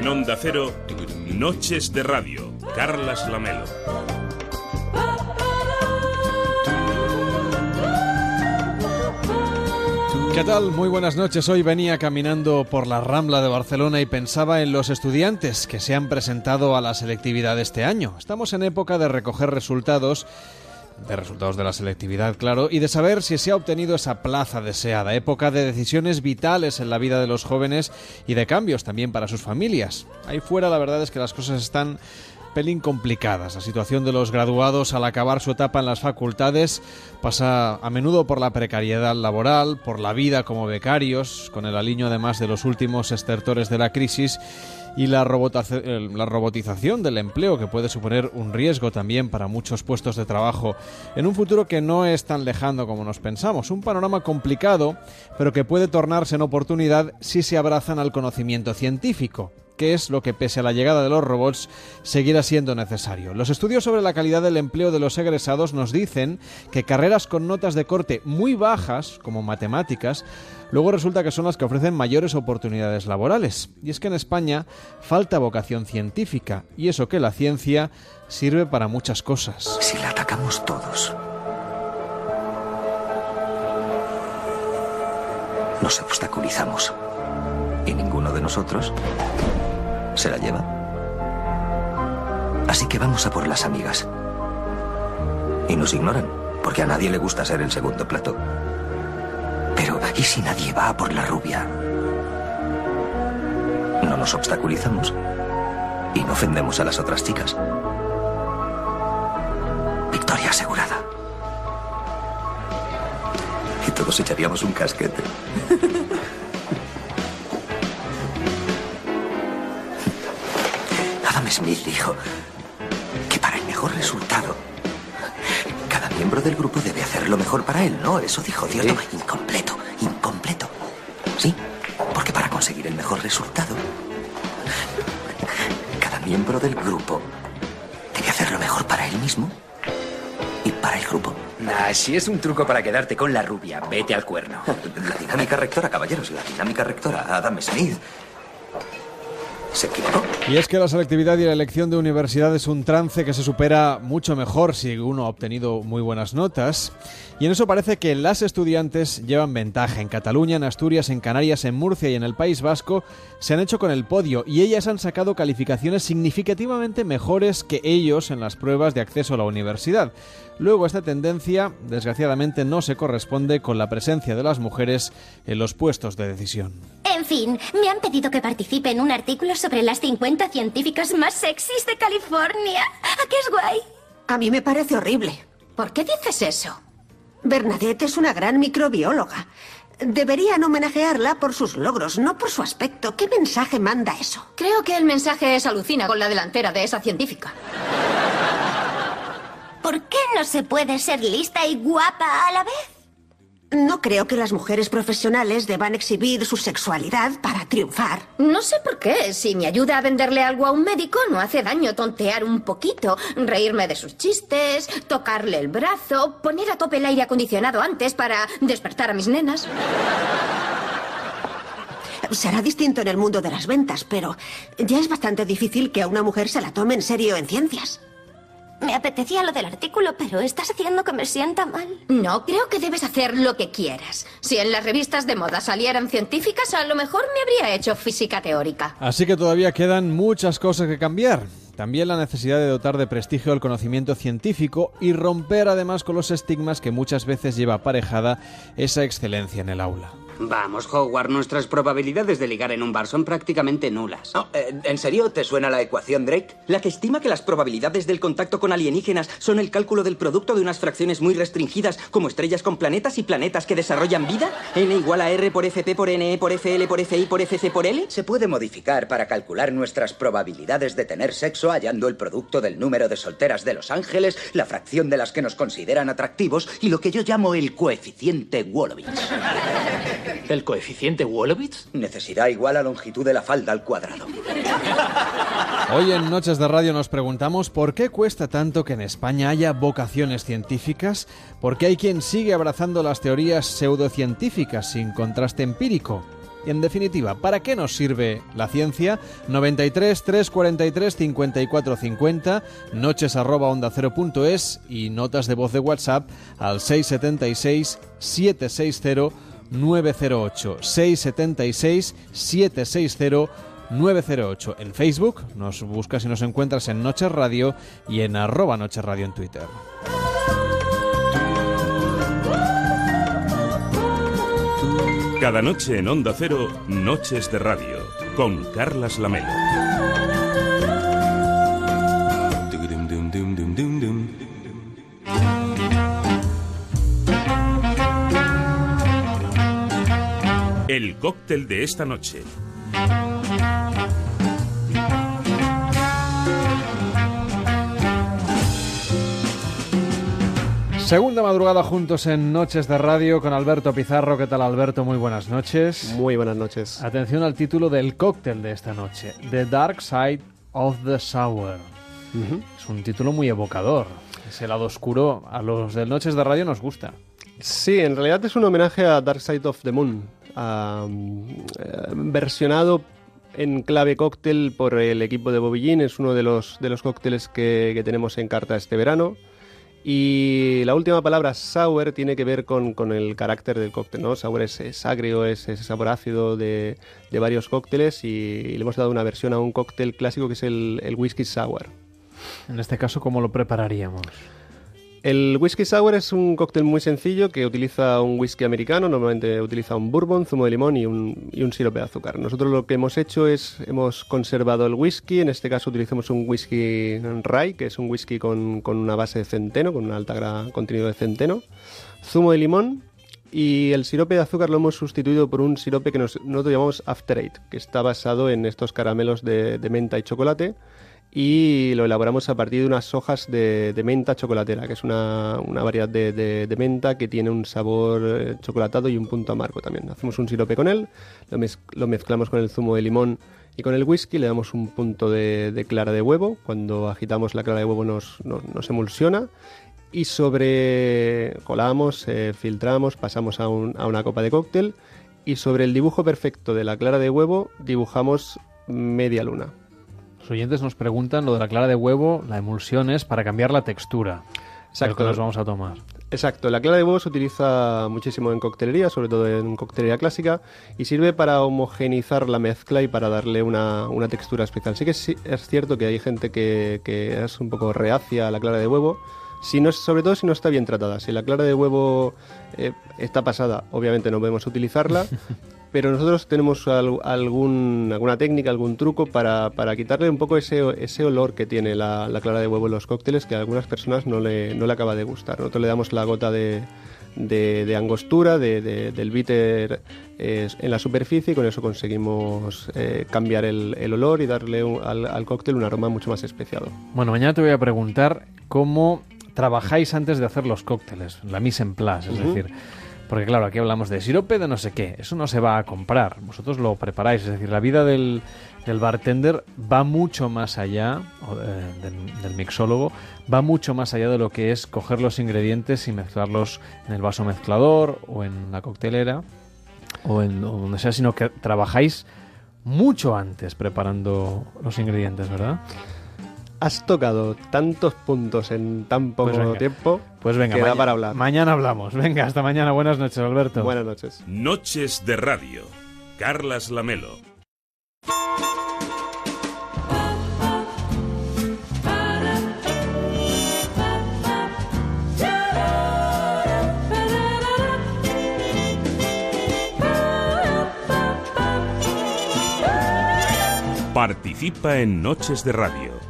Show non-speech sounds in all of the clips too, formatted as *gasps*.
En Onda Cero, Noches de Radio, Carlas Lamelo. ¿Qué tal? Muy buenas noches. Hoy venía caminando por la Rambla de Barcelona y pensaba en los estudiantes que se han presentado a la selectividad este año. Estamos en época de recoger resultados de resultados de la selectividad, claro, y de saber si se ha obtenido esa plaza deseada, época de decisiones vitales en la vida de los jóvenes y de cambios también para sus familias. Ahí fuera la verdad es que las cosas están pelín complicadas. La situación de los graduados al acabar su etapa en las facultades pasa a menudo por la precariedad laboral, por la vida como becarios, con el aliño además de los últimos estertores de la crisis y la, la, robotización del empleo que puede suponer un riesgo también para muchos puestos de trabajo en un futuro que no es tan lejano como nos pensamos. Un panorama complicado, pero que puede tornarse en oportunidad si se abrazan al conocimiento científico que es lo que pese a la llegada de los robots seguirá siendo necesario. Los estudios sobre la calidad del empleo de los egresados nos dicen que carreras con notas de corte muy bajas, como matemáticas, luego resulta que son las que ofrecen mayores oportunidades laborales. Y es que en España falta vocación científica, y eso que la ciencia sirve para muchas cosas. Si la atacamos todos, nos obstaculizamos. Y ninguno de nosotros se la lleva. Así que vamos a por las amigas. Y nos ignoran, porque a nadie le gusta ser el segundo plato. Pero, ¿y si nadie va a por la rubia? No nos obstaculizamos y no ofendemos a las otras chicas. Victoria asegurada. Y todos echaríamos un casquete. *laughs* Smith dijo que para el mejor resultado, cada miembro del grupo debe hacer lo mejor para él, ¿no? Eso dijo, ¿cierto? Incompleto, incompleto. Sí, porque para conseguir el mejor resultado, cada miembro del grupo debe hacer lo mejor para él mismo y para el grupo. Nah, si es un truco para quedarte con la rubia, vete al cuerno. La dinámica rectora, caballeros, la dinámica rectora, Adam Smith. Y es que la selectividad y la elección de universidad es un trance que se supera mucho mejor si uno ha obtenido muy buenas notas. Y en eso parece que las estudiantes llevan ventaja. En Cataluña, en Asturias, en Canarias, en Murcia y en el País Vasco se han hecho con el podio y ellas han sacado calificaciones significativamente mejores que ellos en las pruebas de acceso a la universidad. Luego esta tendencia, desgraciadamente, no se corresponde con la presencia de las mujeres en los puestos de decisión. En fin, me han pedido que participe en un artículo sobre las 50 científicas más sexys de California. ¿A qué es guay? A mí me parece horrible. ¿Por qué dices eso? Bernadette es una gran microbióloga. Deberían homenajearla por sus logros, no por su aspecto. ¿Qué mensaje manda eso? Creo que el mensaje es alucina con la delantera de esa científica. ¿Por qué no se puede ser lista y guapa a la vez? No creo que las mujeres profesionales deban exhibir su sexualidad para triunfar. No sé por qué. Si me ayuda a venderle algo a un médico, no hace daño tontear un poquito, reírme de sus chistes, tocarle el brazo, poner a tope el aire acondicionado antes para despertar a mis nenas. Será distinto en el mundo de las ventas, pero ya es bastante difícil que a una mujer se la tome en serio en ciencias. Me apetecía lo del artículo, pero estás haciendo que me sienta mal. No, creo que debes hacer lo que quieras. Si en las revistas de moda salieran científicas, a lo mejor me habría hecho física teórica. Así que todavía quedan muchas cosas que cambiar. También la necesidad de dotar de prestigio al conocimiento científico y romper además con los estigmas que muchas veces lleva aparejada esa excelencia en el aula. Vamos, Howard, nuestras probabilidades de ligar en un bar son prácticamente nulas. No, eh, ¿En serio te suena la ecuación Drake? La que estima que las probabilidades del contacto con alienígenas son el cálculo del producto de unas fracciones muy restringidas, como estrellas con planetas y planetas que desarrollan vida. N igual a R por FP por NE por FL por FI por FC por L. Se puede modificar para calcular nuestras probabilidades de tener sexo hallando el producto del número de solteras de Los Ángeles, la fracción de las que nos consideran atractivos y lo que yo llamo el coeficiente Wolowitz. *laughs* ¿El coeficiente Wolowitz? Necesidad igual a longitud de la falda al cuadrado. Hoy en Noches de Radio nos preguntamos por qué cuesta tanto que en España haya vocaciones científicas, por qué hay quien sigue abrazando las teorías pseudocientíficas sin contraste empírico. En definitiva, ¿para qué nos sirve la ciencia? 93 343 54 50, noches arroba onda cero punto es y notas de voz de WhatsApp al 676 760 908 676 760 908 en Facebook, nos buscas y nos encuentras en Noches Radio y en arroba Noches Radio en Twitter. Cada noche en Onda Cero, Noches de Radio, con Carlas Lamelo. El cóctel de esta noche. Segunda madrugada juntos en Noches de Radio con Alberto Pizarro. ¿Qué tal Alberto? Muy buenas noches. Muy buenas noches. Atención al título del cóctel de esta noche. The Dark Side of the Sour. Es un título muy evocador. Ese lado oscuro a los de Noches de Radio nos gusta. Sí, en realidad es un homenaje a Dark Side of the Moon, eh, versionado en clave cóctel por el equipo de Bobby Es uno de los, de los cócteles que, tenemos en carta este verano. Y la última palabra, sour, tiene que ver con, el carácter del cóctel, ¿no? Sour es, agrio, es ese sabor ácido de, varios cócteles y, le hemos dado una versión a un cóctel clásico que es el whisky sour. En este caso, ¿cómo lo prepararíamos? El whisky sour es un cóctel muy sencillo que utiliza un whisky americano, normalmente utiliza un bourbon, zumo de limón y un, y un sirope de azúcar. Nosotros lo que hemos hecho es, hemos conservado el whisky, en este caso utilizamos un whisky rye, que es un whisky con, una base de centeno, con un alta contenido de centeno, zumo de limón y el sirope de azúcar lo hemos sustituido por un sirope que nosotros llamamos After Eight, que está basado en estos caramelos de menta y chocolate y lo elaboramos a partir de unas hojas de, menta chocolatera, que es una, variedad de, menta que tiene un sabor eh, chocolatado y un punto amargo también. Hacemos un sirope con él, lo, mezclamos con el zumo de limón y con el whisky, le damos un punto de, clara de huevo, cuando agitamos la clara de huevo nos, emulsiona y sobre colamos, eh, filtramos, pasamos a, a una copa de cóctel y sobre el dibujo perfecto de la clara de huevo dibujamos media luna oyentes nos preguntan lo de la clara de huevo, la emulsión es para cambiar la textura. Exacto. que nos vamos a tomar. Exacto, la clara de huevo se utiliza muchísimo en coctelería, sobre todo en coctelería clásica, y sirve para homogenizar la mezcla y para darle una, textura especial. Sí que es, cierto que hay gente que, es un poco reacia a la clara de huevo, si no, sobre todo si no está bien tratada. Si la clara de huevo eh, está pasada, obviamente no podemos utilizarla, *laughs* pero nosotros tenemos algún, alguna técnica, algún truco para, quitarle un poco ese, ese olor que tiene la, clara de huevo en los cócteles que a algunas personas no le, no le acaba de gustar. Nosotros le damos la gota de, de, angostura del bitter eh, en la superficie y con eso conseguimos eh, cambiar el, olor y darle al, cóctel un aroma mucho más especiado. Bueno, mañana te voy a preguntar cómo trabajáis antes de hacer los cócteles, la mise en place, es decir porque claro, aquí hablamos de sirope de no sé qué. Eso no se va a comprar. Vosotros lo preparáis. Es decir, la vida del, bartender va mucho más allá, eh, del, mixólogo, va mucho más allá de lo que es coger los ingredientes y mezclarlos en el vaso mezclador o en la coctelera o en donde sea, sino que trabajáis mucho antes preparando los ingredientes, ¿verdad? Has tocado tantos puntos en tan poco pues tiempo pues venga, que para hablar. Mañana hablamos. Venga, hasta mañana. Buenas noches, Alberto. Buenas noches. Noches de Radio. Carlas Lamelo. Participa en Noches de Radio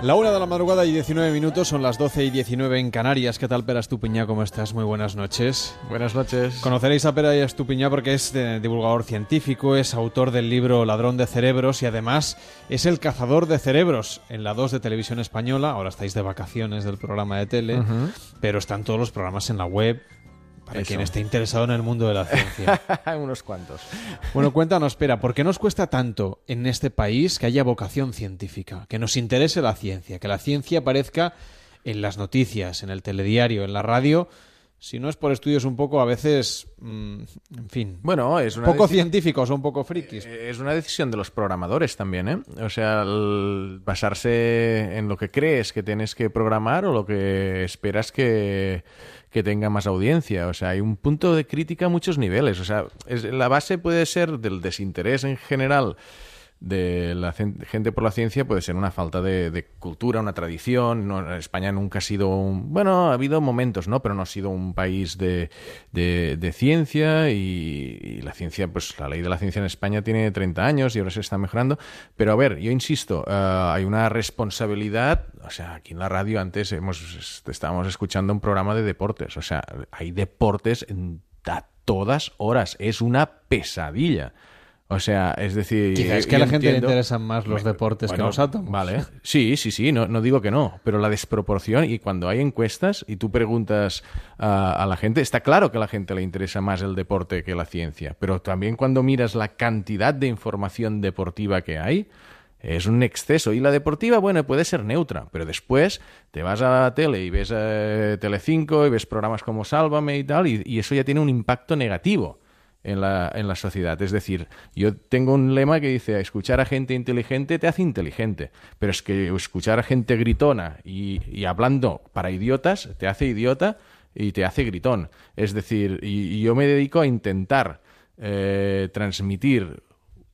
La una de la madrugada y 19 minutos, son las 12 y 19 en Canarias. ¿Qué tal, Pera Estupiñá? ¿Cómo estás? Muy buenas noches. Buenas noches. Conoceréis a Pera Estupiñá porque es eh, divulgador científico, es autor del libro Ladrón de Cerebros y además es el cazador de cerebros en la 2 de Televisión Española. Ahora estáis de vacaciones del programa de tele, pero están todos los programas en la web para Eso. quien esté interesado en el mundo de la ciencia. *laughs* Unos cuantos. Bueno, cuéntanos, espera, ¿por qué nos cuesta tanto en este país que haya vocación científica? Que nos interese la ciencia, que la ciencia aparezca en las noticias, en el telediario, en la radio. Si no es por estudios un poco, a veces, mm, en fin, Bueno, es una poco científicos o un poco frikis. Eh, Es una decisión de los programadores también, ¿eh? O sea, el basarse en lo que crees que tienes que programar o lo que esperas que, que tenga más audiencia. O sea, hay un punto de crítica a muchos niveles. O sea, es- la base puede ser del desinterés en general de la gente por la ciencia puede ser una falta de, de cultura, una tradición. España nunca ha sido un... Bueno, ha habido momentos, ¿no? Pero no ha sido un país de, ciencia y, la ciencia, pues la ley de la ciencia en España tiene 30 años y ahora se está mejorando. Pero a ver, yo insisto, eh, hay una responsabilidad, o sea, aquí en la radio antes hemos, estábamos escuchando un programa de deportes, o sea, hay deportes a todas horas, es una pesadilla. O sea, es decir... Quizá es yo que a la gente le interesan más los deportes que los átomos. Vale. Sí, sí, sí, no, no digo que no, pero la desproporción y cuando hay encuestas y tú preguntas a, a la gente, está claro que a la gente le interesa más el deporte que la ciencia, pero también cuando miras la cantidad de información deportiva que hay, es un exceso. Y la deportiva, bueno, puede ser neutra, pero después te vas a la tele y ves eh, Telecinco y ves programas como Sálvame y tal, y, y eso ya tiene un impacto negativo en la, en la sociedad. Es decir, yo tengo un lema que dice, escuchar a gente inteligente te hace inteligente, pero es que escuchar a gente gritona y, y hablando para idiotas te hace idiota y te hace gritón. Es decir, y, yo me dedico a intentar eh, transmitir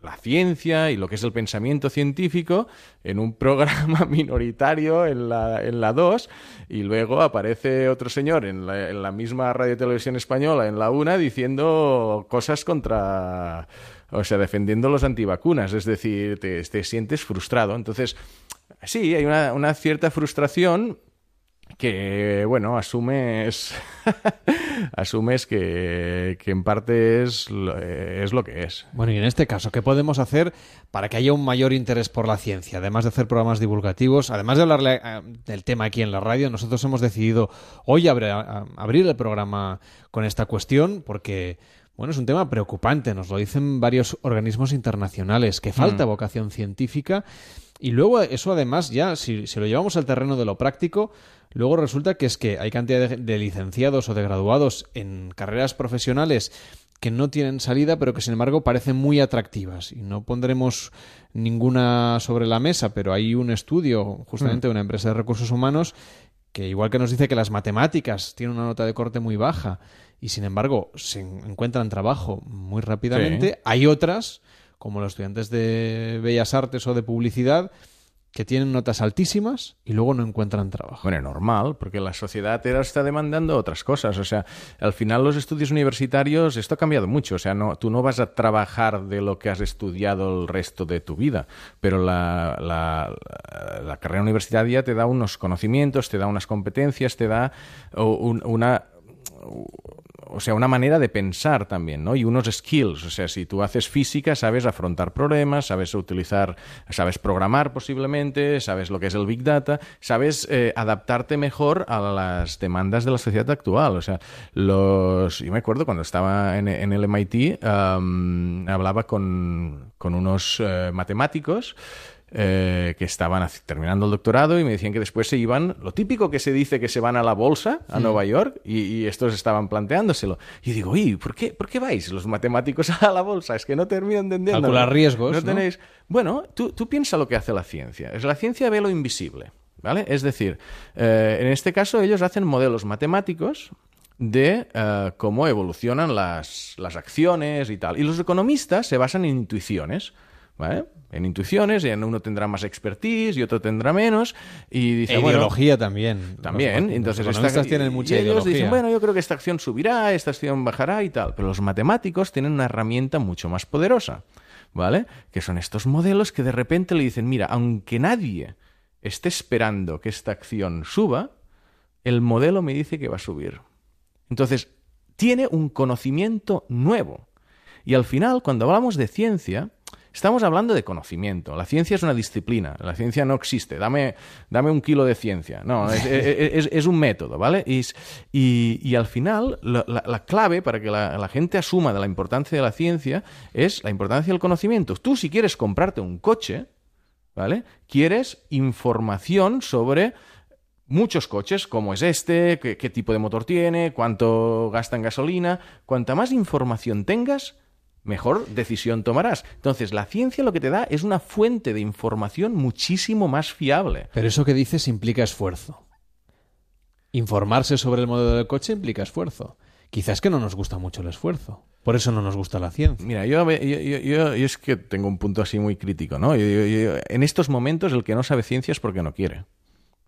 la ciencia y lo que es el pensamiento científico en un *laughs* programa minoritario en la, en la 2 y luego aparece otro señor en la, en la misma radio televisión española en la 1 diciendo cosas contra o sea defendiendo los antivacunas. Es decir te, te sientes frustrado. Entonces sí hay una, una cierta frustración que, bueno, asumes, *laughs* asumes que, que en parte es lo, es lo que es. Bueno, y en este caso, ¿qué podemos hacer para que haya un mayor interés por la ciencia? Además de hacer programas divulgativos, además de hablarle eh, del tema aquí en la radio, nosotros hemos decidido hoy abrir el programa con esta cuestión porque... Bueno, es un tema preocupante, nos lo dicen varios organismos internacionales, que falta Mm. vocación científica y luego eso además ya, si, si lo llevamos al terreno de lo práctico, luego resulta que es que hay cantidad de, de licenciados o de graduados en carreras profesionales que no tienen salida, pero que sin embargo parecen muy atractivas. Y no pondremos ninguna sobre la mesa, pero hay un estudio justamente de una empresa de recursos humanos que igual que nos dice que las matemáticas tienen una nota de corte muy baja y sin embargo se en- encuentran trabajo muy rápidamente, Sí. hay otras, como los estudiantes de Bellas Artes o de Publicidad, que tienen notas altísimas y luego no encuentran trabajo. Bueno, normal, porque la sociedad ahora está demandando otras cosas. O sea, al final los estudios universitarios, esto ha cambiado mucho. O sea, no, tú no vas a trabajar de lo que has estudiado el resto de tu vida, pero la, la, carrera universitaria te da unos conocimientos, te da unas competencias, te da una o sea, una manera de pensar también, ¿no? Y unos skills. O sea, si tú haces física, sabes afrontar problemas, sabes utilizar, sabes programar posiblemente, sabes lo que es el Big Data, sabes eh, adaptarte mejor a las demandas de la sociedad actual. O sea, los... Yo me acuerdo cuando estaba en, el MIT, hablaba con, con unos eh, matemáticos eh, que estaban terminando el doctorado y me decían que después se iban, lo típico que se dice que se van a la bolsa, a Mm. Nueva York, y, y estos estaban planteándoselo. Y digo, ¿por qué, ¿por qué vais los matemáticos *laughs* a la bolsa? Es que no termino entendiendo. Calcular riesgos, No ¿no? tenéis... Bueno, tú, tú piensa lo que hace la ciencia. Es La ciencia ve lo invisible, ¿vale? Es decir, eh, en este caso ellos hacen modelos matemáticos de eh, cómo evolucionan las, las acciones y tal. Y los economistas se basan en intuiciones. ¿Vale? En intuiciones, y uno tendrá más expertise y otro tendrá menos. Y dice, E bueno, ideología también. también. Los- Entonces, los esta- tienen mucha y ellos dicen, bueno, yo creo que esta acción subirá, esta acción bajará y tal. Pero los matemáticos tienen una herramienta mucho más poderosa, ¿vale? Que son estos modelos que de repente le dicen, mira, aunque nadie esté esperando que esta acción suba, el modelo me dice que va a subir. Entonces, tiene un conocimiento nuevo. Y al final, cuando hablamos de ciencia, estamos hablando de conocimiento. La ciencia es una disciplina. La ciencia no existe. Dame, dame un kilo de ciencia. No, es, *laughs* un método, ¿vale? Y, al final, la, clave para que la, la, gente asuma de la importancia de la ciencia es la importancia del conocimiento. Tú, si quieres comprarte un coche, ¿vale? Quieres información sobre muchos coches, cómo es este, qué, tipo de motor tiene, cuánto gasta en gasolina. Cuanta más información tengas, mejor decisión tomarás. Entonces, la ciencia lo que te da es una fuente de información muchísimo más fiable. Pero eso que dices implica esfuerzo. Informarse sobre el modelo del coche implica esfuerzo. Quizás que no nos gusta mucho el esfuerzo. Por eso no nos gusta la ciencia. Mira, yo, es que tengo un punto así muy crítico, ¿no? en estos momentos el que no sabe ciencia es porque no quiere.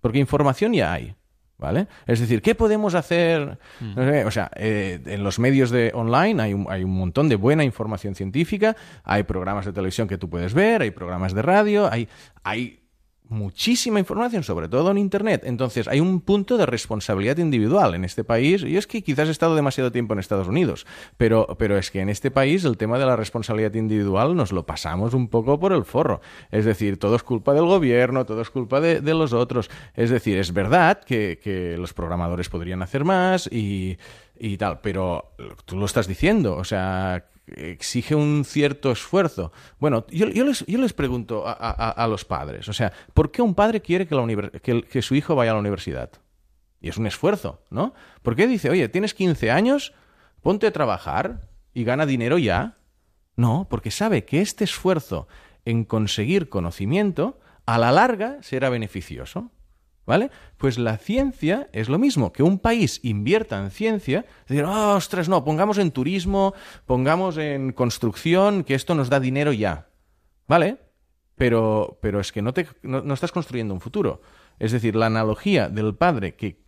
Porque información ya hay. ¿Vale? Es decir, ¿qué podemos hacer? Mm. o sea, eh, en los medios de online hay un, hay un montón de buena información científica, hay programas de televisión que tú puedes ver, hay programas de radio, hay, hay muchísima información, sobre todo en Internet. Entonces, hay un punto de responsabilidad individual en este país. Y es que quizás he estado demasiado tiempo en Estados Unidos, pero, pero es que en este país el tema de la responsabilidad individual nos lo pasamos un poco por el forro. Es decir, todo es culpa del gobierno, todo es culpa de, los otros. Es decir, es verdad que, que los programadores podrían hacer más y, y tal, pero tú lo estás diciendo. O sea, exige un cierto esfuerzo. Bueno, yo, les, pregunto a, los padres, o sea, ¿por qué un padre quiere que, que, su hijo vaya a la universidad? Y es un esfuerzo, ¿no? ¿Por qué dice, oye, tienes 15 años, ponte a trabajar y gana dinero ya? No, porque sabe que este esfuerzo en conseguir conocimiento a la larga será beneficioso. ¿Vale? Pues la ciencia es lo mismo, que un país invierta en ciencia, decir, oh, ostras, no, pongamos en turismo, pongamos en construcción, que esto nos da dinero ya. ¿Vale? Pero, pero es que no, te, no, estás construyendo un futuro. Es decir, la analogía del padre que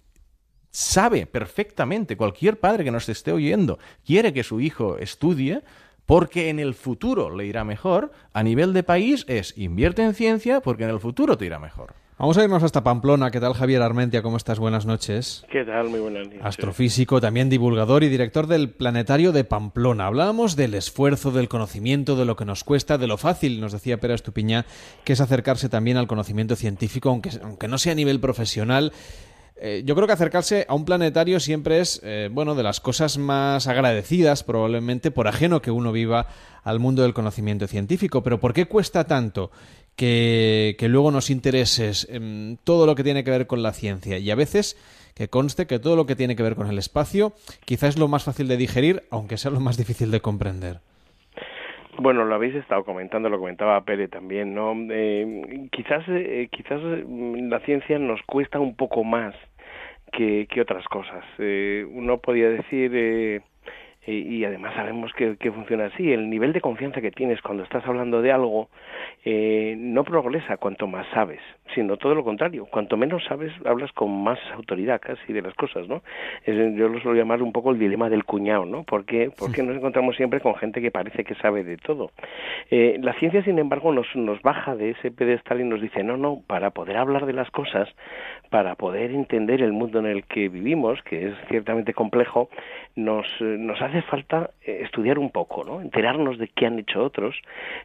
sabe perfectamente, cualquier padre que nos esté oyendo, quiere que su hijo estudie, porque en el futuro le irá mejor, a nivel de país es invierte en ciencia porque en el futuro te irá mejor. Vamos a irnos hasta Pamplona. ¿Qué tal, Javier Armentia? ¿Cómo estás? Buenas noches. ¿Qué tal? Muy buenas noches. Astrofísico, también divulgador y director del Planetario de Pamplona. Hablábamos del esfuerzo, del conocimiento, de lo que nos cuesta, de lo fácil, nos decía Pera Estupiñá, que es acercarse también al conocimiento científico, aunque, aunque no sea a nivel profesional. Eh, yo creo que acercarse a un planetario siempre es, eh, bueno, de las cosas más agradecidas, probablemente, por ajeno que uno viva al mundo del conocimiento científico. Pero ¿por qué cuesta tanto? Que, luego nos intereses en todo lo que tiene que ver con la ciencia y a veces que conste que todo lo que tiene que ver con el espacio quizás es lo más fácil de digerir, aunque sea lo más difícil de comprender. Bueno, lo habéis estado comentando, lo comentaba Pere también, ¿no? Eh, quizás, eh, quizás mm, la ciencia nos cuesta un poco más que, que otras cosas. Eh, uno podría decir y, además sabemos que, funciona así. El nivel de confianza que tienes cuando estás hablando de algo eh, no progresa cuanto más sabes, sino todo lo contrario. Cuanto menos sabes, hablas con más autoridad casi de las cosas, ¿no? yo lo suelo llamar un poco el dilema del cuñado, ¿no? ¿Por qué, porque nos encontramos siempre con gente que parece que sabe de todo? Eh, la ciencia, sin embargo, nos, nos baja de ese pedestal y nos dice, no, no, para poder hablar de las cosas, para poder entender el mundo en el que vivimos, que es ciertamente complejo, nos, nos hace falta eh, estudiar un poco, ¿no? enterarnos de qué han hecho otros,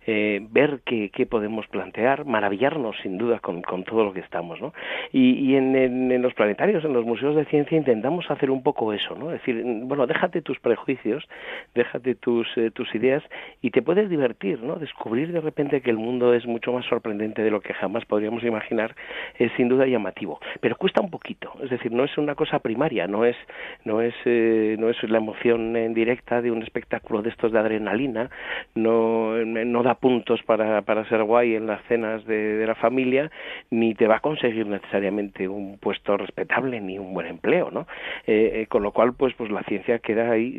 eh, ver qué, podemos plantear, maravillarnos sin duda con, todo lo que estamos. ¿no? Y, en, los planetarios, en los museos de ciencia, intentamos hacer un poco eso, ¿no? es decir, bueno, déjate tus prejuicios, déjate tus, eh, tus ideas y te puedes divertir, ¿no? descubrir de repente que el mundo es mucho más sorprendente de lo que jamás podríamos imaginar, es sin duda llamativo pero cuesta un poquito, es decir, no es una cosa primaria, no es no es no es la emoción en directa de un espectáculo de estos de adrenalina, no no da puntos para, para ser guay en las cenas de, la familia, ni te va a conseguir necesariamente un puesto respetable ni un buen empleo, ¿no? Eh, eh, con lo cual, pues pues la ciencia queda ahí,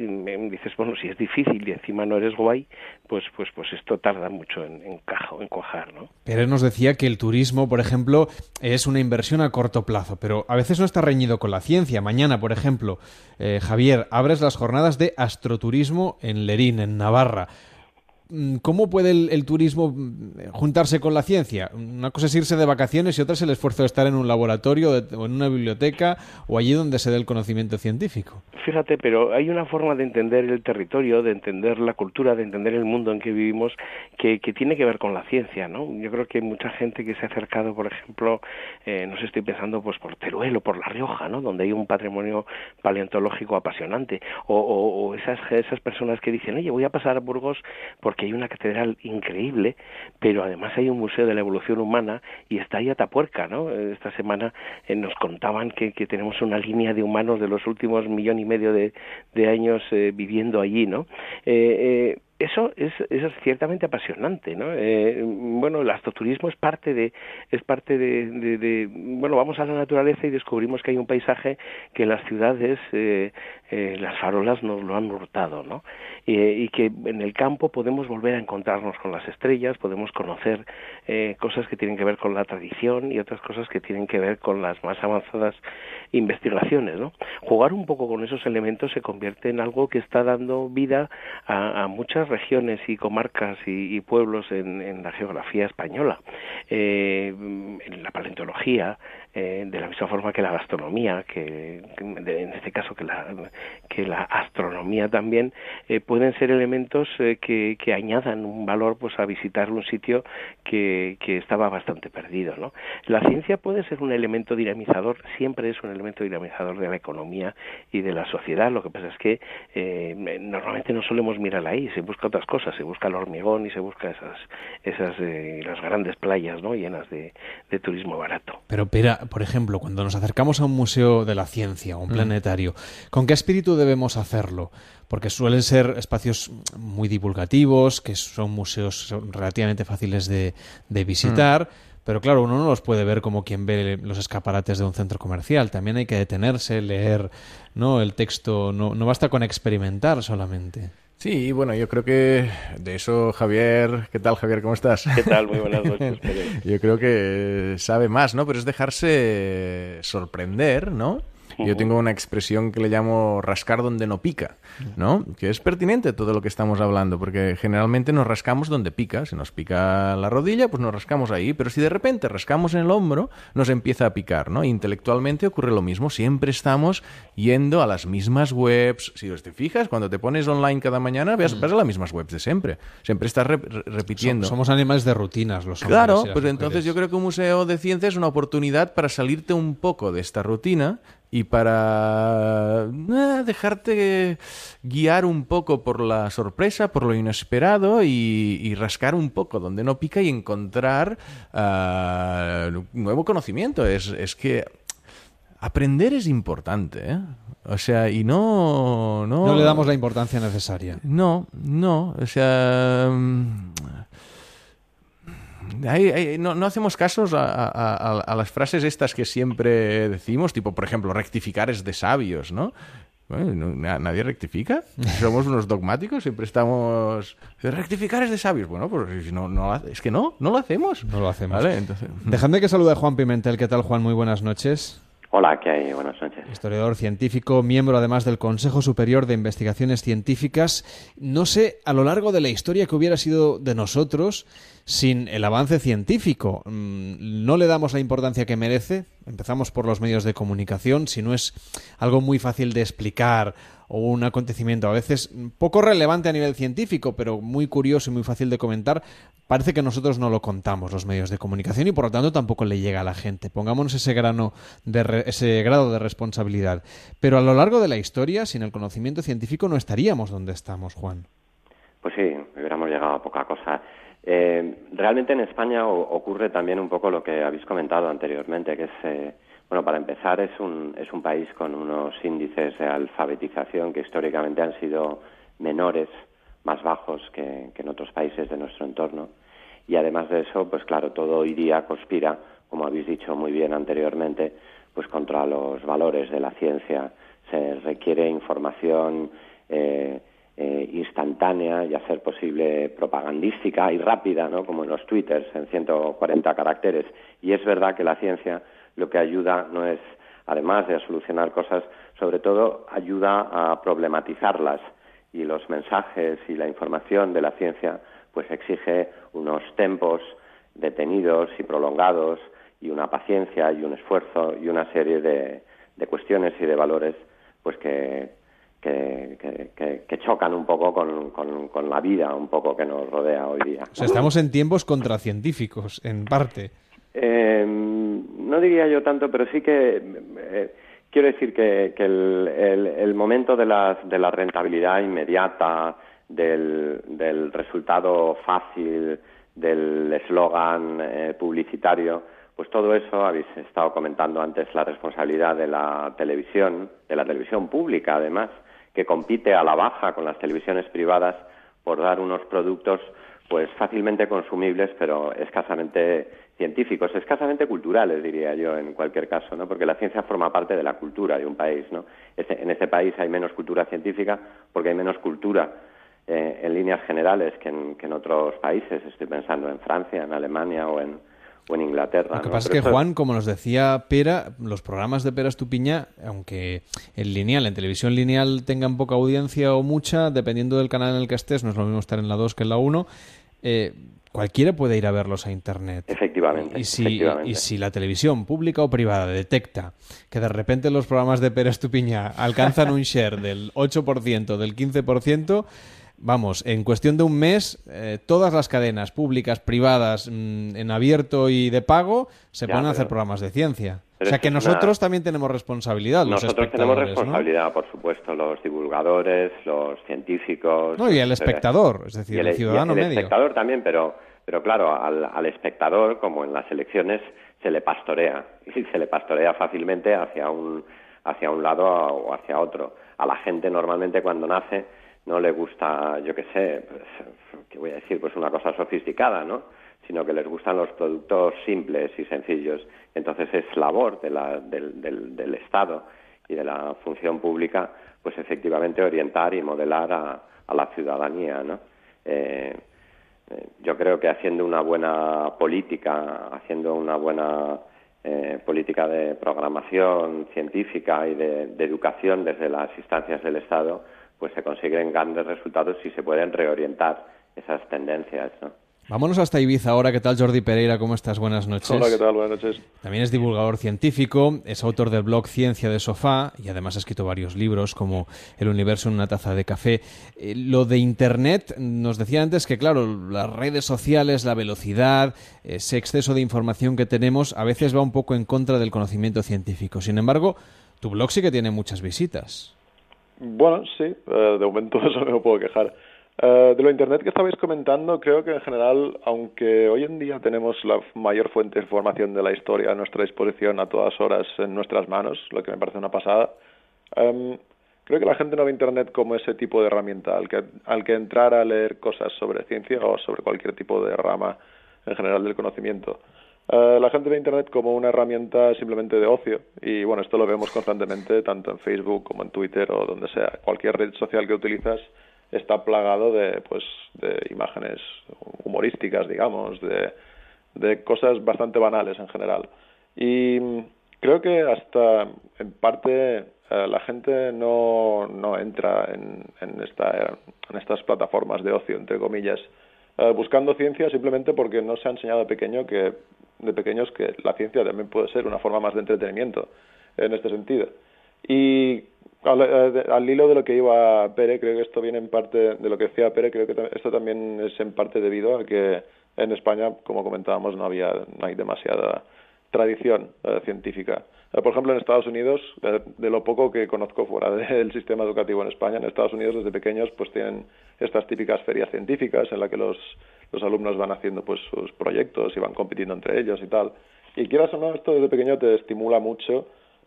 dices, bueno, si es difícil y encima no eres guay, pues pues pues esto tarda mucho en, en, en cuajar, ¿no? Él nos decía que el turismo, por ejemplo, es una inversión a corto plazo, pero a veces no está reñido con la ciencia. Mañana, por ejemplo, eh, Javier, abres las jornadas de astroturismo en Lerín, en Navarra. Mm, ¿cómo puede el, turismo mm, juntarse con la ciencia? Una cosa es irse de vacaciones y otra es el esfuerzo de estar en un laboratorio o en una biblioteca o allí donde se dé el conocimiento científico. Fíjate, pero hay una forma de entender el territorio, de entender la cultura, de entender el mundo en que vivimos que, tiene que ver con la ciencia, ¿no? Yo creo que mucha gente que se ha acercado, por ejemplo, eh, no sé, estoy pensando pues por Teruel o por La Rioja, ¿no? Donde hay un patrimonio paleontológico apasionante, o, o, esas, esas personas que dicen, oye, voy a pasar a Burgos porque hay una catedral increíble, pero además hay un museo de la evolución humana y está ahí Atapuerca, ¿no? Esta semana eh, nos contaban que, tenemos una línea de humanos de los últimos millón y medio de, de años eh, viviendo allí, ¿no? Eso es, ciertamente apasionante, ¿no? Eh, bueno, el astroturismo es parte de, es parte de, bueno, vamos a la naturaleza y descubrimos que hay un paisaje que las ciudades eh, eh, las farolas nos lo han hurtado, ¿no? y que en el campo podemos volver a encontrarnos con las estrellas, podemos conocer cosas que tienen que ver con la tradición y otras cosas que tienen que ver con las más avanzadas investigaciones, ¿no? Jugar un poco con esos elementos se convierte en algo que está dando vida a, a muchas regiones y comarcas y, pueblos en, la geografía española. Eh, en la paleontología, eh, de la misma forma que la gastronomía, que, en este caso que la, que la astronomía también, eh, pueden ser elementos eh, que, que, añadan un valor pues a visitar un sitio que, que estaba bastante perdido. ¿no? La ciencia puede ser un elemento dinamizador, siempre es un elemento dinamizador de la economía y de la sociedad. Lo que pasa es que normalmente no solemos mirar ahí, se busca otras cosas, se busca el hormigón y se busca esas, esas las grandes playas ¿no? llenas de, de turismo barato. Pero, pero por ejemplo, cuando nos acercamos a un museo de la ciencia, un mm. planetario, ¿con qué espíritu debemos hacerlo? Porque suelen ser espacios muy divulgativos, que son museos relativamente fáciles de, visitar. Mm. Pero claro, uno no los puede ver como quien ve los escaparates de un centro comercial. También hay que detenerse, leer, ¿no? El texto no, no basta con experimentar solamente. Sí, bueno, yo creo que de eso Javier, ¿qué tal Javier? ¿Cómo estás? ¿Qué tal? Muy buenas noches. *laughs* yo creo que sabe más, ¿no? Pero es dejarse sorprender, ¿no? Yo *laughs* tengo una expresión que le llamo rascar donde no pica, ¿no? Que es pertinente todo lo que estamos hablando, porque generalmente nos rascamos donde pica. Si nos pica la rodilla, pues nos rascamos ahí, pero si de repente rascamos en el hombro, nos empieza a picar, ¿no? Intelectualmente ocurre lo mismo. Siempre estamos yendo a las mismas webs. Si te fijas, cuando te pones online cada mañana, ves, a las mismas webs de siempre. Siempre estás repitiendo. Somos animales de rutinas, los hombres. Claro, pues entonces yo creo que un museo de ciencia es una oportunidad para salirte un poco de esta rutina y para eh, dejarte guiar un poco por la sorpresa, por lo inesperado y, rascar un poco donde no pica y encontrar uh, nuevo conocimiento. Es, es, que aprender es importante, ¿eh? O sea, y no, no... No le damos la importancia necesaria. No, no. O sea... Mm, no, hacemos casos a, las frases estas que siempre decimos, tipo, por ejemplo, rectificar es de sabios, ¿no? nadie rectifica. *laughs* Somos unos dogmáticos, siempre estamos. Rectificar es de sabios. Bueno, pues no, no, es que no, no lo hacemos. No lo hacemos. ¿Vale? Entonces... Dejadme que salude a Juan Pimentel. ¿Qué tal, Juan? Muy buenas noches. Hola, ¿qué hay? Buenas noches. Historiador científico, miembro además del Consejo Superior de Investigaciones Científicas. No sé, a lo largo de la historia que hubiera sido de nosotros sin el avance científico. Mm, no le damos la importancia que merece. Empezamos por los medios de comunicación. Si no es algo muy fácil de explicar o un acontecimiento a veces poco relevante a nivel científico, pero muy curioso y muy fácil de comentar, parece que nosotros no lo contamos los medios de comunicación y por lo tanto tampoco le llega a la gente. Pongámonos ese grano de ese grado de responsabilidad. Pero a lo largo de la historia, sin el conocimiento científico no estaríamos donde estamos, Juan. Pues sí, hubiéramos llegado a poca cosa. Eh, realmente en España ocurre también un poco lo que habéis comentado anteriormente, que es, eh, bueno, para empezar es un, es un país con unos índices de alfabetización que históricamente han sido menores, más bajos que, en otros países de nuestro entorno. Y además de eso, pues claro, todo hoy día conspira, como habéis dicho muy bien anteriormente, pues contra los valores de la ciencia. Se requiere información eh, eh, instantánea y hacer posible propagandística y rápida, ¿no? como en los twitters en 140 caracteres. Y es verdad que la ciencia lo que ayuda no es, además de a solucionar cosas, sobre todo ayuda a problematizarlas y los mensajes y la información de la ciencia pues exige unos tempos detenidos y prolongados y una paciencia y un esfuerzo y una serie de, cuestiones y de valores pues que, que, chocan un poco con, la vida un poco que nos rodea hoy día. Estamos en tiempos contracientíficos, en parte. Eh, no diría yo tanto, pero sí que eh, quiero decir que, el, momento de la, de la rentabilidad inmediata, del, del resultado fácil, del eslogan eh, publicitario, pues todo eso habéis estado comentando antes la responsabilidad de la televisión, de la televisión pública además, que compite a la baja con las televisiones privadas por dar unos productos pues fácilmente consumibles pero escasamente científicos, escasamente culturales diría yo en cualquier caso, ¿no? Porque la ciencia forma parte de la cultura de un país, ¿no? en este país hay menos cultura científica porque hay menos cultura eh, en líneas generales que en otros países, estoy pensando en Francia, en Alemania o en o en Inglaterra. Lo que pasa es que, Juan, como nos decía Pera, los programas de Pera Estupiña, aunque en lineal, en televisión lineal tengan poca audiencia o mucha, dependiendo del canal en el que estés, no es lo mismo estar en la 2 que en la 1, eh, cualquiera puede ir a verlos a Internet. Efectivamente y, si, y si la televisión pública o privada detecta que de repente los programas de Pera Estupiña alcanzan un share del 8%, del 15%, vamos, en cuestión de un mes, eh, todas las cadenas públicas, privadas, mm, en abierto y de pago, se pueden hacer programas de ciencia. O sea que nosotros también tenemos responsabilidad. nosotros tenemos responsabilidad, por supuesto, los divulgadores, los científicos. No, y el espectador, es decir, el, ciudadano el espectador también, pero, pero claro, al, espectador, como en las elecciones, se le pastorea. *laughs* Y se le pastorea fácilmente hacia un, hacia un lado o hacia otro. A la gente normalmente cuando nace no le gusta, yo qué sé, pues, ¿qué voy a decir? Pues una cosa sofisticada, ¿no? Sino que les gustan los productos simples y sencillos. Entonces es labor de la, del, del, del, Estado y de la función pública, pues efectivamente orientar y modelar a, a la ciudadanía, ¿no? Eh yo creo que haciendo una buena política, haciendo una buena eh, política de programación científica y de, de educación desde las instancias del Estado, pues se consiguen grandes resultados si se pueden reorientar esas tendencias, ¿no? Vámonos hasta Ibiza ahora. ¿Qué tal, Jordi Pereira? ¿Cómo estás? Buenas noches. Hola, ¿qué tal? Buenas noches. También es divulgador científico, es autor del blog Ciencia de Sofá y además ha escrito varios libros como El universo en una taza de café. Eh, lo de Internet, nos decía antes que, claro, las redes sociales, la velocidad, ese exceso de información que tenemos, a veces va un poco en contra del conocimiento científico. Sin embargo, tu blog sí que tiene muchas visitas. Bueno, sí, eh, de momento *laughs* eso no me puedo quejar. Eh, de lo Internet que estabais comentando, creo que en general, aunque hoy en día tenemos la mayor fuente de información de la historia a nuestra disposición a todas horas en nuestras manos, lo que me parece una pasada, em, creo que la gente no ve Internet como ese tipo de herramienta al que, al que entrar a leer cosas sobre ciencia o sobre cualquier tipo de rama en general del conocimiento. Eh, la gente ve Internet como una herramienta simplemente de ocio y bueno, esto lo vemos constantemente tanto en Facebook como en Twitter o donde sea. Cualquier red social que utilizas está plagado de pues de imágenes humorísticas, digamos, de, de cosas bastante banales en general. Y creo que hasta en parte eh, la gente no, no entra en, en, esta, en estas plataformas de ocio, entre comillas, eh, buscando ciencia simplemente porque no se ha enseñado de pequeño que de pequeños que la ciencia también puede ser una forma más de entretenimiento en este sentido. Y al, eh, al, hilo de lo que iba Pere, creo que esto viene en parte de lo que decía Pere, creo que esto también es en parte debido a que en España, como comentábamos, no había no hay demasiada tradición eh, científica. Eh, por ejemplo, en Estados Unidos, de lo poco que conozco fuera *laughs* del sistema educativo en España, en Estados Unidos desde pequeños pues tienen estas típicas ferias científicas en las que los los alumnos van haciendo pues sus proyectos y van compitiendo entre ellos y tal. Y quieras o no, esto desde pequeño te estimula mucho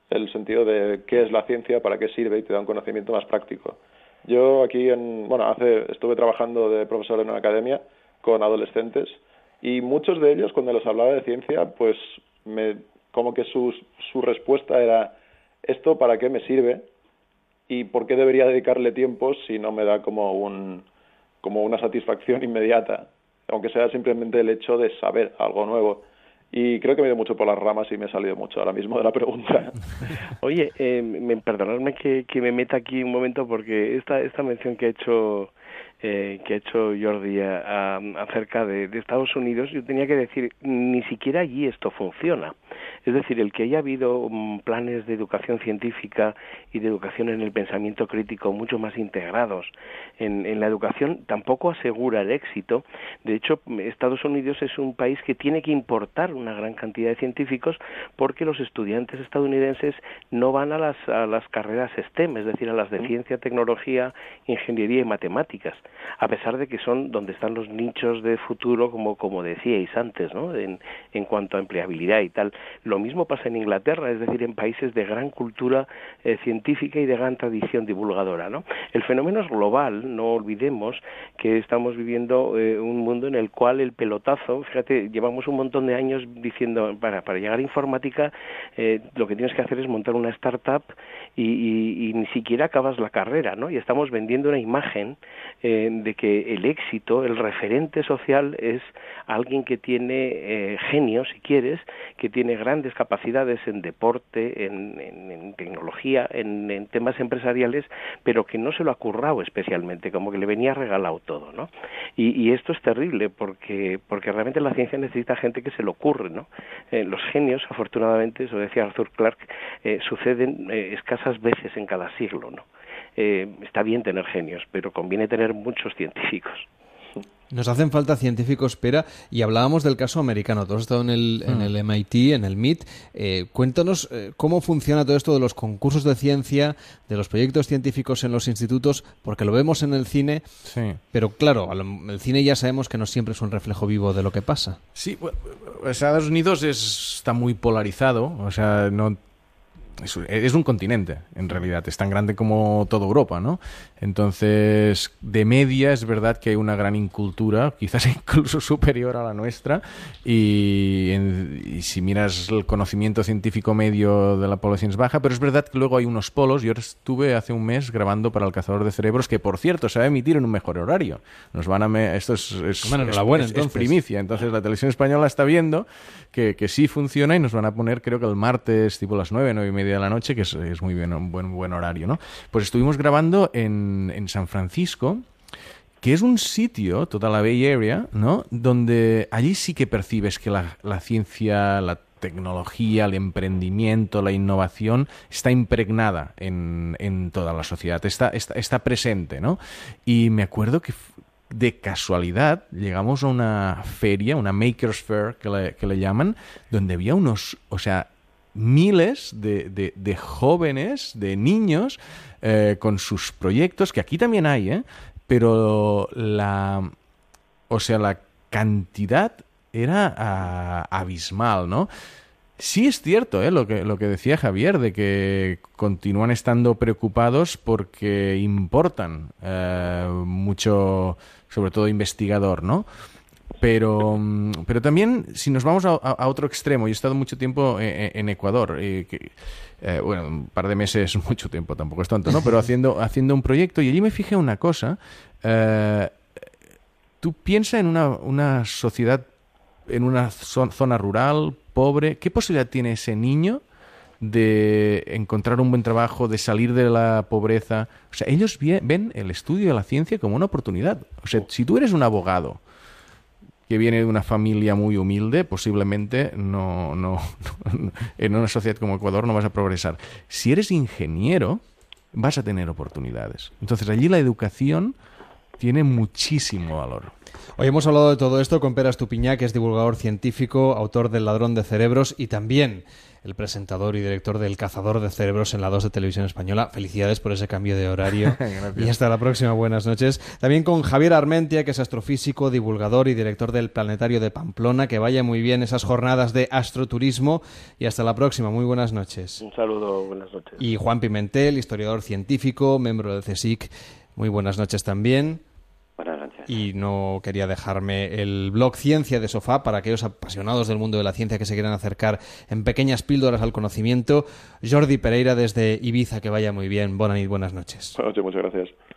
el sentido de qué es la ciencia, para qué sirve y te da un conocimiento más práctico. Yo aquí, en, bueno, hace, estuve trabajando de profesor en una academia con adolescentes y muchos de ellos cuando les hablaba de ciencia, pues me, como que su, su respuesta era, ¿esto para qué me sirve? ¿Y por qué debería dedicarle tiempo si no me da como un como una satisfacción *laughs* inmediata aunque sea simplemente el hecho de saber algo nuevo. Y creo que me he ido mucho por las ramas y me he salido mucho ahora mismo de la pregunta. *laughs* Oye, eh, me, perdonadme que, que, me meta aquí un momento porque esta, esta mención que ha hecho eh, que ha hecho Jordi acerca de, de, Estados Unidos, yo tenía que decir, ni siquiera allí esto funciona. Es decir, el que haya habido mm, planes de educación científica y de educación en el pensamiento crítico mucho más integrados en, en la educación tampoco asegura el éxito. De hecho, Estados Unidos es un país que tiene que importar una gran cantidad de científicos porque los estudiantes estadounidenses no van a las, a las carreras STEM, es decir, a las de ciencia, tecnología, ingeniería y matemáticas, a pesar de que son donde están los nichos de futuro, como, como decíais antes, ¿no? en, en cuanto a empleabilidad y tal. Lo mismo pasa en Inglaterra, es decir, en países de gran cultura eh, científica y de gran tradición divulgadora. ¿no? El fenómeno es global, no olvidemos que estamos viviendo eh, un mundo en el cual el pelotazo, fíjate, llevamos un montón de años diciendo, para, para llegar a informática, eh, lo que tienes que hacer es montar una startup y, ni siquiera acabas la carrera, ¿no? Y estamos vendiendo una imagen de que el éxito, el referente social es alguien que tiene genio, si quieres, que tiene grandes en deporte, en, tecnología, en, temas empresariales, pero que no se lo ha currado especialmente, como que le venía regalado todo, ¿no? Y, esto es terrible porque, porque realmente la ciencia necesita gente que se lo ocurre, ¿no? Eh, los genios, afortunadamente, eso decía Arthur Clarke, eh, suceden eh, escasas veces en cada siglo, ¿no? está bien tener genios, pero conviene tener muchos científicos. Nos hacen falta científicos, Pera, y hablábamos del caso americano. Tú has estado en el, en el MIT, en el MIT. Eh, cuéntanos eh, cómo funciona todo esto de los concursos de ciencia, de los proyectos científicos en los institutos, porque lo vemos en el cine, sí. pero claro, el cine ya sabemos que no siempre es un reflejo vivo de lo que pasa. Sí, Estados Unidos está muy polarizado, o sea, no es, un continente, en realidad, es tan grande como toda Europa, ¿no? Entonces, de media es verdad que hay una gran incultura, *laughs* quizás incluso superior a la nuestra, y, si miras el conocimiento científico medio de la población es baja, pero es verdad que luego hay unos polos. Yo estuve hace un mes grabando para El Cazador de Cerebros, que por cierto se va a emitir en un mejor horario. Nos van a esto es, es, bueno, es, primicia, entonces la televisión española está viendo que, que sí funciona y nos van a poner, creo que el martes, tipo las nueve, nueve y media de la noche, que es, muy bien, un buen, buen horario, ¿no? Pues estuvimos grabando en, en San Francisco, que es un sitio, toda la Bay Area, ¿no? Donde allí sí que percibes que la, la ciencia, la tecnología, el emprendimiento, la innovación está impregnada en, en toda la sociedad, está, está, está, presente, ¿no? Y me acuerdo que de casualidad llegamos a una feria, una Makers Fair que le, que le llaman, donde había unos, o sea, miles de, de, jóvenes, de niños, eh, con sus proyectos, que aquí también hay, ¿eh? pero la, o sea, la cantidad era ah, abismal, ¿no? Sí es cierto ¿eh? lo, que, lo que decía Javier, de que continúan estando preocupados porque importan eh, mucho, sobre todo investigador, ¿no? Pero, mm, pero también, si nos vamos a, otro extremo, yo he estado mucho tiempo e, e, en, Ecuador, eh, bueno, un par de meses, mucho tiempo, tampoco es tanto, ¿no? Pero haciendo, *laughs* haciendo un proyecto y allí me fijé una cosa. Eh, tú piensas en una, una sociedad, en una zona rural, pobre, ¿qué posibilidad tiene ese niño de encontrar un buen trabajo, de salir de la pobreza? O sea, ellos ven el estudio de la ciencia como una oportunidad. O sea, si tú eres un abogado, que viene de una familia muy humilde, posiblemente no, no, en una sociedad como Ecuador no vas a progresar. Si eres ingeniero, vas a tener oportunidades. Entonces allí la educación tiene muchísimo valor. Hoy hemos hablado de todo esto con Pera Estupiñá, que es divulgador científico, autor del Ladrón de Cerebros y también el presentador y director del Cazador de Cerebros en la 2 de Televisión Española. Felicidades por ese cambio de horario. *laughs* y hasta la próxima. Buenas noches. También con Javier Armentia, que es astrofísico, divulgador y director del Planetario de Pamplona. Que vaya muy bien esas jornadas de astroturismo. Y hasta la próxima. Muy buenas noches. Un saludo. Buenas noches. Y Juan Pimentel, historiador científico, miembro del CSIC. Muy buenas noches también. Y no quería dejarme el blog Ciencia de Sofá para aquellos apasionados del mundo de la ciencia que se quieran acercar en pequeñas píldoras al conocimiento. Jordi Pereira desde Ibiza, que vaya muy bien. Buenas buenas noches. Buenas noches, muchas gracias.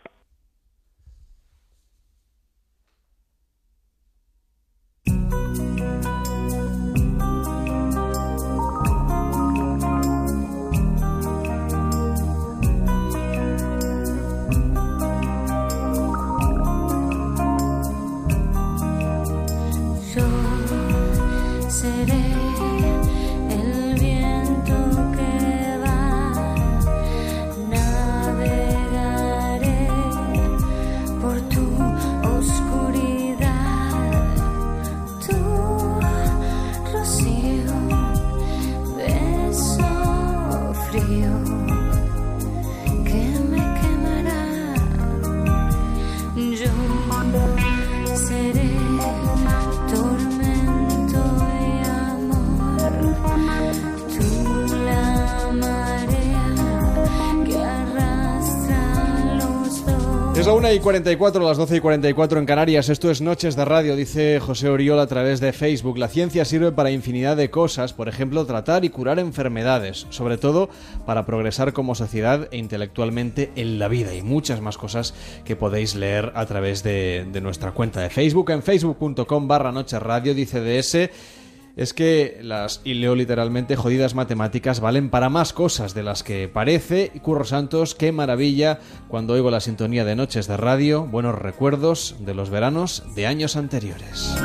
1 y 44, las 12 y 44 en Canarias. Esto es Noches de Radio, dice José Oriol a través de Facebook. La ciencia sirve para infinidad de cosas, por ejemplo, tratar y curar enfermedades, sobre todo para progresar como sociedad e intelectualmente en la vida y muchas más cosas que podéis leer a través de, de nuestra cuenta de Facebook en facebook.com barra Noches Radio, dice DS es que las, y leo literalmente, jodidas matemáticas valen para más cosas de las que parece. Y Curro Santos, qué maravilla cuando oigo la sintonía de noches de radio, buenos recuerdos de los veranos de años anteriores.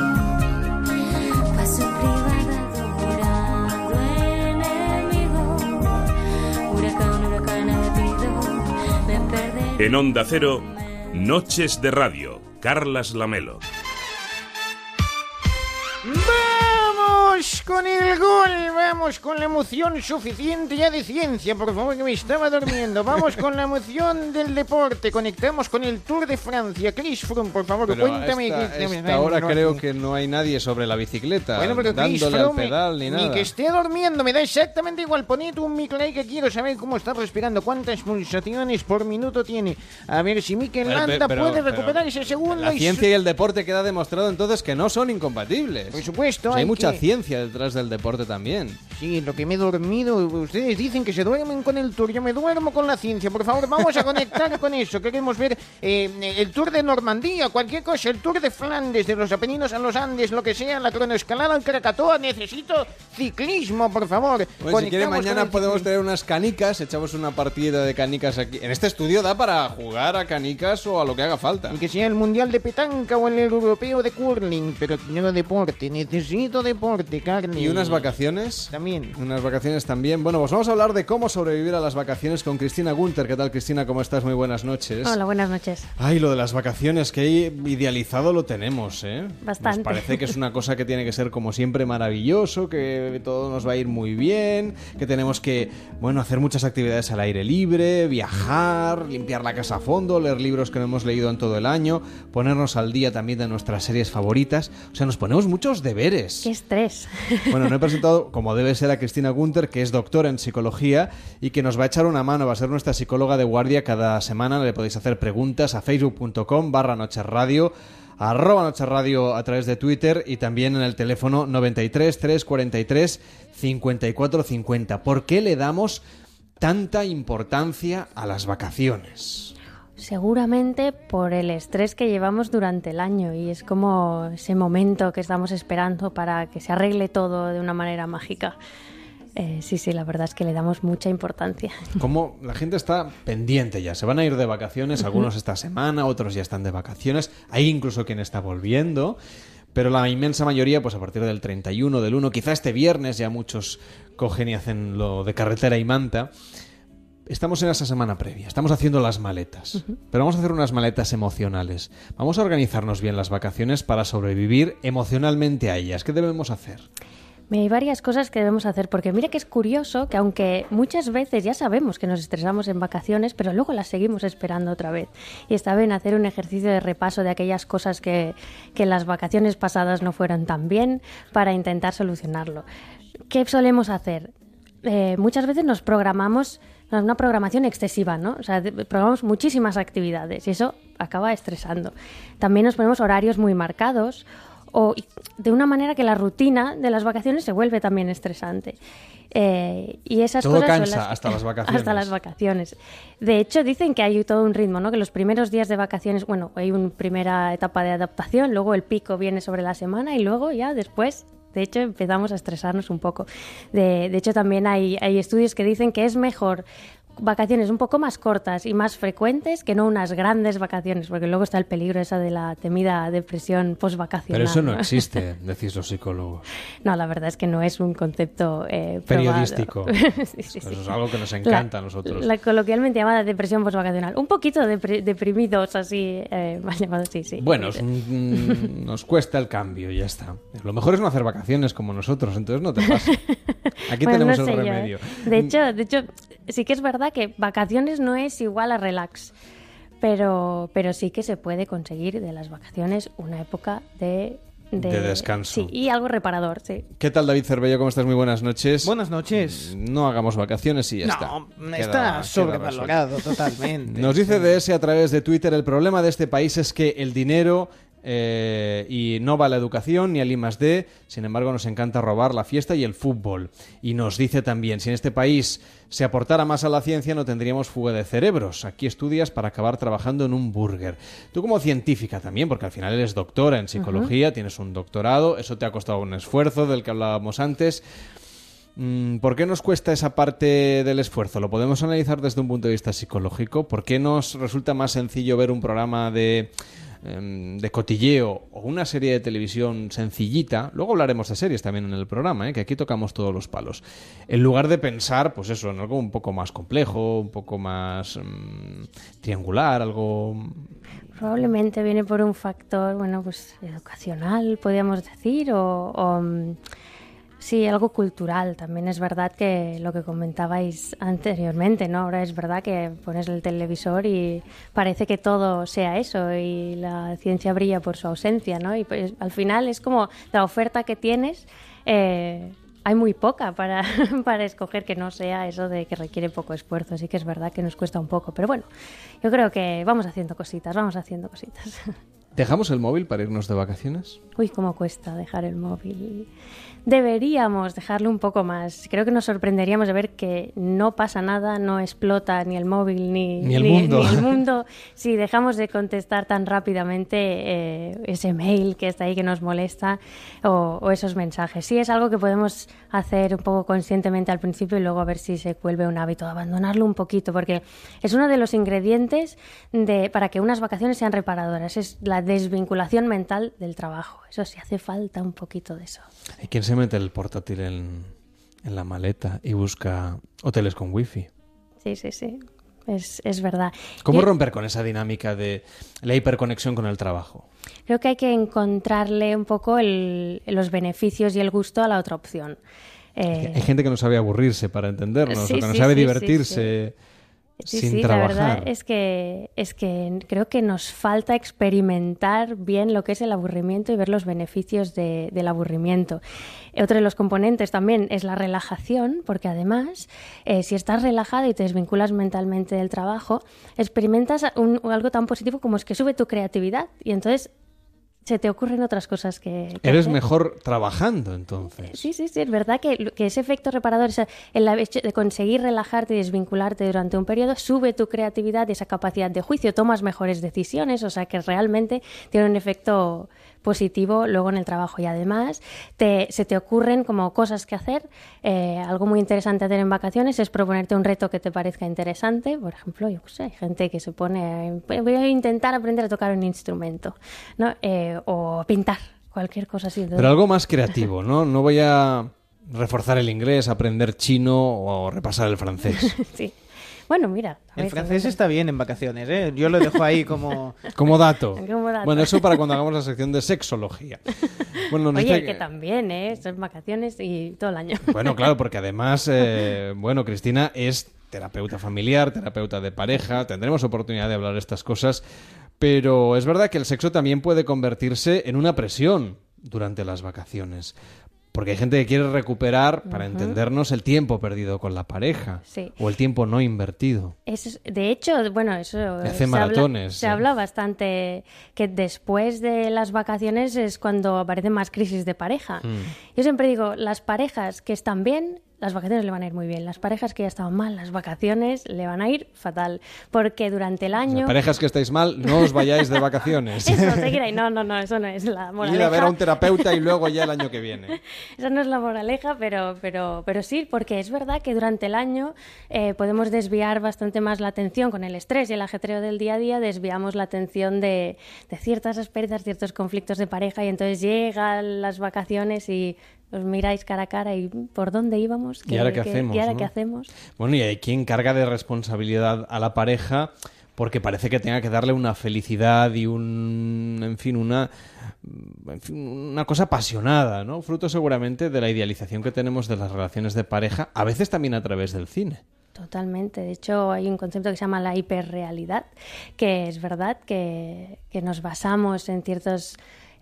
En Onda Cero, Noches de Radio, Carlas Lamelo. Con el gol, vamos con la emoción suficiente ya de ciencia, por favor, que me estaba durmiendo. Vamos con la emoción del deporte. Conectamos con el Tour de Francia. Chris Froome, por favor, Pero cuéntame. esta- ahora creo que no hay nadie sobre la bicicleta Bueno, pero Chris dándole al Froome, pedal ni nada. que esté durmiendo, me da exactamente igual. Poned un micro ahí que quiero saber cómo está respirando, cuántas pulsaciones por minuto tiene. A ver si Mikel Pero- Landa pero- puede pero recuperar ese segundo. La y ciencia y el deporte queda demostrado entonces que no son incompatibles. Por supuesto. hay hay mucha ciencia detrás del deporte también. Sí, lo que me he dormido. Ustedes dicen que se duermen con el tour. Yo me duermo con la ciencia. Por favor, vamos a conectar con eso. Queremos ver eh, el tour de Normandía, cualquier cosa. El tour de Flandes, de los Apeninos a los Andes, lo que sea. La cronoescalada al Krakatoa. Necesito ciclismo, por favor. Bueno, si quiere mañana podemos tener unas canicas, echamos una partida de canicas aquí. En este estudio da para jugar a canicas o a lo que haga falta. Que sea el Mundial de Petanca o el Europeo de Curling, pero quiero deporte, necesito deporte, ¿Y unas vacaciones? También. Unas vacaciones también. Bueno, pues vamos a hablar de cómo sobrevivir a las vacaciones con Cristina Gunter. ¿Qué tal, Cristina? ¿Cómo estás? Muy buenas noches. Hola, buenas noches. Ay, lo de las vacaciones, que idealizado lo tenemos, ¿eh? Bastante. Nos parece que es una cosa que tiene que ser como siempre maravilloso, que todo nos va a ir muy bien, que tenemos que, bueno, hacer muchas actividades al aire libre, viajar, limpiar la casa a fondo, leer libros que no hemos leído en todo el año, ponernos al día también de nuestras series favoritas. O sea, nos ponemos muchos deberes. Qué estrés. Bueno, no he presentado, como debe ser, a Cristina Gunter, que es doctora en psicología y que nos va a echar una mano, va a ser nuestra psicóloga de guardia cada semana. Le podéis hacer preguntas a facebook.com barra nocherradio, arroba nocherradio a través de Twitter y también en el teléfono 93 343 54 50. ¿Por qué le damos tanta importancia a las vacaciones? Seguramente por el estrés que llevamos durante el año y es como ese momento que estamos esperando para que se arregle todo de una manera mágica. Eh, sí, sí, la verdad es que le damos mucha importancia. *laughs* Como la gente está pendiente ya, se van a ir de vacaciones, algunos esta semana, otros ya están de vacaciones, hay incluso quien está volviendo, pero la inmensa mayoría, pues a partir del 31, del 1, quizá este viernes ya muchos cogen y hacen lo de carretera y manta. Estamos en esa semana previa, estamos haciendo las maletas, pero vamos a hacer unas maletas emocionales. Vamos a organizarnos bien las vacaciones para sobrevivir emocionalmente a ellas. ¿Qué debemos hacer? Mira, hay varias cosas que debemos hacer, porque mira que es curioso que aunque muchas veces ya sabemos que nos estresamos en vacaciones, pero luego las seguimos esperando otra vez. Y está bien hacer un ejercicio de repaso de aquellas cosas que, que en las vacaciones pasadas no fueron tan bien para intentar solucionarlo. ¿Qué solemos hacer? Eh, muchas veces nos programamos una programación excesiva, ¿no? O sea, programamos muchísimas actividades y eso acaba estresando. También nos ponemos horarios muy marcados o de una manera que la rutina de las vacaciones se vuelve también estresante. Eh, y esas Todo cosas son cansa las- hasta las *laughs* vacaciones. Hasta las vacaciones. De hecho, dicen que hay todo un ritmo, ¿no? Que los primeros días de vacaciones, bueno, hay una primera etapa de adaptación, luego el pico viene sobre la semana y luego ya después, de hecho, empezamos a estresarnos un poco. De, hecho, también hay, hay estudios que dicen que es mejor vacaciones un poco más cortas y más frecuentes que no unas grandes vacaciones, porque luego está el peligro esa de la temida depresión postvacacional. Pero eso no *laughs* existe, decís los psicólogos. No, la verdad es que no es un concepto eh, Periodístico. *laughs* Sí, sí, Eso sí. es algo que nos encanta La- a nosotros. La coloquialmente llamada depresión postvacacional. Un poquito depri- deprimidos, así, eh, mal llamado, sí, sí. Bueno, es un- nos cuesta el cambio, ya está. Lo mejor es no hacer vacaciones como nosotros, entonces no te pasa. *laughs* Aquí Bueno, tenemos no el yo, ¿eh? remedio. De hecho, de hecho, sí que es verdad que vacaciones no es igual a relax. Pero, pero sí que se puede conseguir de las vacaciones una época de de descanso. Sí, y algo reparador, sí. ¿Qué tal, David Cervello? ¿Cómo estás? Muy buenas noches. Buenas noches. No hagamos vacaciones y ya está. No, está queda sobrevalorado totalmente. Nos dice DS a través de Twitter, el problema de este país es que el dinero eh, y no va a la educación ni al I más D, sin embargo nos encanta robar la fiesta y el fútbol. Y nos dice también, si en este país se aportara más a la ciencia no tendríamos fuga de cerebros. Aquí estudias para acabar trabajando en un burger. Tú como científica también, porque al final eres doctora en psicología, tienes un doctorado, eso te ha costado un esfuerzo del que hablábamos antes. Mm, ¿Por qué nos cuesta esa parte del esfuerzo? ¿Lo podemos analizar desde un punto de vista psicológico? ¿Por qué nos resulta más sencillo ver un programa de, em, de cotilleo o una serie de televisión sencillita? Luego hablaremos de series también en el programa, ¿eh? que aquí tocamos todos los palos. En lugar de pensar, pues eso, en algo un poco más complejo, un poco más mm, triangular, algo... Probablemente viene por un factor, bueno, pues educacional, podríamos decir, o, mm, sí, algo cultural. También es verdad que lo que comentabais anteriormente, ¿no? Ahora es verdad que pones el televisor y parece que todo sea eso y la ciencia brilla por su ausencia, ¿no? Y pues, al final es como la oferta que tienes. eh, hay muy poca para, *laughs* para escoger que no sea eso de que requiere poco esfuerzo. Así que es verdad que nos cuesta un poco. Pero bueno, yo creo que vamos haciendo cositas, vamos haciendo cositas. *laughs* ¿Dejamos el móvil para irnos de vacaciones? Uy, cómo cuesta dejar el móvil. Deberíamos dejarlo un poco más. Creo que nos sorprenderíamos de ver que no pasa nada, no explota ni el móvil ni, Ni el mundo. ni el *laughs* mundo si dejamos de contestar tan rápidamente eh, ese mail que está ahí que nos molesta o, o esos mensajes. Sí, es algo que podemos hacer un poco conscientemente al principio y luego a ver si se vuelve un hábito, abandonarlo un poquito, porque es uno de los ingredientes de, para que unas vacaciones sean reparadoras. Es la desvinculación mental del trabajo. Eso sí, hace falta un poquito de eso. ¿Y quién se mete el portátil en, en la maleta y busca hoteles con wifi? Sí, sí, sí. Es, es verdad. ¿Cómo romper con esa dinámica de la hiperconexión con el trabajo? Creo que hay que encontrarle un poco el- los beneficios y el gusto a la otra opción. Eh, Hay gente que no sabe aburrirse para entendernos, Sí, o que no sí, sabe sí, divertirse Sí, sin sí, trabajar. la verdad es que, es que creo que nos falta experimentar bien lo que es el aburrimiento y ver los beneficios de- del aburrimiento. Otro de los componentes también es la relajación, porque además, eh, si estás relajada y te desvinculas mentalmente del trabajo, experimentas un- algo tan positivo como es que sube tu creatividad y entonces se te ocurren otras cosas que... que Eres hacer. mejor trabajando entonces. Sí, sí, sí, es verdad que, que ese efecto reparador, esa- el hecho de conseguir relajarte y desvincularte durante un periodo, sube tu creatividad y esa capacidad de juicio, tomas mejores decisiones, o sea que realmente tiene un efecto positivo luego en el trabajo y además te- se te ocurren como cosas que hacer. Eh, algo muy interesante hacer en vacaciones es proponerte un reto que te parezca interesante. Por ejemplo, yo sé, hay gente que se pone, voy a intentar aprender a tocar un instrumento, ¿no? Eh, o pintar, cualquier cosa así. Pero algo más creativo, ¿no? No voy a reforzar el inglés, aprender chino o repasar el francés. *laughs* sí. Bueno, mira. a El francés está bien en vacaciones, ¿eh? Yo lo dejo ahí como... *laughs* Como dato. *laughs* Como dato. Bueno, eso para cuando hagamos la sección de sexología. Bueno, nos Oye, dice que también, ¿eh? Son vacaciones y todo el año. Bueno, *laughs* claro, porque además, eh, bueno, Cristina es terapeuta familiar, terapeuta de pareja, tendremos oportunidad de hablar de estas cosas, pero es verdad que el sexo también puede convertirse en una presión durante las vacaciones. Porque hay gente que quiere recuperar, para entendernos, el tiempo perdido con la pareja Sí. o el tiempo no invertido. Es- de hecho, bueno, eso hace se, habla, maratones, se ¿eh? habla bastante que después de las vacaciones es cuando aparecen más crisis de pareja. Mm. Yo siempre digo, las parejas que están bien, las vacaciones le van a ir muy bien. Las parejas que ya estaban mal, las vacaciones le van a ir fatal. Porque durante el año... Parejas que estáis mal, no os vayáis de vacaciones. *laughs* Eso, seguir. No, no, no, eso no es la *laughs* moraleja. Ir a ver a un terapeuta y luego ya el año que viene. *laughs* Esa no es la moraleja, pero, pero, pero sí, porque es verdad que durante el año eh, podemos desviar bastante más la atención con el estrés y el ajetreo del día a día, desviamos la atención de, de ciertas asperezas, ciertos conflictos de pareja y entonces llegan las vacaciones y os miráis cara a cara y por dónde íbamos. ¿Y ahora qué hacemos, ¿Y ahora no? qué hacemos? Bueno, y hay quien carga de responsabilidad a la pareja porque parece que tenga que darle una felicidad y un, en fin, una, en fin, una cosa apasionada, ¿no? Fruto seguramente de la idealización que tenemos de las relaciones de pareja, a veces también a través del cine. Totalmente. De hecho, hay un concepto que se llama la hiperrealidad, que es verdad que, que nos basamos en ciertos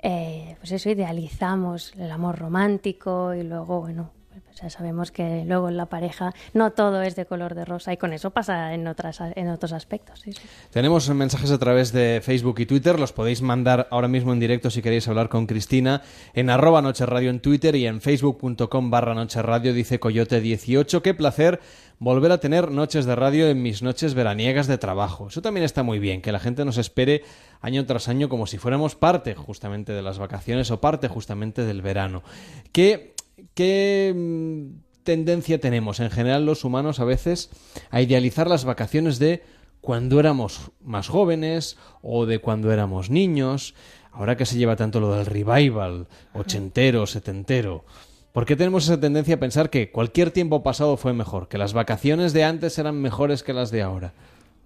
eh, pues eso, idealizamos el amor romántico y luego, bueno, pues ya sabemos que luego en la pareja no todo es de color de rosa y con eso pasa en, otras, en otros aspectos. Tenemos mensajes a través de Facebook y Twitter, los podéis mandar ahora mismo en directo si queréis hablar con Cristina en arroba Noche Radio en Twitter y en facebook.com barra Noche Radio, dice Coyote18. Qué placer volver a tener noches de radio en mis noches veraniegas de trabajo. Eso también está muy bien, que la gente nos espere año tras año como si fuéramos parte justamente de las vacaciones o parte justamente del verano. ¿Qué, qué mm, tendencia tenemos en general los humanos a veces a idealizar las vacaciones de cuando éramos más jóvenes o de cuando éramos niños? Ahora que se lleva tanto lo del revival, ochentero, setentero. ¿Por qué tenemos esa tendencia a pensar que cualquier tiempo pasado fue mejor, que las vacaciones de antes eran mejores que las de ahora?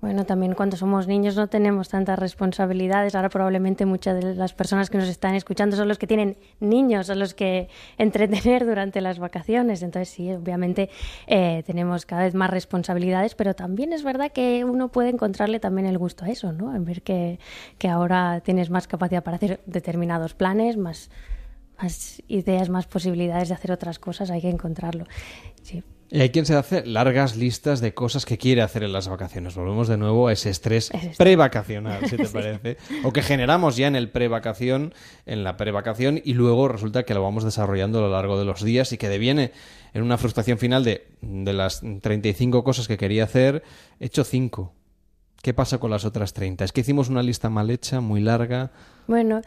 Bueno, también cuando somos niños no tenemos tantas responsabilidades. Ahora probablemente muchas de las personas que nos están escuchando son los que tienen niños a los que entretener durante las vacaciones. Entonces sí, obviamente eh, tenemos cada vez más responsabilidades, pero también es verdad que uno puede encontrarle también el gusto a eso, ¿no? En ver que, que ahora tienes más capacidad para hacer determinados planes, más, más ideas, más posibilidades de hacer otras cosas, hay que encontrarlo. Sí. Y hay quien se hace largas listas de cosas que quiere hacer en las vacaciones. Volvemos de nuevo a ese estrés prevacacional, si te *laughs* Sí. parece. O que generamos ya en el prevacación, en la prevacación, y luego resulta que lo vamos desarrollando a lo largo de los días y que deviene en una frustración final de, de las 35 cosas que quería hacer, he hecho 5. ¿Qué pasa con las otras 30? Es que hicimos una lista mal hecha, muy larga, Bueno,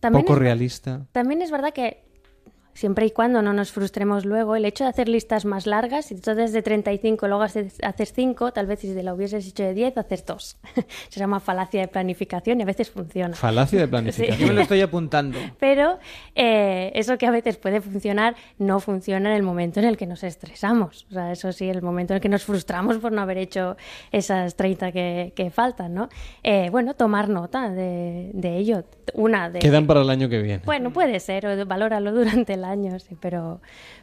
también poco es- realista. También es verdad que siempre y cuando no nos frustremos luego, el hecho de hacer listas más largas, si tú haces de 35 luego haces, haces 5, tal vez si te la hubieses hecho de 10, haces 2. *laughs* Se llama falacia de planificación y a veces funciona. Falacia de *laughs* planificación. Yo me lo estoy apuntando. *laughs* Pero eh, eso que a veces puede funcionar, no funciona en el momento en el que nos estresamos. O sea, eso sí, el momento en el que nos frustramos por no haber hecho esas 30 que, que faltan, ¿no? Eh, bueno, tomar nota de, de ello. Una de... Quedan para el año que viene. Bueno, puede ser, o valóralo durante el año, sí, pero,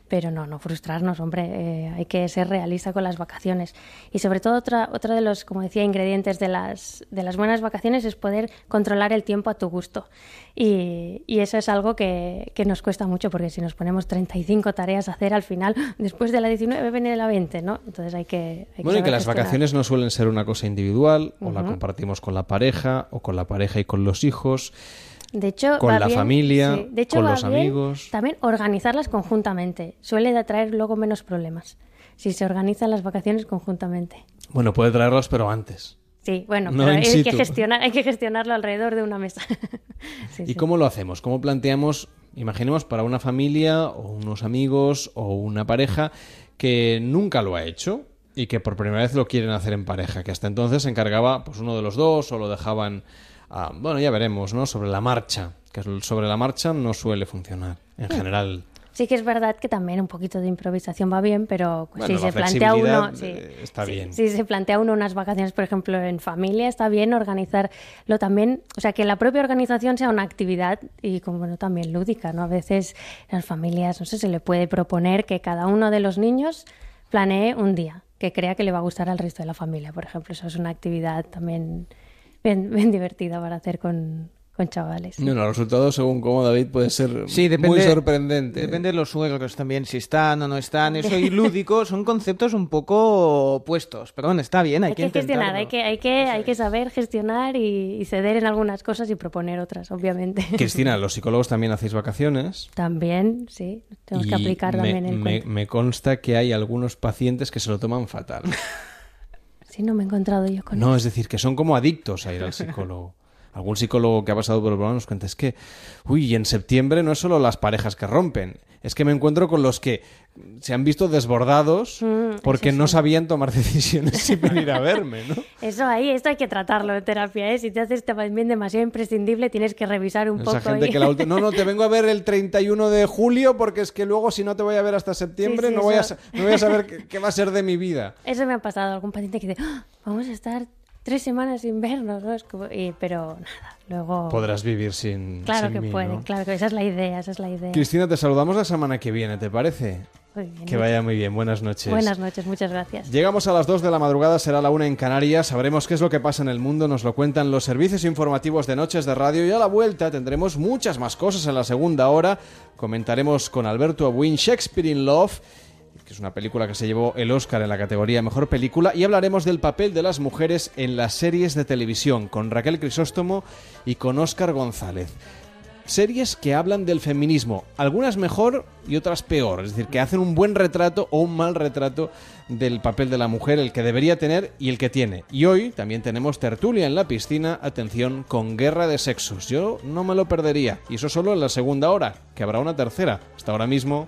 pero no, no frustrarnos, hombre, eh, hay que ser realista con las vacaciones. Y sobre todo, otra, otro de los, como decía, ingredientes de las, de las buenas vacaciones es poder controlar el tiempo a tu gusto. Y, y eso es algo que, que nos cuesta mucho, porque si nos ponemos 35 tareas a hacer al final, *gasps* después de la 19 viene la 20, ¿no? Entonces hay que... hay que Bueno, y que las gestionar. vacaciones no suelen ser una cosa individual, o la Ujú. compartimos con la pareja, o con la pareja y con los hijos. De hecho, con va la bien- familia, sí. De hecho, con va los bien amigos. También organizarlas conjuntamente. Suele atraer luego menos problemas. Si se organizan las vacaciones conjuntamente. Bueno, puede traerlos, pero antes. Sí, bueno, No pero hay que, gestionar, hay que gestionarlo alrededor de una mesa. *laughs* Sí, ¿Y sí. cómo lo hacemos? ¿Cómo planteamos, imaginemos, para una familia, o unos amigos, o una pareja que nunca lo ha hecho y que por primera vez lo quieren hacer en pareja, que hasta entonces se encargaba pues uno de los dos o lo dejaban, a- bueno, ya veremos, ¿no? Sobre la marcha, que sobre la marcha no suele funcionar en Mm. general. Sí que es verdad que también un poquito de improvisación va bien, pero Bueno, si se plantea uno, sí, eh, está sí, bien. si se plantea uno unas vacaciones, por ejemplo, en familia, está bien organizarlo también, o sea, que la propia organización sea una actividad y como bueno, también lúdica, ¿no? A veces las familias, no sé, se le puede proponer que cada uno de los niños planee un día que crea que le va a gustar al resto de la familia, por ejemplo, eso es una actividad también bien, bien *laughs* divertida para hacer con, con chavales. Bueno, el resultado, según cómo David, puede ser Sí, depende, muy sorprendente. Depende de los suegros también, si están o no están. *laughs* Eso y lúdico son conceptos un poco opuestos. Pero bueno, está bien, hay, Hay que gestionar, hay que, hay que, hay que saber gestionar y, y ceder en algunas cosas y proponer otras, obviamente. *laughs* Cristina, los psicólogos también hacéis vacaciones. También, sí, tenemos que y aplicar me, también el me- me consta que hay algunos pacientes que se lo toman fatal. Sí, no me he encontrado yo con No, es decir, que son como adictos a ir al psicólogo. *laughs* Algún psicólogo que ha pasado por el programa nos cuenta, es que, uy, y en septiembre no es solo las parejas que rompen, es que me encuentro con los que se han visto desbordados Mm, porque no sabían tomar decisiones sin venir a verme, ¿no? *laughs* Eso ahí, esto hay que tratarlo en terapia, ¿eh? Si te haces también demasiado imprescindible, tienes que revisar un Esa poco. gente y- que la. *laughs* No, no, te vengo a ver el 31 de julio porque es que luego si no te voy a ver hasta septiembre Sí, sí, no, voy a, eso. no voy a saber qué, *laughs* qué va a ser de mi vida. Eso me ha pasado, algún paciente que dice, "Ah, vamos a estar tres semanas sin vernos, ¿no? Es como- y- pero nada, luego... Podrás vivir sin, Claro sin que mí, pueden, ¿no? claro que esa es la idea, esa es la idea. Cristina, te saludamos la semana que viene, ¿te parece? Que vaya muy bien. Buenas noches. Buenas noches, muchas gracias. Llegamos a las 2 de la madrugada, será la 1 en Canarias. Sabremos qué es lo que pasa en el mundo, nos lo cuentan los servicios informativos de Noches de Radio y a la vuelta tendremos muchas más cosas en la segunda hora. Comentaremos con Alberto Abuin Shakespeare in Love que es una película que se llevó el Oscar en la categoría Mejor Película, y hablaremos del papel de las mujeres en las series de televisión, con Raquel Crisóstomo y con Óscar González. Series que hablan del feminismo, algunas mejor y otras peor, es decir, que hacen un buen retrato o un mal retrato del papel de la mujer, el que debería tener y el que tiene. Y hoy también tenemos tertulia en la piscina, atención, con guerra de sexos. Yo no me lo perdería, y eso solo en la segunda hora, que habrá una tercera. Hasta ahora mismo.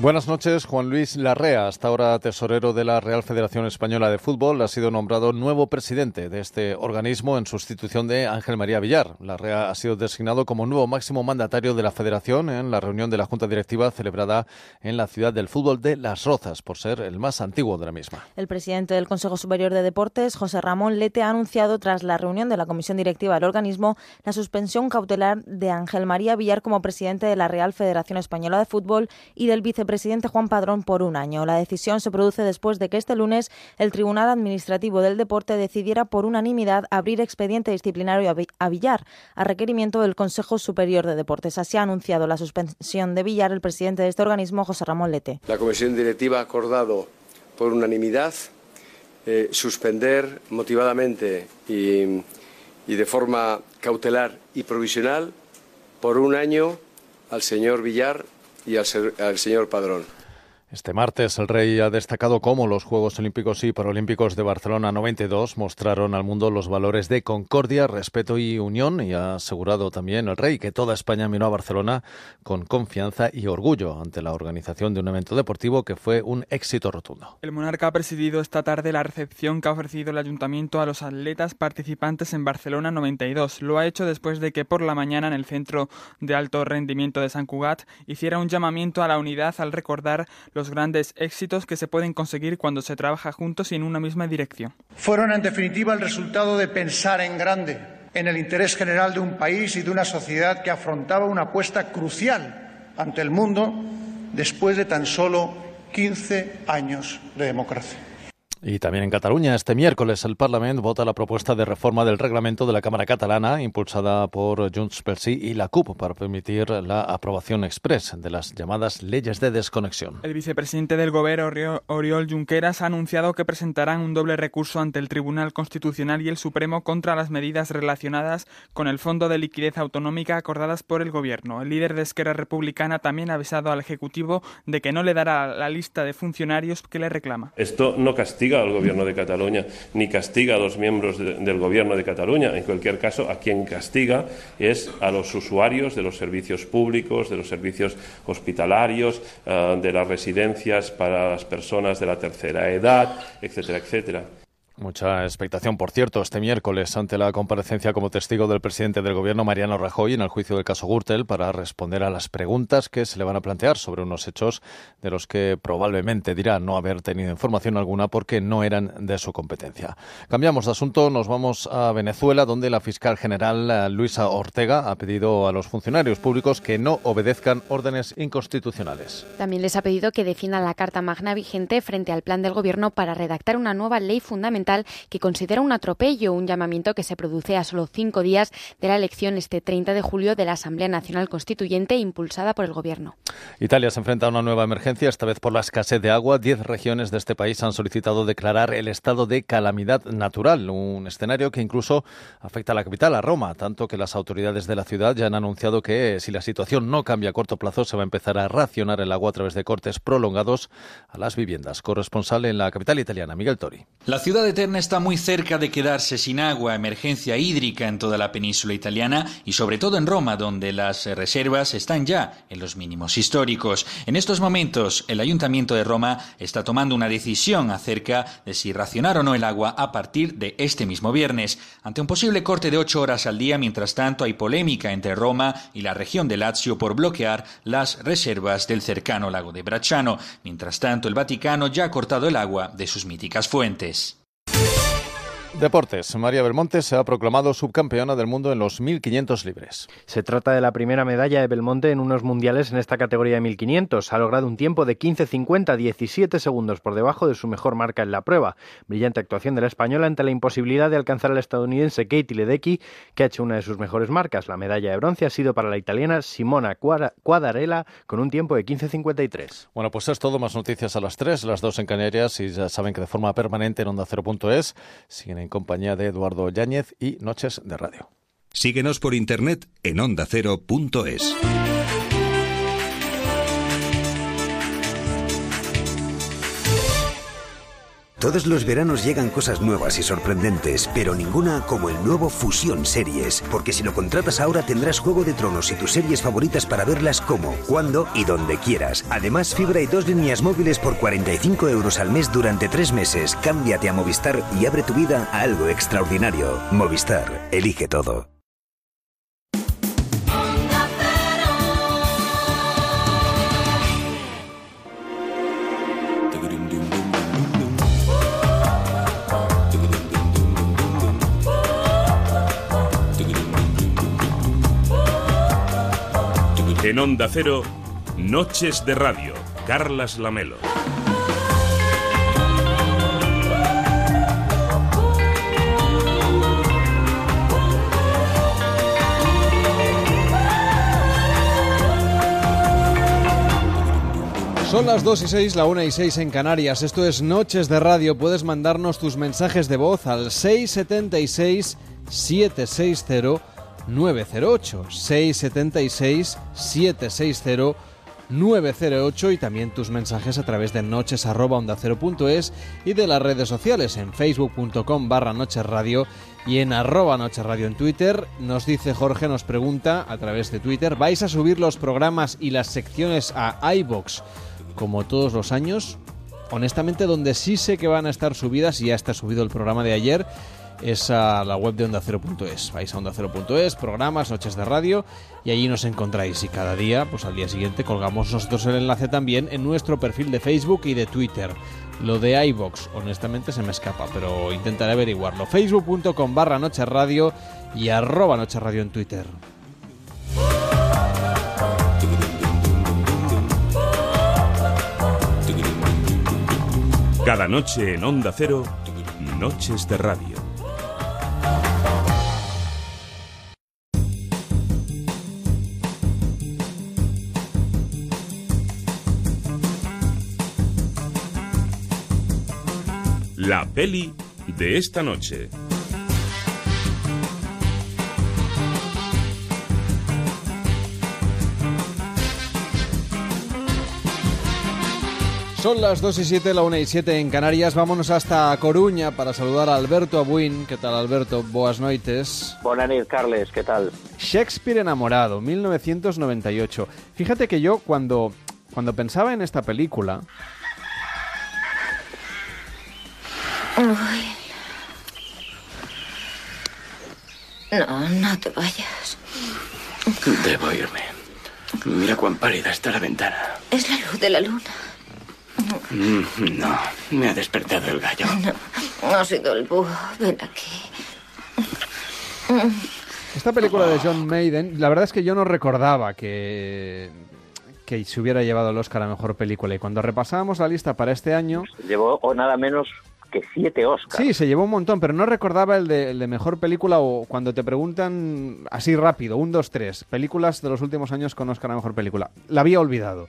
Buenas noches, Juan Luis Larrea, hasta ahora tesorero de la Real Federación Española de Fútbol, ha sido nombrado nuevo presidente de este organismo en sustitución de Ángel María Villar. Larrea ha sido designado como nuevo máximo mandatario de la Federación en la reunión de la Junta Directiva celebrada en la ciudad del fútbol de Las Rozas, por ser el más antiguo de la misma. El presidente del Consejo Superior de Deportes, José Ramón Lete, ha anunciado tras la reunión de la Comisión Directiva del organismo la suspensión cautelar de Ángel María Villar como presidente de la Real Federación Española de Fútbol y del vicepresidente presidente Juan Padrón por un año. La decisión se produce después de que este lunes el Tribunal Administrativo del Deporte decidiera por unanimidad abrir expediente disciplinario a Villar a requerimiento del Consejo Superior de Deportes. Así ha anunciado la suspensión de Villar el presidente de este organismo, José Ramón Lete. La Comisión Directiva ha acordado por unanimidad eh, suspender motivadamente y, y de forma cautelar y provisional por un año al señor Villar y al, señor Padrón. Este martes el rey ha destacado cómo los Juegos Olímpicos y Paralímpicos de Barcelona 92 mostraron al mundo los valores de concordia, respeto y unión y ha asegurado también el rey que toda España miró a Barcelona con confianza y orgullo ante la organización de un evento deportivo que fue un éxito rotundo. El monarca ha presidido esta tarde la recepción que ha ofrecido el ayuntamiento a los atletas participantes en Barcelona 92. Lo ha hecho después de que por la mañana en el Centro de Alto Rendimiento de San Cugat hiciera un llamamiento a la unidad al recordar los grandes éxitos que se pueden conseguir cuando se trabaja juntos y en una misma dirección. Fueron, en definitiva, el resultado de pensar en grande, en el interés general de un país y de una sociedad que afrontaba una apuesta crucial ante el mundo después de tan solo 15 años de democracia. Y también en Cataluña, este miércoles el Parlamento vota la propuesta de reforma del reglamento de la Cámara Catalana, impulsada por Junts per Sí y la CUP, para permitir la aprobación express de las llamadas leyes de desconexión. El vicepresidente del Gobierno, Oriol Junqueras, ha anunciado que presentarán un doble recurso ante el Tribunal Constitucional y el Supremo contra las medidas relacionadas con el Fondo de Liquidez Autonómica acordadas por el Gobierno. El líder de Esquerra Republicana también ha avisado al Ejecutivo de que no le dará la lista de funcionarios que le reclama. Esto no castiga al gobierno de Cataluña ni castiga a los miembros de, del gobierno de Cataluña. En cualquier caso, a quien castiga es a los usuarios de los servicios públicos, de los servicios hospitalarios, uh, de las residencias para las personas de la tercera edad, etcétera, etcétera. Mucha expectación, por cierto, este miércoles ante la comparecencia como testigo del presidente del gobierno, Mariano Rajoy, en el juicio del caso Gürtel, para responder a las preguntas que se le van a plantear sobre unos hechos de los que probablemente dirá no haber tenido información alguna porque no eran de su competencia. Cambiamos de asunto, nos vamos a Venezuela, donde la fiscal general eh, Luisa Ortega ha pedido a los funcionarios públicos que no obedezcan órdenes inconstitucionales. También les ha pedido que defiendan la Carta Magna vigente frente al plan del gobierno para redactar una nueva ley fundamental que considera un atropello, un llamamiento que se produce a solo cinco días de la elección este 30 de julio de la Asamblea Nacional Constituyente impulsada por el Gobierno. Italia se enfrenta a una nueva emergencia, esta vez por la escasez de agua. Diez regiones de este país han solicitado declarar el estado de calamidad natural, un escenario que incluso afecta a la capital, a Roma, tanto que las autoridades de la ciudad ya han anunciado que si la situación no cambia a corto plazo se va a empezar a racionar el agua a través de cortes prolongados a las viviendas. Corresponsal en la capital italiana, Miguel Tori. La ciudad de Eterna está muy cerca de quedarse sin agua, emergencia hídrica en toda la península italiana y sobre todo en Roma, donde las reservas están ya en los mínimos históricos. En estos momentos, el Ayuntamiento de Roma está tomando una decisión acerca de si racionar o no el agua a partir de este mismo viernes. Ante un posible corte de ocho horas al día, mientras tanto, hay polémica entre Roma y la región de Lazio por bloquear las reservas del cercano lago de Bracciano. Mientras tanto, el Vaticano ya ha cortado el agua de sus míticas fuentes. Deportes. María Belmonte se ha proclamado subcampeona del mundo en los 1500 libres. Se trata de la primera medalla de Belmonte en unos mundiales en esta categoría de 1500. Ha logrado un tiempo de 15.50, 17 segundos por debajo de su mejor marca en la prueba. Brillante actuación de la española ante la imposibilidad de alcanzar al estadounidense Katie Ledecky, que ha hecho una de sus mejores marcas. La medalla de bronce ha sido para la italiana Simona Quadarella con un tiempo de 15.53. Bueno, pues es todo. Más noticias a las 3, las 2 en Canarias y ya saben que de forma permanente en onda 0.es en compañía de Eduardo Yáñez y Noches de Radio. Síguenos por internet en ondacero.es. Todos los veranos llegan cosas nuevas y sorprendentes, pero ninguna como el nuevo Fusión Series, porque si lo contratas ahora tendrás Juego de Tronos y tus series favoritas para verlas como, cuando y donde quieras. Además, fibra y dos líneas móviles por 45 euros al mes durante tres meses. Cámbiate a Movistar y abre tu vida a algo extraordinario. Movistar, elige todo. En Onda Cero, Noches de Radio, Carlas Lamelo. Son las 2 y 6, la 1 y 6 en Canarias. Esto es Noches de Radio. Puedes mandarnos tus mensajes de voz al 676 760 908 676 760 908 y también tus mensajes a través de noches arroba es y de las redes sociales en facebook.com barra noches radio y en arroba noches radio en Twitter. Nos dice Jorge, nos pregunta a través de Twitter, ¿vais a subir los programas y las secciones a iBox como todos los años? Honestamente, donde sí sé que van a estar subidas, y ya está subido el programa de ayer, es a la web de Onda Cero.es. Vais a Onda Cero.es, programas, noches de radio, y allí nos encontráis. Y cada día, pues al día siguiente, colgamos nosotros el enlace también en nuestro perfil de Facebook y de Twitter. Lo de iBox, honestamente, se me escapa, pero intentaré averiguarlo. Facebook.com barra Noche Radio y arroba Noche Radio en Twitter. Cada noche en Onda Cero, Noches de Radio. La peli de esta noche. Son las 2 y 7, la 1 y 7 en Canarias. Vámonos hasta Coruña para saludar a Alberto Abuin. ¿Qué tal, Alberto? Boas noites. Buenas noches, Carles. ¿Qué tal? Shakespeare enamorado, 1998. Fíjate que yo cuando, cuando pensaba en esta película... Uy. No, no te vayas. Debo irme. Mira cuán pálida está la ventana. Es la luz de la luna. Mm, No, me ha despertado el gallo. No, ha sido el búho. Ven aquí. Esta película de John Maiden, la verdad es que yo no recordaba que, que se hubiera llevado el Oscar a Mejor Película. Y cuando repasábamos la lista para este año... Llevó o nada menos que siete Oscars. Sí, se llevó un montón, pero no recordaba el de, el de Mejor Película o cuando te preguntan así rápido, un, dos, tres, películas de los últimos años con Oscar a Mejor Película. La había olvidado.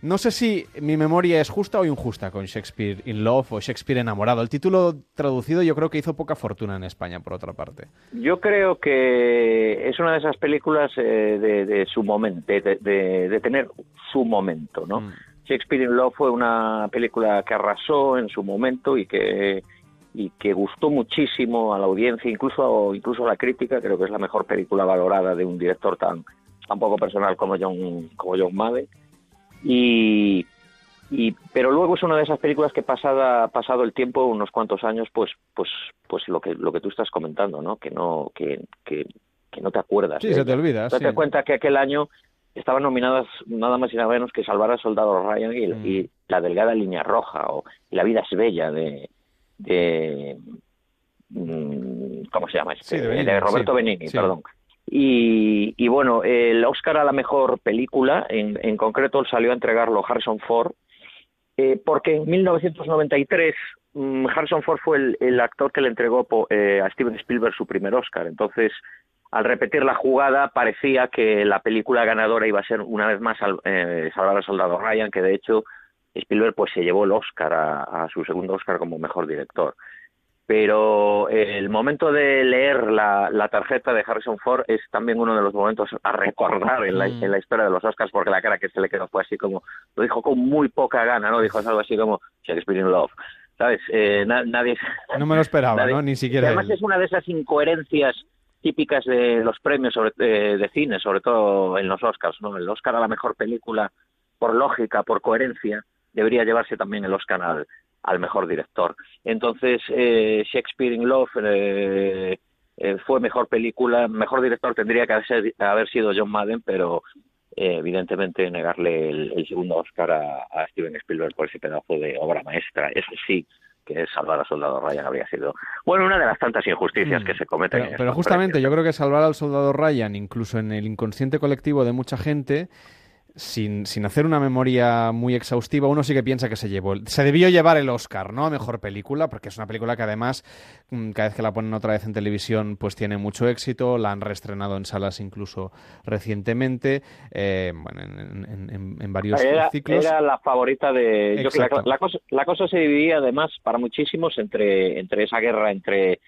No sé si mi memoria es justa o injusta con Shakespeare in Love o Shakespeare enamorado. El título traducido yo creo que hizo poca fortuna en España, por otra parte. Yo creo que es una de esas películas eh, de, de su momento, de, de- de tener su momento, ¿no? Shakespeare in Love fue una película que arrasó en su momento y que y que gustó muchísimo a la audiencia, incluso, incluso a la crítica, creo que es la mejor película valorada de un director tan, tan poco personal como John, como John Madden. Y, y, pero luego es una de esas películas que pasada, pasado el tiempo, unos cuantos años, pues, pues, pues lo que, lo que tú estás comentando, ¿no? Que no, que, que, no te acuerdas. Sí, se te olvida. Te das cuenta que aquel año estaban nominadas nada más y nada menos que Salvar al Soldado Ryan y, Mm. y La Delgada Línea Roja o La Vida es Bella de, de mm, ¿cómo se llama este? Sí, de Benigni, Roberto sí, Benigni, sí. perdón. Y, y bueno, el Oscar a la mejor película, en, en concreto salió a entregarlo Harrison Ford, eh, porque en 1993 mm, Harrison Ford fue el, el actor que le entregó po- eh, a Steven Spielberg su primer Oscar. Entonces, al repetir la jugada, parecía que la película ganadora iba a ser una vez más eh, Salvar al Soldado Ryan, que de hecho Spielberg pues se llevó el Oscar a, a su segundo Oscar como mejor director. Pero eh, el momento de leer la, la tarjeta de Harrison Ford es también uno de los momentos a recordar en la, Mm. en la historia de los Oscars, porque la cara que se le quedó fue así como, lo dijo con muy poca gana, ¿no? Dijo algo así como Shakespeare in Love, ¿sabes? Eh, na- nadie... No me lo esperaba, *laughs* nadie- ¿no? Ni siquiera además él. es una de esas incoherencias típicas de los premios sobre, de cine, sobre todo en los Oscars, ¿no? El Oscar a la mejor película, por lógica, por coherencia, debería llevarse también el Oscar al, al mejor director. Entonces, eh, Shakespeare in Love eh, eh, fue mejor película, mejor director tendría que haber, haber sido John Madden, pero eh, evidentemente negarle el, el segundo Oscar a, a Steven Spielberg por ese pedazo de obra maestra, eso sí, que salvar a Soldado Ryan habría sido, bueno, una de las tantas injusticias que se cometen. Mm. Pero, en pero estos justamente yo creo que salvar al soldado Ryan, incluso en el inconsciente colectivo de mucha gente, sin, sin hacer una memoria muy exhaustiva, uno sí que piensa que se llevó, se debió llevar el Oscar, ¿no? A mejor película, porque es una película que además, mm, cada vez que la ponen otra vez en televisión, pues tiene mucho éxito, la han reestrenado en salas incluso recientemente, eh, bueno, en, en- en- en varios Era, ciclos. era la favorita de... yo- la, cosa, la cosa se dividía además para muchísimos entre, entre esa guerra entre,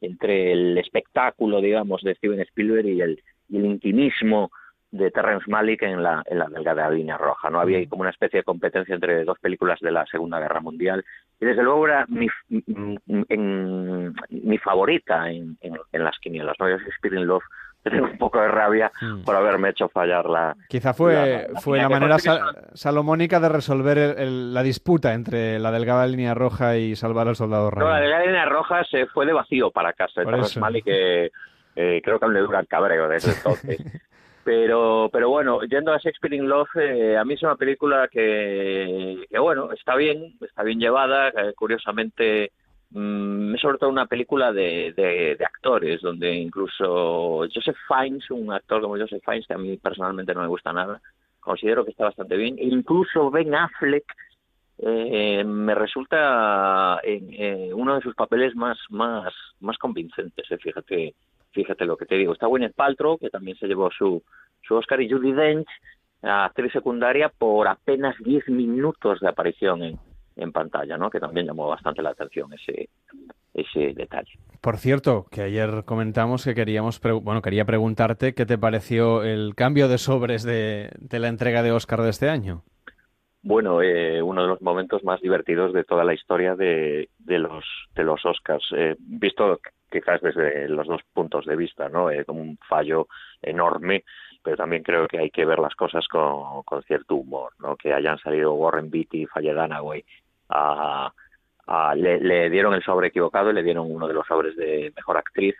entre el espectáculo, digamos, de Steven Spielberg y el, y el intimismo de Terrence Malick en la, en la delgada línea roja. No había ahí como una especie de competencia entre dos películas de la Segunda Guerra Mundial. Y desde luego era mi, m- m- en- mi favorita en, en, en las quinielas. ¿no? Yo in Love *laughs* tengo un poco de rabia por haberme hecho fallar la, Quizá fue, la- fue la la que manera sal- salomónica de resolver el- el- la disputa entre la delgada línea roja y salvar al soldado No, la Ryan. de la línea roja se fue de vacío para casa. Por Terrence eso. Malick, que eh, creo que aún le dura el cabreo desde *laughs* entonces. Pero, pero bueno, yendo a Shakespeare in Love, eh, a mí es una película que, bueno, está bien, está bien llevada, que, curiosamente mm, es sobre todo una película de, de, actores, donde incluso Joseph Fiennes, un actor como Joseph Fiennes, que a mí personalmente no me gusta nada, considero que está bastante bien, e incluso Ben Affleck, eh, me resulta en, eh, uno de sus papeles más más más convincentes eh, fíjate fíjate lo que te digo. Está Gwyneth Paltrow que también se llevó su su Oscar y Judy Dench actriz secundaria por apenas 10 minutos de aparición en, en pantalla no que también llamó bastante la atención ese ese detalle. Por cierto, que ayer comentamos que queríamos, pre- bueno, quería preguntarte qué te pareció el cambio de sobres de, de la entrega de Oscar de este año. bueno, eh, uno de los momentos más divertidos de toda la historia de, de los de los Oscars, eh, visto quizás desde los dos puntos de vista, ¿no? Eh, como un fallo enorme, pero también creo que hay que ver las cosas con, con cierto humor, ¿no? Que hayan salido Warren Beatty y Faye Dunaway a, a- le, le dieron el sobre equivocado y le dieron uno de los sobres de mejor actriz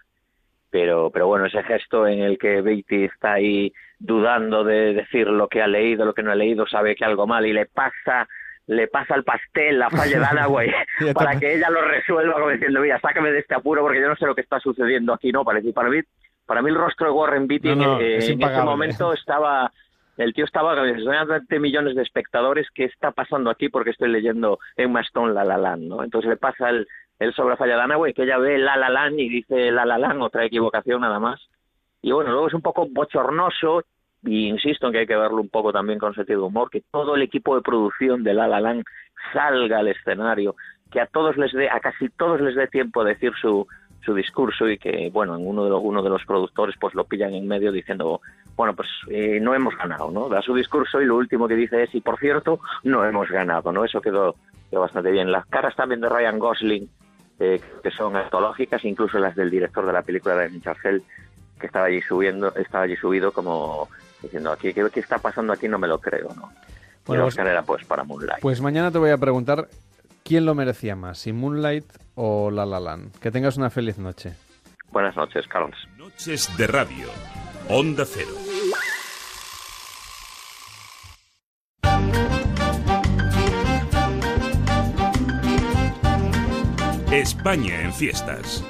pero pero bueno ese gesto en el que Beatty está ahí dudando de decir lo que ha leído lo que no ha leído sabe que algo mal y le pasa le pasa el pastel a Faye Dunaway Ya para que ella lo resuelva como diciendo mira sácame de este apuro porque yo no sé lo que está sucediendo aquí no para, para mí para mí el rostro de Warren Beatty No, no, eh, es en ese momento estaba el tío estaba con 20 millones de espectadores qué está pasando aquí porque estoy leyendo Emma Stone La La Land no entonces le pasa el el sobre a Faye Dunaway que ella ve La La Land y dice La La Land otra equivocación nada más. Y bueno, luego es un poco bochornoso, y insisto en que hay que verlo un poco también con sentido de humor, que todo el equipo de producción de La La Land salga al escenario, que a todos les dé, a casi todos les dé tiempo a decir su, su discurso y que, bueno, en uno de los, uno de los productores pues lo pillan en medio diciendo, bueno, pues eh, no hemos ganado, ¿no? Da su discurso y lo último que dice es, y por cierto, no hemos ganado, ¿no? Eso quedó, quedó bastante bien. Las caras también de Ryan Gosling eh, que son antológicas, incluso las del director de la película de Charcel, que estaba allí subiendo, estaba allí subido como diciendo aquí qué, qué está pasando aquí no me lo creo, ¿no? y Bueno, el pues- Oscar era pues para Moonlight. Pues mañana te voy a preguntar quién lo merecía más, si Moonlight o La La Land. Que tengas una feliz noche. Buenas noches, Carlos. Noches de radio. Onda Cero. España en fiestas.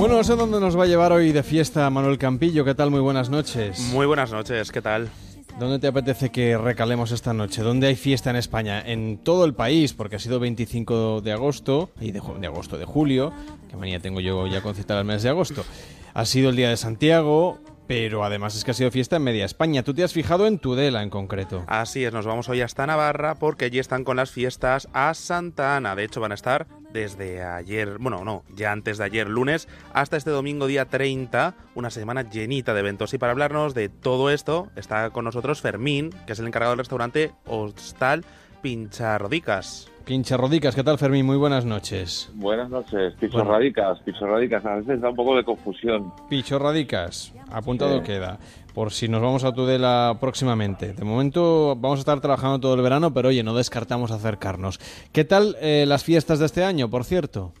Bueno, no sé dónde nos va a llevar hoy de fiesta Manuel Campillo. ¿Qué tal? Muy buenas noches. Muy buenas noches, ¿qué tal? ¿Dónde te apetece que recalemos esta noche? ¿Dónde hay fiesta en España? En todo el país, porque ha sido 25 de agosto, y de, de agosto, de julio, que manía tengo yo ya con citar el mes de agosto. Ha sido el Día de Santiago, pero además es que ha sido fiesta en media España. Tú te has fijado en Tudela en concreto. Así es, nos vamos hoy hasta Navarra porque allí están con las fiestas a Santa Ana. De hecho, van a estar desde ayer, bueno, no, ya antes de ayer, lunes, hasta este domingo día 30, una semana llenita de eventos. Y para hablarnos de todo esto, está con nosotros Fermín, que es el encargado del restaurante Hostal Pincharrodicas. Pincharrodicas, ¿qué tal Fermín? Muy buenas noches. Buenas noches, Bueno. pichorradicas, pichorradicas, a veces da un poco de confusión. Pichorradicas, apuntado Sí. queda, por si nos vamos a Tudela próximamente. De momento vamos a estar trabajando todo el verano, pero oye, no descartamos acercarnos. ¿Qué tal eh, las fiestas de este año, por cierto?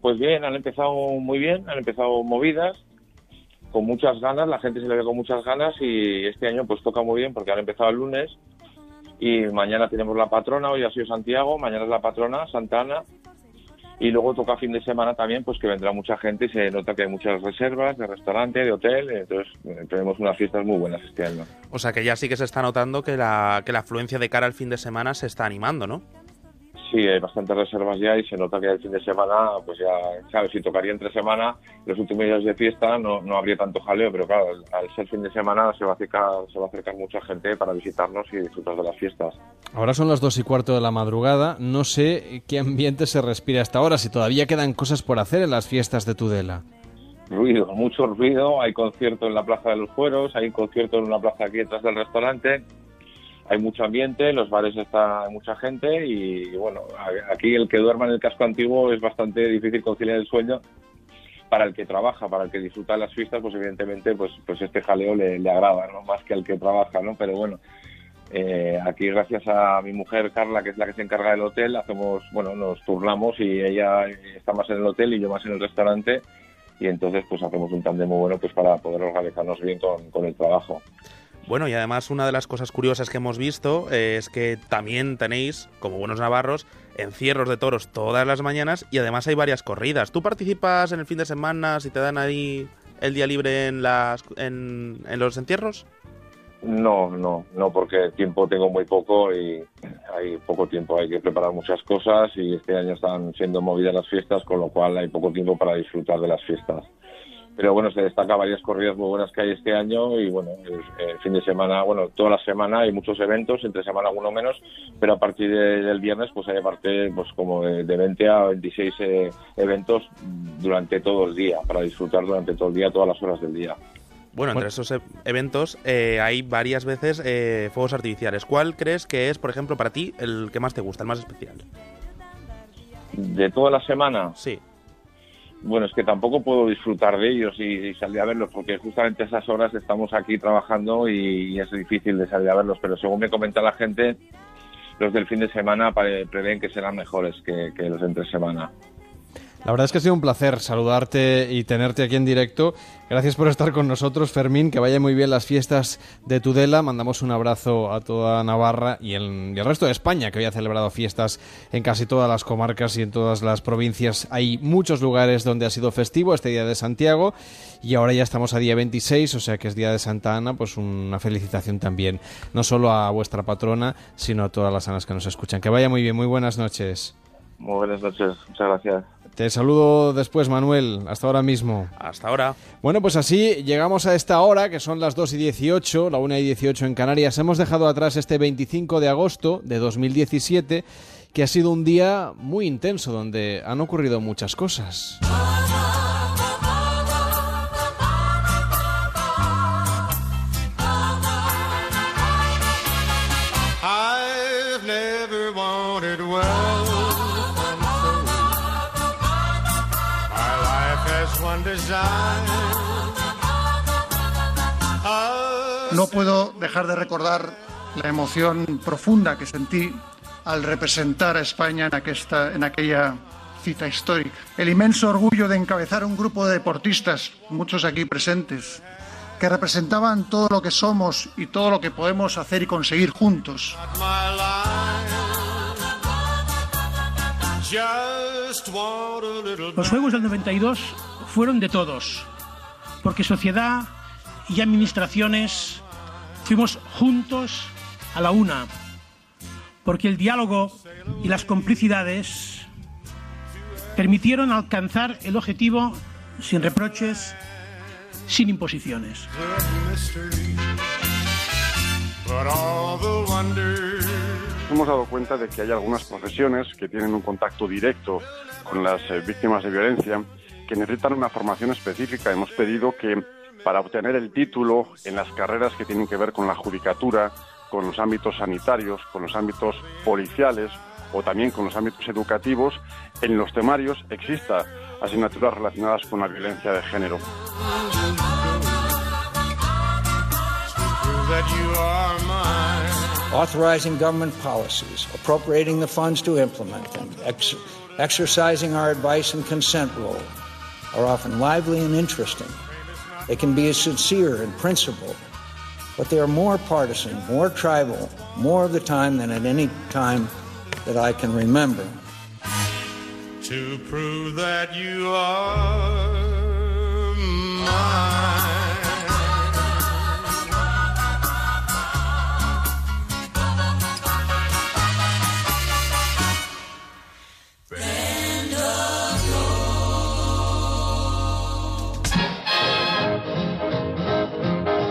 Pues bien, han empezado muy bien, han empezado movidas, con muchas ganas, la gente se le ve con muchas ganas y este año pues toca muy bien porque han empezado el lunes y mañana tenemos la patrona, hoy ha sido Santiago, mañana es la patrona, Santa Ana, y luego toca fin de semana también pues que vendrá mucha gente y se nota que hay muchas reservas de restaurante, de hotel, entonces eh, tenemos unas fiestas muy buenas este año. O sea que ya sí que se está notando que la, que la afluencia de cara al fin de semana se está animando, ¿no? Sí, hay bastantes reservas ya y se nota que el fin de semana, pues ya, sabes, si tocaría entre semana, los últimos días de fiesta no, no habría tanto jaleo, pero claro, al, al ser fin de semana se va, a acercar, se va a acercar mucha gente para visitarnos y disfrutar de las fiestas. Ahora son las dos y cuarto de la madrugada, no sé qué ambiente se respira hasta ahora, si todavía quedan cosas por hacer en las fiestas de Tudela. Ruido, mucho ruido, hay concierto en la Plaza de los Fueros, hay concierto en una plaza aquí detrás del restaurante, hay mucho ambiente, en los bares está mucha gente y bueno, aquí el que duerma en el casco antiguo es bastante difícil conciliar el sueño. Para el que trabaja, para el que disfruta de las fiestas, pues evidentemente pues, pues este jaleo le, le agrada, ¿no? Más que al que trabaja, ¿no? Pero bueno, eh, aquí gracias a mi mujer Carla, que es la que se encarga del hotel, hacemos, bueno, nos turnamos y ella está más en el hotel y yo más en el restaurante y entonces pues hacemos un tándem muy bueno pues para poder organizarnos bien con, con el trabajo. Bueno, y además una de las cosas curiosas que hemos visto es que también tenéis, como buenos navarros, encierros de toros todas las mañanas y además hay varias corridas. ¿Tú participas en el fin de semana si te dan ahí el día libre en, las, en, los entierros? No, no, no, porque tiempo tengo muy poco y hay poco tiempo, hay que preparar muchas cosas y este año están siendo movidas las fiestas, con lo cual hay poco tiempo para disfrutar de las fiestas. Pero bueno, se destaca varias corridas muy buenas que hay este año y bueno, el, el fin de semana, bueno, toda la semana hay muchos eventos, entre semana uno menos, pero a partir de- del viernes pues hay aparte pues como de, de 20 a 26 eh, eventos durante todo el día, para disfrutar durante todo el día, todas las horas del día. Bueno, entre esos e- eventos eh, hay varias veces eh, fuegos artificiales. ¿Cuál crees que es, por ejemplo, para ti el que más te gusta, el más especial? ¿De toda la semana? Sí. Bueno, es que tampoco puedo disfrutar de ellos y, salir a verlos, porque justamente esas horas estamos aquí trabajando y, es difícil de salir a verlos, pero según me comenta la gente, los del fin de semana prevén que serán mejores que, que los de entre semana. La verdad es que ha sido un placer saludarte y tenerte aquí en directo. Gracias por estar con nosotros, Fermín. Que vaya muy bien las fiestas de Tudela. Mandamos un abrazo a toda Navarra y el, resto de España, que hoy ha celebrado fiestas en casi todas las comarcas y en todas las provincias. Hay muchos lugares donde ha sido festivo este día de Santiago y ahora ya estamos a día 26, o sea que es día de Santa Ana. Pues una felicitación también, no solo a vuestra patrona, sino a todas las anas que nos escuchan. Que vaya muy bien, muy buenas noches. Muy buenas noches, muchas gracias. Te saludo después, Manuel. Hasta ahora mismo. Hasta ahora. Bueno, pues así llegamos a esta hora, que son las 2 y 18, la 1 y 18 en Canarias. Hemos dejado atrás este 25 de agosto de 2017 que ha sido un día muy intenso donde han ocurrido muchas cosas. Puedo dejar de recordar la emoción profunda que sentí al representar a España en, aquesta, en aquella cita histórica. El inmenso orgullo de encabezar un grupo de deportistas, muchos aquí presentes, que representaban todo lo que somos y todo lo que podemos hacer y conseguir juntos. Los Juegos del 92 fueron de todos, porque sociedad y administraciones fuimos juntos a la una, porque el diálogo y las complicidades permitieron alcanzar el objetivo sin reproches, sin imposiciones. hemos dado cuenta de que hay algunas profesiones que tienen un contacto directo con las eh, víctimas de violencia que necesitan una formación específica. Hemos pedido que para obtener el título en las carreras que tienen que ver con la judicatura, con los ámbitos sanitarios, con los ámbitos policiales o también con los ámbitos educativos, en los temarios exista asignaturas relacionadas con la violencia de género. Authorizing government policies, appropriating the funds to implement them, ex- exercising our advice and consent role are often lively and interesting. They can be as sincere and principled, but they are more partisan, more tribal, more of the time than at any time that I can remember. To prove that you are mine.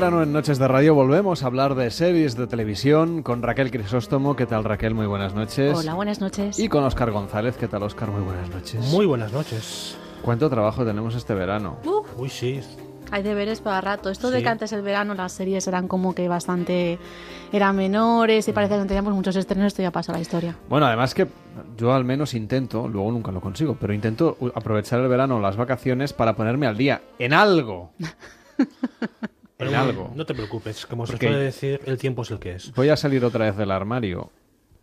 Verano en Noches de Radio volvemos a hablar de series de televisión con Raquel Crisóstomo. ¿Qué tal Raquel? Muy buenas noches. Hola, buenas noches. Y con Oscar González. ¿Qué tal Oscar? Muy buenas noches. Muy buenas noches. ¿Cuánto trabajo tenemos este verano? Uf, Uy, sí. hay deberes para rato. Esto de que antes el verano las series eran como que bastante... eran menores y parece que no teníamos muchos estrenos, esto ya pasa la historia. Bueno, además que yo al menos intento, luego nunca lo consigo, pero intento aprovechar el verano o las vacaciones para ponerme al día en algo. *laughs* Pero en algo. No te preocupes, como se suele decir, el tiempo es el que es. Voy a salir otra vez del armario.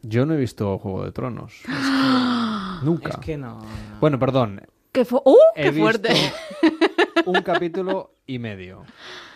Yo no he visto Juego de Tronos. *gasps* Nunca. Es que no. Bueno, perdón. ¡Qué, fu- ¡Uh, He qué visto fuerte! Un capítulo y medio.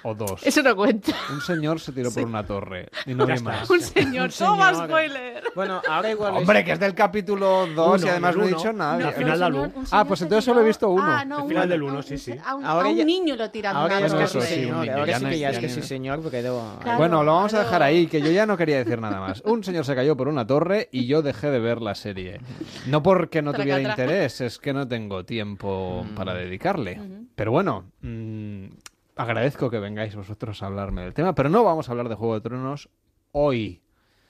O dos. Eso no cuenta. Un señor se tiró por una torre y no Ya vi está. más. Un señor, toma spoiler. Bueno, ahora igual. es- Hombre, que es del capítulo 2 y además no he dicho nada. No, al final un da señor- luz. un Ah, señor pues entonces solo he visto uno. Ah, no, El uno, final del no, uno, un- sí, sí. A un, Ahora a un ya- niño lo tiran Ahora ya es que sí, señor. Ahora sí que ya es que sí, señor, porque debo. Bueno, lo vamos a dejar ahí, que yo ya no quería decir nada más. Un señor se cayó por una torre y yo dejé de ver la serie. No porque no tuviera interés, es que no tengo tiempo para dedicarle. Pero bueno, mm, agradezco que vengáis vosotros a hablarme del tema, pero no vamos a hablar de Juego de Tronos hoy.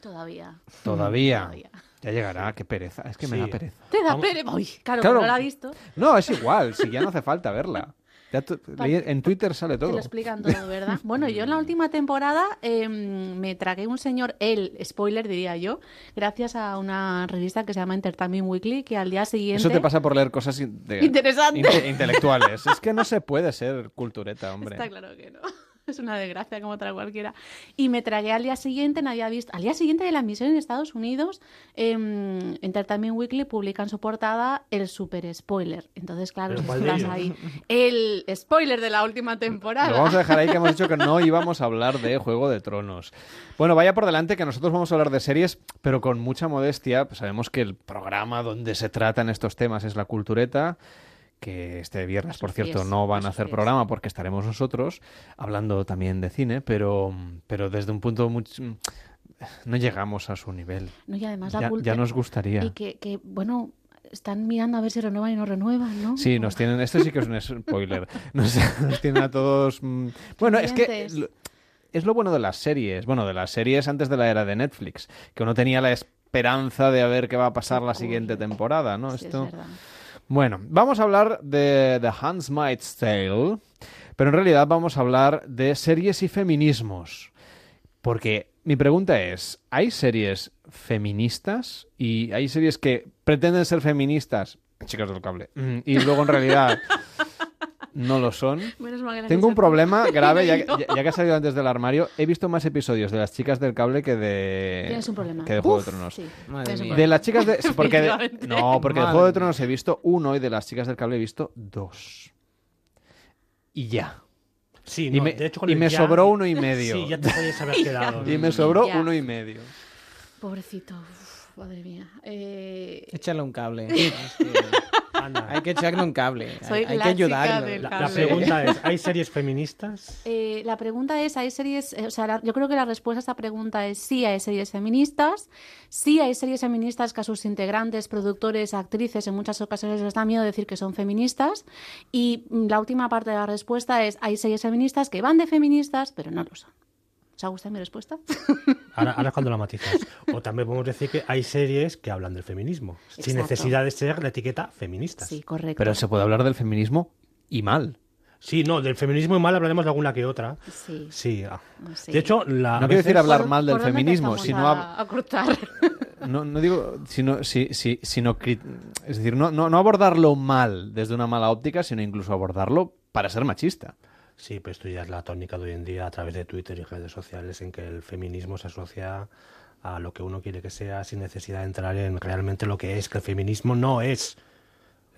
Todavía. Todavía. Todavía. Ya llegará, qué pereza. Es que me da pereza. Te da Vamos. pere... Uy, claro, Claro. no la ha visto. No, es igual, si ya no hace falta verla. En Twitter sale Te todo. lo explican todo, ¿verdad? *laughs* Bueno, yo en la última temporada em, me tragué un señor, el spoiler diría yo, gracias a una revista que se llama Entertainment Weekly, que al día siguiente... Eso te pasa por leer cosas de- Interesante. inte- intelectuales. Es que no se puede ser cultureta, hombre. Está claro que no. *laughs* es una desgracia como otra cualquiera. Y me tragué al día siguiente, no había visto, al día siguiente de la emisión en Estados Unidos, eh, Entertainment Weekly publica en su portada el super spoiler. Entonces, claro, ¿Pero si cuál tú de vas ellos? ahí, el spoiler de la última temporada. Lo vamos a dejar ahí que hemos dicho que no *laughs* íbamos a hablar de Juego de Tronos. Bueno, vaya por delante que nosotros vamos a hablar de series, pero con mucha modestia. Pues sabemos que el programa donde se tratan estos temas es La Cultureta que este viernes, por cierto, pies, no van a hacer pies. programa porque estaremos nosotros hablando también de cine, pero, pero desde un punto mucho... No llegamos a su nivel. No, y además Ya- nos gustaría. Y que, que, bueno, están mirando a ver si renuevan y no renuevan, ¿no? Sí, nos tienen. Esto sí que es un spoiler. *laughs* Nos, nos tienen a todos. mm, Bueno, es que. Es lo bueno de las series. Bueno, de las series antes de la era de Netflix. Que uno tenía la esperanza de a ver qué va a pasar la siguiente temporada, ¿no? Sí, es Esto. verdad. Bueno, vamos a hablar de The Handmaid's Tale. Pero en realidad vamos a hablar de series y feminismos. Porque mi pregunta es, ¿hay series feministas? ¿Y hay series que pretenden ser feministas? Chicas del cable. Mm, Y luego en realidad *laughs* no lo son. Menos mal que no Tengo un problema *laughs* grave, ya, No. ya- ya que ha salido antes del armario. He visto más episodios de las chicas del cable que de, Tienes un problema. que de Juego Uf, de Tronos. sí. De las chicas de... *laughs* porque de- no, porque de Madre Juego de. Tronos he visto uno y de las chicas del cable he visto dos. Y ya. Sí, Y no, me- de hecho con y el me ya- sobró uno y *laughs* medio. Sí, ya te podías haber quedado. Y me sobró Ya. uno y medio. Pobrecito, uf, madre mía. Eh, Échale un cable. *laughs* Hay que echarle un cable. Soy hay, que del La, pregunta es, *laughs* ¿hay series feministas? eh, la pregunta es, ¿hay series? eh, o sea, la- yo creo que la respuesta a esta pregunta es sí hay series feministas, sí hay series feministas que a sus integrantes, productores, actrices, en muchas ocasiones les da miedo decir que son feministas. Y mm, la última parte de la respuesta es, hay series feministas que van de feministas, pero no lo son. ¿Os ha gustado mi respuesta? *laughs* Ahora, ahora es cuando la matizas. *laughs* O también podemos decir que hay series que hablan del feminismo, sin necesidad de ser la etiqueta feministas. Sí, correcto. Pero se puede hablar del feminismo y mal. Sí, no, del feminismo y mal hablaremos de alguna que otra. Sí. Sí. ah. Sí. De hecho, la, No quiero decir hablar ¿Por- mal del feminismo, sino a, a cortar. *laughs* No, no digo, sino, si, si- sino es decir, no, no, no abordarlo mal desde una mala óptica, sino incluso abordarlo para ser machista. Sí, pero esto ya es la tónica de hoy en día a través de Twitter y redes sociales en que el feminismo se asocia a lo que uno quiere que sea sin necesidad de entrar en realmente lo que es, que el feminismo no es.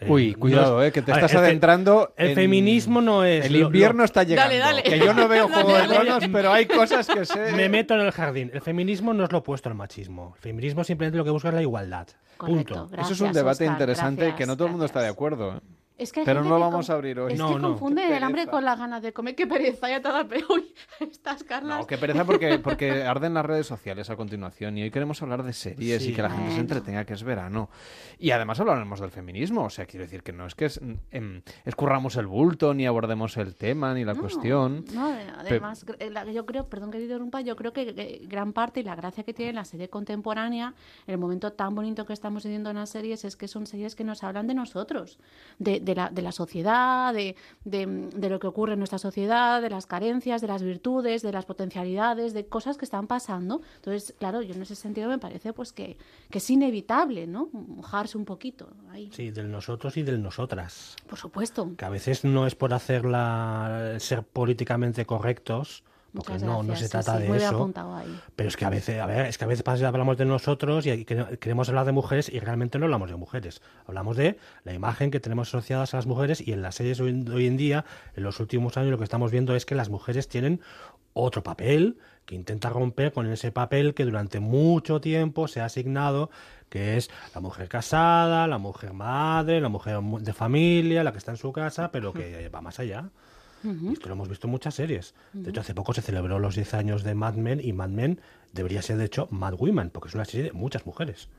eh, Uy, no cuidado, es- eh, que te ver, estás adentrando. El en- feminismo no es. El invierno lo- está llegando. Dale, dale. Que yo no veo *laughs* Juego de Dale, dale. Tronos, pero hay cosas que sé. Me meto en el jardín. El feminismo no es lo opuesto al machismo. El feminismo simplemente lo que busca es la igualdad. Correcto, Punto. gracias, Eso es un debate interesante gracias, que no todo el mundo está de acuerdo. ¿eh? Es que hay Pero no vamos a abrir hoy. Es No, que no. confunden el hambre con las ganas de comer. Qué pereza, ya toda pe- Uy, estas Carlas. No, qué pereza porque, porque arden las redes sociales a continuación y hoy queremos hablar de series Sí. y que la gente se entretenga, que es verano. Y además hablaremos del feminismo, o sea, quiero decir que no es que es, em, escurramos el bulto, ni abordemos el tema, ni la No, cuestión. No, además, eh, yo creo, perdón que te interrumpa, yo creo que gran parte y la gracia que tiene la serie contemporánea, el momento tan bonito que estamos viviendo en las series, es que son series que nos hablan de nosotros, de, de la, de la sociedad, de, de, de lo que ocurre en nuestra sociedad, de las carencias, de las virtudes, de las potencialidades, de cosas que están pasando. Entonces, claro, yo en ese sentido me parece pues que, que es inevitable, ¿no? Mojarse un poquito ahí. Sí, del nosotros y del nosotras. Por supuesto. Que a veces no es por hacerla ser políticamente correctos, porque Muchas no, no se trata sí, de eso. Pero es que a veces, a ver, es que a veces hablamos de nosotros y que- queremos hablar de mujeres y realmente no hablamos de mujeres. Hablamos de la imagen que tenemos asociadas a las mujeres y en las series hoy, hoy en día, en los últimos años, lo que estamos viendo es que las mujeres tienen otro papel que intenta romper con ese papel que durante mucho tiempo se ha asignado, que es la mujer casada, la mujer madre, la mujer mu- de familia, la que está en su casa, pero que va más allá. Esto lo hemos visto en muchas series. De hecho, hace poco se celebró los 10 años de Mad Men y Mad Men debería ser, de hecho, Mad Women, porque es una serie de muchas mujeres.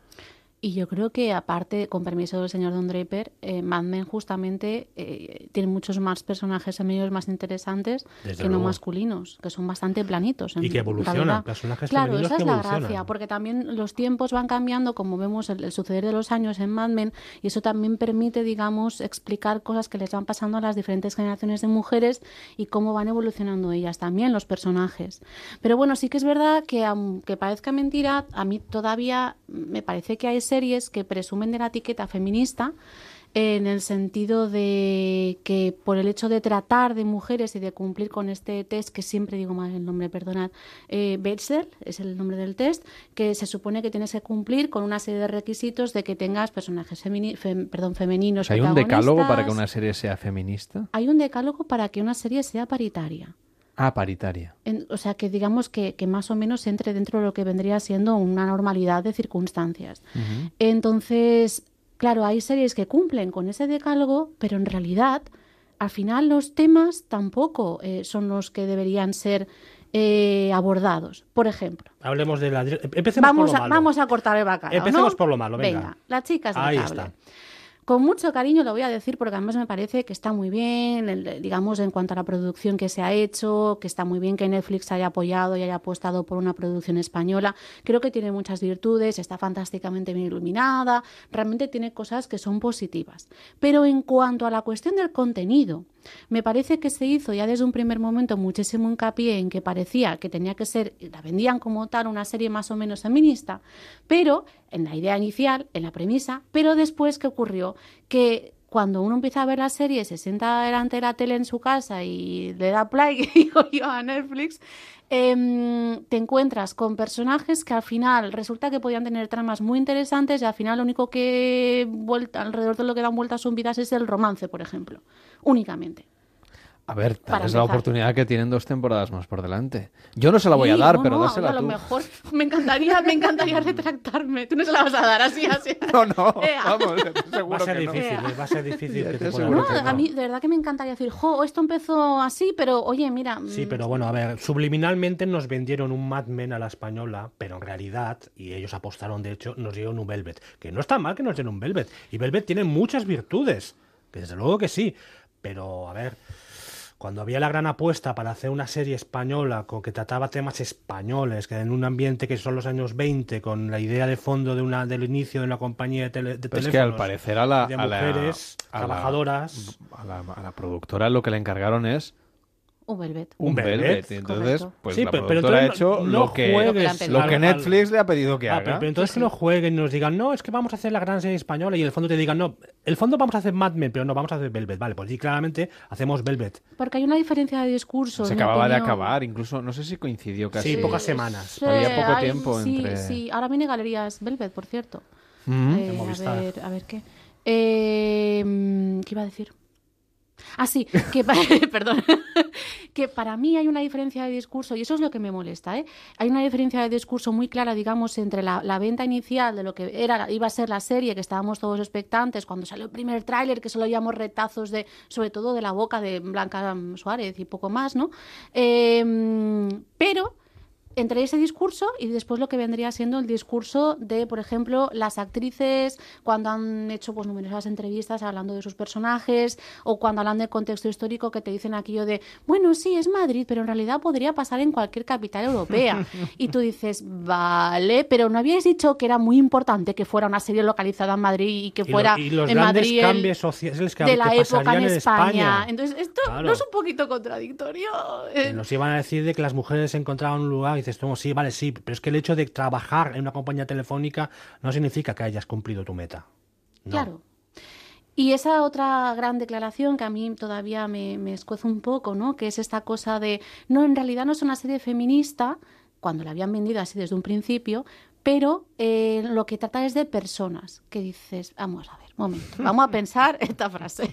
Y yo creo que aparte, con permiso del señor Don Draper, eh, Mad Men justamente eh, tiene muchos más personajes femeninos más interesantes Desde que no luego. masculinos, que son bastante planitos. en Y que evolucionan, personajes Claro, esa es la gracia, porque también los tiempos van cambiando, como vemos el, el suceder de los años en Mad Men, y eso también permite, digamos, explicar cosas que les van pasando a las diferentes generaciones de mujeres y cómo van evolucionando ellas también, los personajes. Pero bueno, sí que es verdad que aunque parezca mentira, a mí todavía me parece que hay series que presumen de la etiqueta feminista en el sentido de que por el hecho de tratar de mujeres y de cumplir con este test, que siempre digo mal el nombre, perdonad, eh, Bechdel es el nombre del test, que se supone que tienes que cumplir con una serie de requisitos de que tengas personajes femini- fem- perdón, femeninos. ¿Hay un decálogo para que una serie sea feminista? Hay un decálogo para que una serie sea paritaria. Ah, paritaria. En- o sea, que digamos que, que más o menos entre dentro de lo que vendría siendo una normalidad de circunstancias. Entonces, claro, hay series que cumplen con ese decálogo, pero en realidad, al final, los temas tampoco eh, son los que deberían ser eh, abordados. Por ejemplo, Hablemos de la... Empecemos vamos por a, lo malo. vamos a cortar el bacalao. Empecemos ¿no? por lo malo, venga. las chicas del Ahí cable. está. Con mucho cariño lo voy a decir porque además me parece que está muy bien, digamos, en cuanto a la producción que se ha hecho, que está muy bien que Netflix haya apoyado y haya apostado por una producción española. Creo que tiene muchas virtudes, está fantásticamente bien iluminada, realmente tiene cosas que son positivas. Pero en cuanto a la cuestión del contenido, me parece que se hizo ya desde un primer momento muchísimo hincapié en que parecía que tenía que ser, la vendían como tal, una serie más o menos feminista, pero en la idea inicial, en la premisa, pero después, ¿qué ocurrió? Que cuando uno empieza a ver la serie, se sienta delante de la tele en su casa y le da play, *laughs* que digo a Netflix, em, te encuentras con personajes que al final resulta que podían tener tramas muy interesantes y al final lo único que vuelta, alrededor de lo que dan vueltas son vidas es el romance, por ejemplo, únicamente. A ver, tal es la oportunidad que tienen dos temporadas más por delante. Yo no se la voy a Sí, dar, no, pero no, dásela a lo tú. mejor me encantaría, me encantaría retractarme. Tú no se la vas a dar así, así. *laughs* No, no, Ea. vamos, Va a ser que no. difícil, eh, va a ser difícil que te No, a mí de verdad que me encantaría decir, jo, esto empezó así, pero oye, mira. Sí, mm, pero bueno, a ver, subliminalmente nos vendieron un Mad Men a la española, pero en realidad, y ellos apostaron de hecho, nos dieron un Velvet. Que no está mal que nos den un Velvet. Y Velvet tiene muchas virtudes, que desde luego que sí. Pero, a ver, cuando había la gran apuesta para hacer una serie española con que trataba temas españoles, que en un ambiente que son los años 20, con la idea de fondo de una, del inicio de una compañía de, tele, de es que al parecer a la, de a la- mujeres la- trabajadoras... a la, a la productora lo que le encargaron es Un velvet. un Un velvet. Entonces, Correcto. pues Sí, la pero- ha hecho no- lo que, juegues lo que Netflix le ha pedido que Ah, haga. pero, pero entonces que no jueguen y nos digan, no, es que vamos a hacer la gran serie española y en el fondo te digan, no, el fondo vamos a hacer Mad Men, pero no vamos a hacer Velvet. Vale, pues sí, claramente hacemos Velvet. Porque hay una diferencia de discurso. Se acababa de acabar, incluso no sé si coincidió casi. Sí, pocas semanas. Sí, Había poco hay- tiempo sí, entre. Sí, ahora viene Galerías Velvet, por cierto. Mm. Eh, a ver, a ver qué. Eh, ¿Qué iba a decir? Ah, sí, que, *laughs* *laughs* perdón, que para mí hay una diferencia de discurso, y eso es lo que me molesta, ¿eh? Hay una diferencia de discurso muy clara, digamos, entre la, la venta inicial de lo que era iba a ser la serie, que estábamos todos expectantes, cuando salió el primer tráiler, que solo oíamos retazos de, sobre todo de la boca de Blanca Suárez y poco más, ¿no? Eh, pero entre ese discurso y después lo que vendría siendo el discurso de, por ejemplo, las actrices cuando han hecho pues numerosas entrevistas hablando de sus personajes o cuando hablan del contexto histórico que te dicen aquello de, bueno, sí, es Madrid, pero en realidad podría pasar en cualquier capital europea. *laughs* y tú dices, vale, pero no habíais dicho que era muy importante que fuera una serie localizada en Madrid y que Y, lo- fuera y los en Madrid cambios sociales que, de la que época en pasarían España. España. Entonces, esto Claro. no es un poquito contradictorio. Eh, Nos iban a decir de que las mujeres encontraban un lugar dices, tú, sí, vale, sí, pero es que el hecho de trabajar en una compañía telefónica no significa que hayas cumplido tu meta. No. Claro. Y esa otra gran declaración que a mí todavía me, me un poco, ¿no? Que es esta cosa de, no, en realidad no es una serie feminista, cuando la habían vendido así desde un principio, pero eh, lo que trata es de personas, que dices, vamos a ver, momento, vamos a pensar *laughs* esta frase.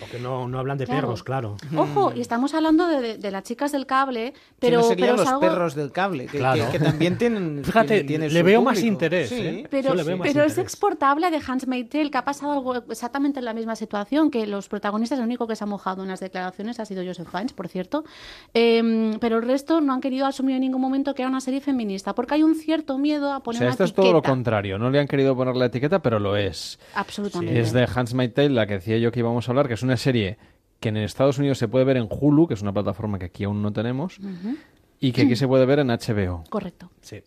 Porque no, no hablan de Claro. perros, claro. Ojo, y estamos hablando de, de- de las chicas del cable, pero, si no serían pero es los algo- perros del cable, que, Claro. que- que también *laughs* tienen. Fíjate, tienen le veo más interés, Sí. ¿eh? Pero, Yo le veo más pero es interés. exportable de Hans Tale, que ha pasado algo exactamente en la misma situación, que los protagonistas, el único que se ha mojado en las declaraciones ha sido Joseph Fiennes, por cierto, Em, pero el resto no han querido asumir en ningún momento que era una serie feminista, porque hay un cierto miedo a O poner sea, una esto es todo lo contrario. No le han querido poner la etiqueta, pero lo es. Absolutamente. Es de Hans Tale, la que decía yo que íbamos a hablar, que es una serie que en Estados Unidos se puede ver en Hulu, que es una plataforma que aquí aún no tenemos, y que aquí *clears throat* se puede ver en HBO. Correcto. Sí.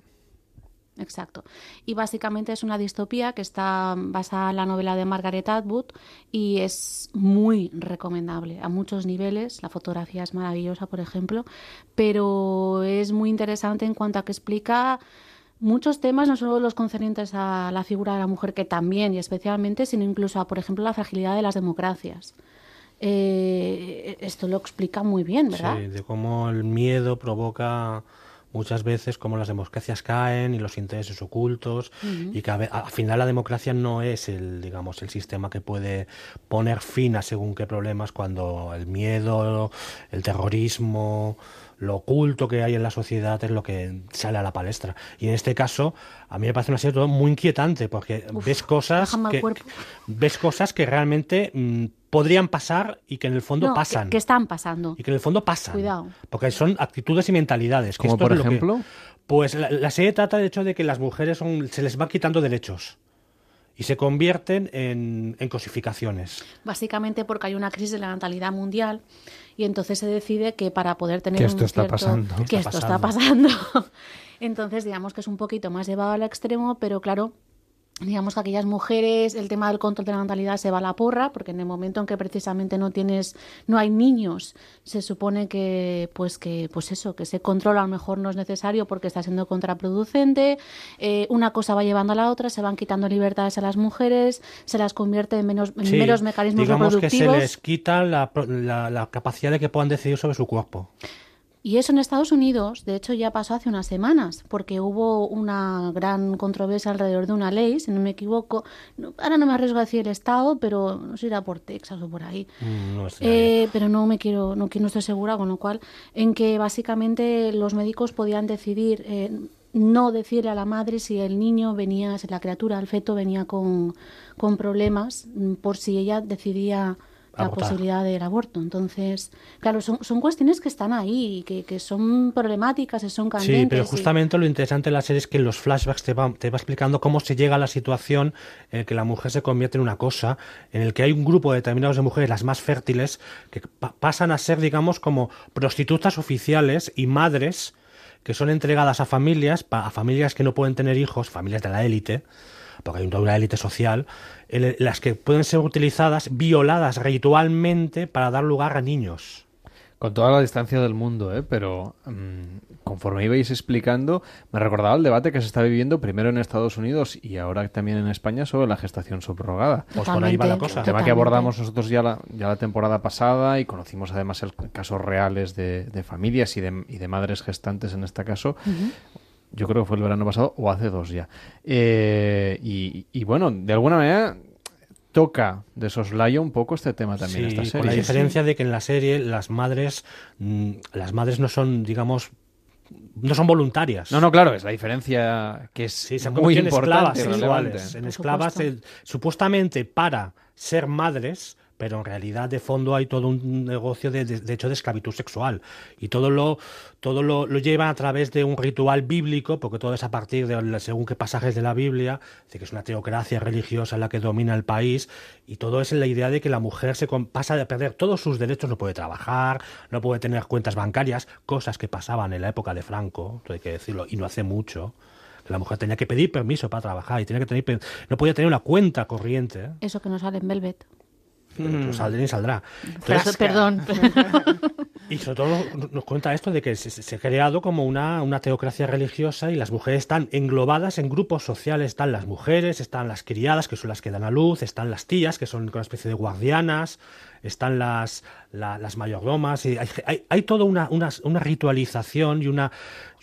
Exacto. Y básicamente es una distopía que está basada en la novela de Margaret Atwood y es muy recomendable a muchos niveles. La fotografía es maravillosa, por ejemplo, pero es muy interesante en cuanto a que explica muchos temas, no solo los concernientes a la figura de la mujer, que también y especialmente, sino incluso a, por ejemplo, la fragilidad de las democracias. Eh, esto lo explica muy bien, ¿verdad? Sí, de cómo el miedo provoca muchas veces cómo las democracias caen y los intereses ocultos y que a al final la democracia no es el digamos el sistema que puede poner fin a según qué problemas cuando el miedo el terrorismo lo oculto que hay en la sociedad es lo que sale a la palestra y en este caso a mí me parece una serie todo muy inquietante porque Uf, ves cosas que ves cosas que realmente mm, podrían pasar y que en el fondo No, pasan Que, están pasando. y que en el fondo pasan. Cuidado. Porque son actitudes y mentalidades. que ¿Como por es lo que- ejemplo? pues la, la serie trata del hecho de que las mujeres son, se les va quitando derechos y se convierten en, en cosificaciones. Básicamente porque hay una crisis de la natalidad mundial y entonces se decide que para poder tener Que esto un está cierto- pasando. que Está esto está pasando. *laughs* entonces digamos que es un poquito más llevado al extremo, pero claro, digamos que aquellas mujeres, el tema del control de la natalidad se va a la porra, porque en el momento en que precisamente no tienes, no hay niños, se supone que, pues que, pues eso, que ese control a lo mejor no es necesario porque está siendo contraproducente. Eh, una cosa va llevando a la otra, se van quitando libertades a las mujeres, se las convierte en menos, en Sí, meros mecanismos digamos que se reproductivos. les quita la- la capacidad de que puedan decidir sobre su cuerpo. Y eso en Estados Unidos, de hecho, ya pasó hace unas semanas, porque hubo una gran controversia alrededor de una ley, si no me equivoco. no- ahora no me arriesgo a decir el estado, pero no sé si era por Texas o por ahí. Mm, no es Eh, pero no me quiero, no, no estoy segura, con lo cual, en que básicamente los médicos podían decidir eh, no decirle a la madre si el niño venía, si la criatura, el feto venía con, con problemas, mm, por si ella decidía la Abortar. posibilidad del aborto. Entonces, claro, son, son cuestiones que están ahí, que, que son problemáticas, y son candentes. Sí, pero y- justamente lo interesante de la serie es que en los flashbacks te va, te va explicando cómo se llega a la situación en la que la mujer se convierte en una cosa, en el que hay un grupo determinado de mujeres, las más fértiles, que pa- pasan a ser, digamos, como prostitutas oficiales y madres que son entregadas a familias, a familias que no pueden tener hijos, familias de la élite, porque hay toda una élite social, en el- las que pueden ser utilizadas, violadas ritualmente para dar lugar a niños. Con toda la distancia del mundo, ¿eh? pero mm, conforme ibais explicando, me recordaba el debate que se está viviendo primero en Estados Unidos y ahora también en España sobre la gestación subrogada. Pues por ahí va la cosa. Tema que abordamos nosotros ya la, ya la temporada pasada y conocimos además el, casos reales de, de familias y de, y de madres gestantes en este caso. Yo creo que fue el verano pasado o hace dos ya. Eh, y, y bueno, de alguna manera toca de soslayo un poco este tema también Sí, esta serie. con la diferencia de que en la serie las madres, mm, las madres no son, digamos, no son voluntarias. No, no, claro, es la diferencia que es Sí, se muy en importante, esclavas relevante. sexuales, en esclavas eh, supuestamente para ser madres, pero en realidad de fondo hay todo un negocio de, de- hecho de esclavitud sexual y todo lo todo lo, lo llevan a través de un ritual bíblico, porque todo es a partir de según qué pasajes de la Biblia, de que es una teocracia religiosa la que domina el país y todo es en la idea de que la mujer se pasa de perder todos sus derechos, no puede trabajar, no puede tener cuentas bancarias, cosas que pasaban en la época de Franco, hay que decirlo, y no hace mucho. La mujer tenía que pedir permiso para trabajar y tenía que tener, no podía tener una cuenta corriente. Eso que no sale en Velvet. Pues saldrá y saldrá. Pero- Entonces, perdón. *laughs* y sobre todo nos cuenta esto de que se, se ha creado como una, una teocracia religiosa y las mujeres están englobadas en grupos sociales. Están las mujeres, están las criadas, que son las que dan a luz, están las tías, que son una especie de guardianas, están las, la- las mayordomas. Y hay, hay, hay toda una, una, una ritualización y una,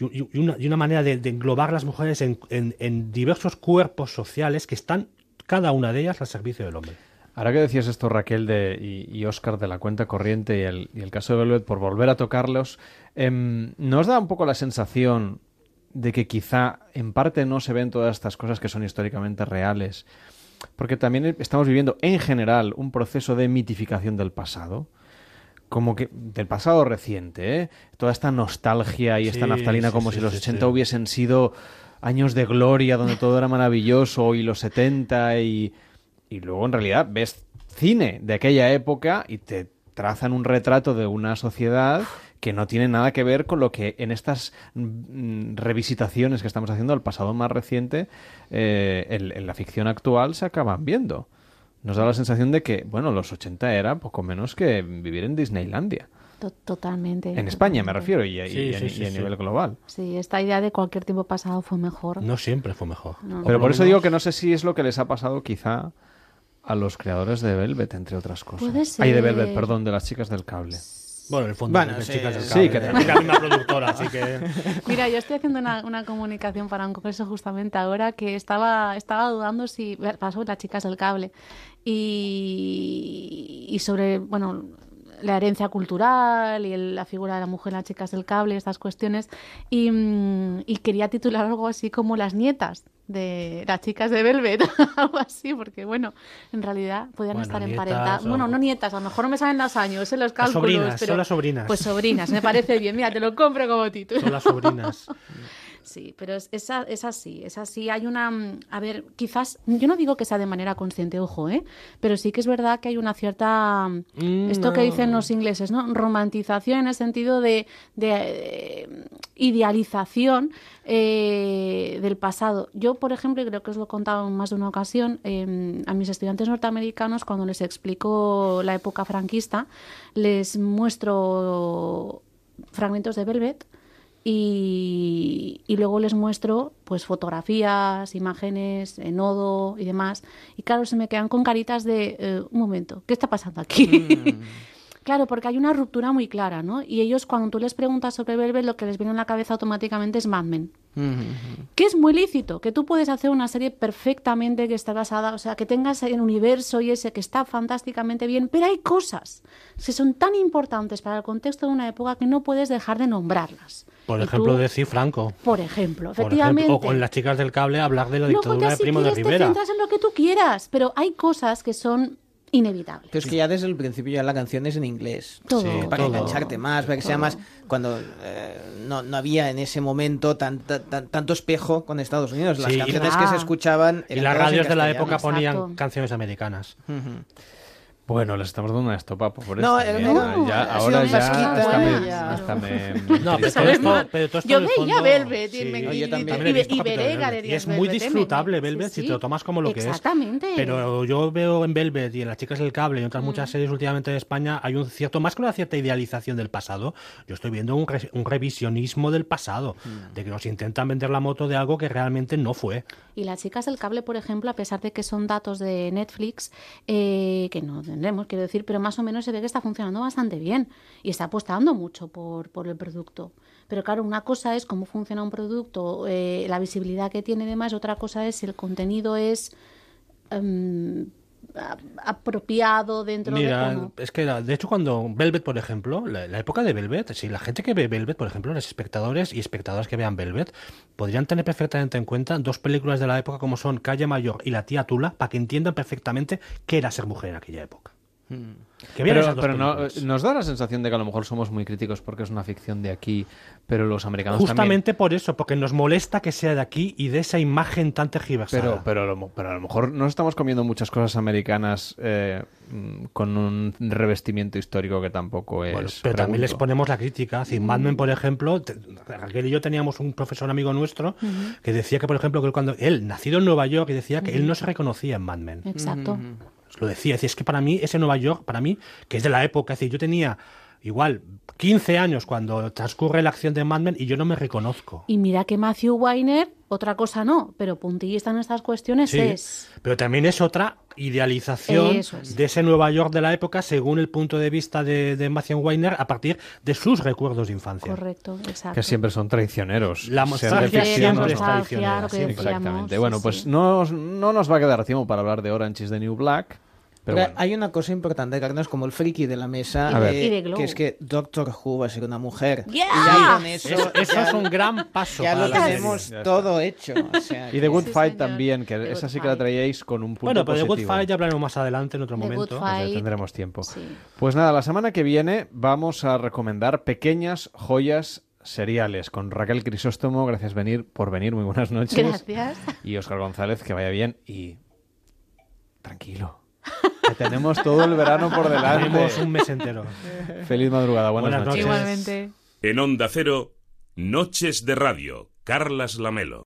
y, y una, y una manera de, de englobar las mujeres en, en- en diversos cuerpos sociales que están cada una de ellas al servicio del hombre. Ahora que decías esto, Raquel de, y, y Oscar de la cuenta corriente y el, y el caso de Velvet, por volver a tocarlos, em, ¿nos da un poco la sensación de que quizá en parte no se ven todas estas cosas que son históricamente reales? Porque también estamos viviendo en general un proceso de mitificación del pasado. Como que del pasado reciente, ¿eh? Toda esta nostalgia y esta naftalina sí, como sí, si los sí, 80 sí. hubiesen sido años de gloria donde todo era maravilloso y los 70 y, y luego en realidad ves cine de aquella época y te trazan un retrato de una sociedad que no tiene nada que ver con lo que en estas mm, revisitaciones que estamos haciendo del pasado más reciente eh, en, en la ficción actual se acaban viendo. Nos da la sensación de que, bueno, los 80 era poco menos que vivir en Disneylandia. To- Totalmente. En España me refiero y, y- Sí, y a- sí, y sí, a sí. nivel global. Sí, esta idea de cualquier tiempo pasado fue mejor. No siempre fue mejor. No. Pero por eso digo que no sé si es lo que les ha pasado quizá a los creadores de Velvet, entre otras cosas. Puede Ay, de ser. Velvet, perdón, de las chicas del cable. Bueno, en el fondo, Bueno, las sí, chicas del sí, cable, que es la misma productora, así que... *laughs* Mira, yo estoy haciendo una, una comunicación para un congreso justamente ahora que estaba, estaba dudando si pasó las chicas del cable y, y sobre, bueno, la herencia cultural y el- la figura de la mujer las chicas del cable, estas cuestiones, y, mm, y quería titular algo así como las nietas de las chicas de Velvet, *laughs* algo así, porque bueno, en realidad podían Bueno, estar emparentadas. o- Bueno, no nietas, a lo mejor no me salen los años en los Las cálculos. sobrinas, pero, son las sobrinas. Pues sobrinas, me parece bien, mira, te lo compro como título. Son las sobrinas. *laughs* Sí, pero es, es, es así, es así. Hay una, mm, a ver, quizás, yo no digo que sea de manera consciente, ojo, ¿eh? Pero sí que es verdad que hay una cierta, mm, esto que dicen los ingleses, ¿no? Romantización en el sentido de, de, eh, idealización eh, del pasado. Yo, por ejemplo, y creo que os lo he contado en más de una ocasión, eh, a mis estudiantes norteamericanos, cuando les explico la época franquista, les muestro fragmentos de Velvet y, y luego les muestro pues fotografías, imágenes, en nodo y demás. Y claro, se me quedan con caritas de eh, un momento, ¿qué está pasando aquí? *laughs* Claro, porque hay una ruptura muy clara, ¿no? Y ellos cuando tú les preguntas sobre Velvet, lo que les viene en la cabeza automáticamente es Mad Men. Que es muy lícito, que tú puedes hacer una serie perfectamente que está basada, o sea, que tengas el universo y ese que está fantásticamente bien, pero hay cosas que son tan importantes para el contexto de una época que no puedes dejar de nombrarlas. Por Y ejemplo, tú- decir Franco. Por ejemplo, Por efectivamente. ejemplo, o con las chicas del cable hablar de la dictadura ya de si Primo de quieres te Rivera. centras en lo que tú quieras, pero hay cosas que son inevitables. Pero es que ya desde el principio ya la canción es en inglés. Todo. Sí, para todo. engancharte más, para que sea más... Cuando eh, no, no había en ese momento tanta- tan- tanto espejo con Estados Unidos. Las Sí, y- canciones que se escuchaban Y las radios de la época ponían Exacto. canciones americanas. Ujú. Bueno, les estamos dando una estopa por No, esto. eh, ¿eh? no, ya, ha ahora sido ya hasta me, hasta *laughs* me- No, pero todo esto, pero todo esto Yo veía fondo- Velvet y, sí. y- yo también y- visto veré galerías Y es muy Velvet, ¿eh? disfrutable Velvet sí. si te lo tomas como lo que es. Exactamente. Pero yo veo en Velvet y en Las Chicas del Cable y en otras muchas series últimamente de España hay un cierto, más que una cierta idealización del pasado, yo estoy viendo un, re- un revisionismo del pasado, de que nos intentan vender la moto de algo que realmente no fue. Y las chicas del cable, por ejemplo, a pesar de que son datos de Netflix, eh, que no tendremos, quiero decir, pero más o menos se ve que está funcionando bastante bien y está apostando mucho por, por el producto. Pero claro, una cosa es cómo funciona un producto, eh, la visibilidad que tiene demás, otra cosa es si el contenido es em, apropiado dentro de Mira, es que de hecho cuando Velvet, por ejemplo, la, la época de Velvet, si la gente que ve Velvet, por ejemplo, los espectadores y espectadoras que vean Velvet, podrían tener perfectamente en cuenta dos películas de la época como son Calle Mayor y La tía Tula, para que entiendan perfectamente qué era ser mujer en aquella época. Que Pero, no, nos da la sensación de que a lo mejor somos muy críticos porque es una ficción de aquí, pero los americanos también. Justamente por eso, porque nos molesta que sea de aquí y de esa imagen tan tergiversada. Pero, pero, a lo mo- pero a lo mejor no estamos comiendo muchas cosas americanas eh, mm, con un revestimiento histórico que tampoco es. Bueno, pero también les ponemos la crítica. Si Mad Men, por ejemplo, Raquel y yo teníamos un profesor amigo nuestro que decía que, por ejemplo, que él cuando él, nacido en Nueva York, y decía que él no se reconocía en Mad Men. Exacto. Lo decía, es que para mí, ese Nueva York, para mí, que es de la época, es decir, yo tenía igual 15 años cuando transcurre la acción de Mad Men y yo no me reconozco. Y mira que Matthew Weiner, otra cosa no, pero puntillista en estas cuestiones Sí, es. pero también es otra idealización es. de ese Nueva York de la época según el punto de vista de, de Matthew Weiner a partir de sus recuerdos de infancia. Correcto, exacto. Que siempre son traicioneros. La nostalgia siempre es traicionera, Exactamente. bueno, sí. pues no, no nos va a quedar tiempo para hablar de Orange is the New Black. Pero, Pero bueno. hay una cosa importante, Carlos, como el friki de la mesa, eh, de que es que Doctor Who va a ser una mujer. ¡Yeah! Y ya con eso, Eso, eso ya, es un gran paso. ya para lo tenemos todo hecho. o sea, Y The Good Sí, Fight señor. también, que The esa sí que la traíais con un punto Bueno, pero de Good. Fight ya hablaremos más adelante en otro The momento. Tendremos tiempo. Sí. Pues nada, la semana que viene vamos a recomendar pequeñas joyas seriales con Raquel Crisóstomo. Gracias venir por venir. Muy buenas noches. Gracias. Y Oscar González, que vaya bien y tranquilo. Que tenemos todo el verano por delante. Tenemos un mes entero. *laughs* Feliz madrugada. Buenas, Buenas noches. noches. Igualmente. En Onda Cero, Noches de Radio, Carlas Lamelo.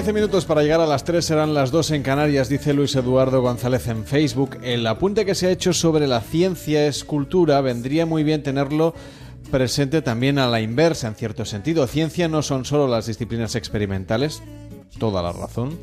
15 minutos para llegar a las 3, serán las 2 en Canarias, dice Luis Eduardo González en Facebook. El apunte que se ha hecho sobre la ciencia es cultura, vendría muy bien tenerlo presente también a la inversa, en cierto sentido. Ciencia no son solo las disciplinas experimentales, toda la razón.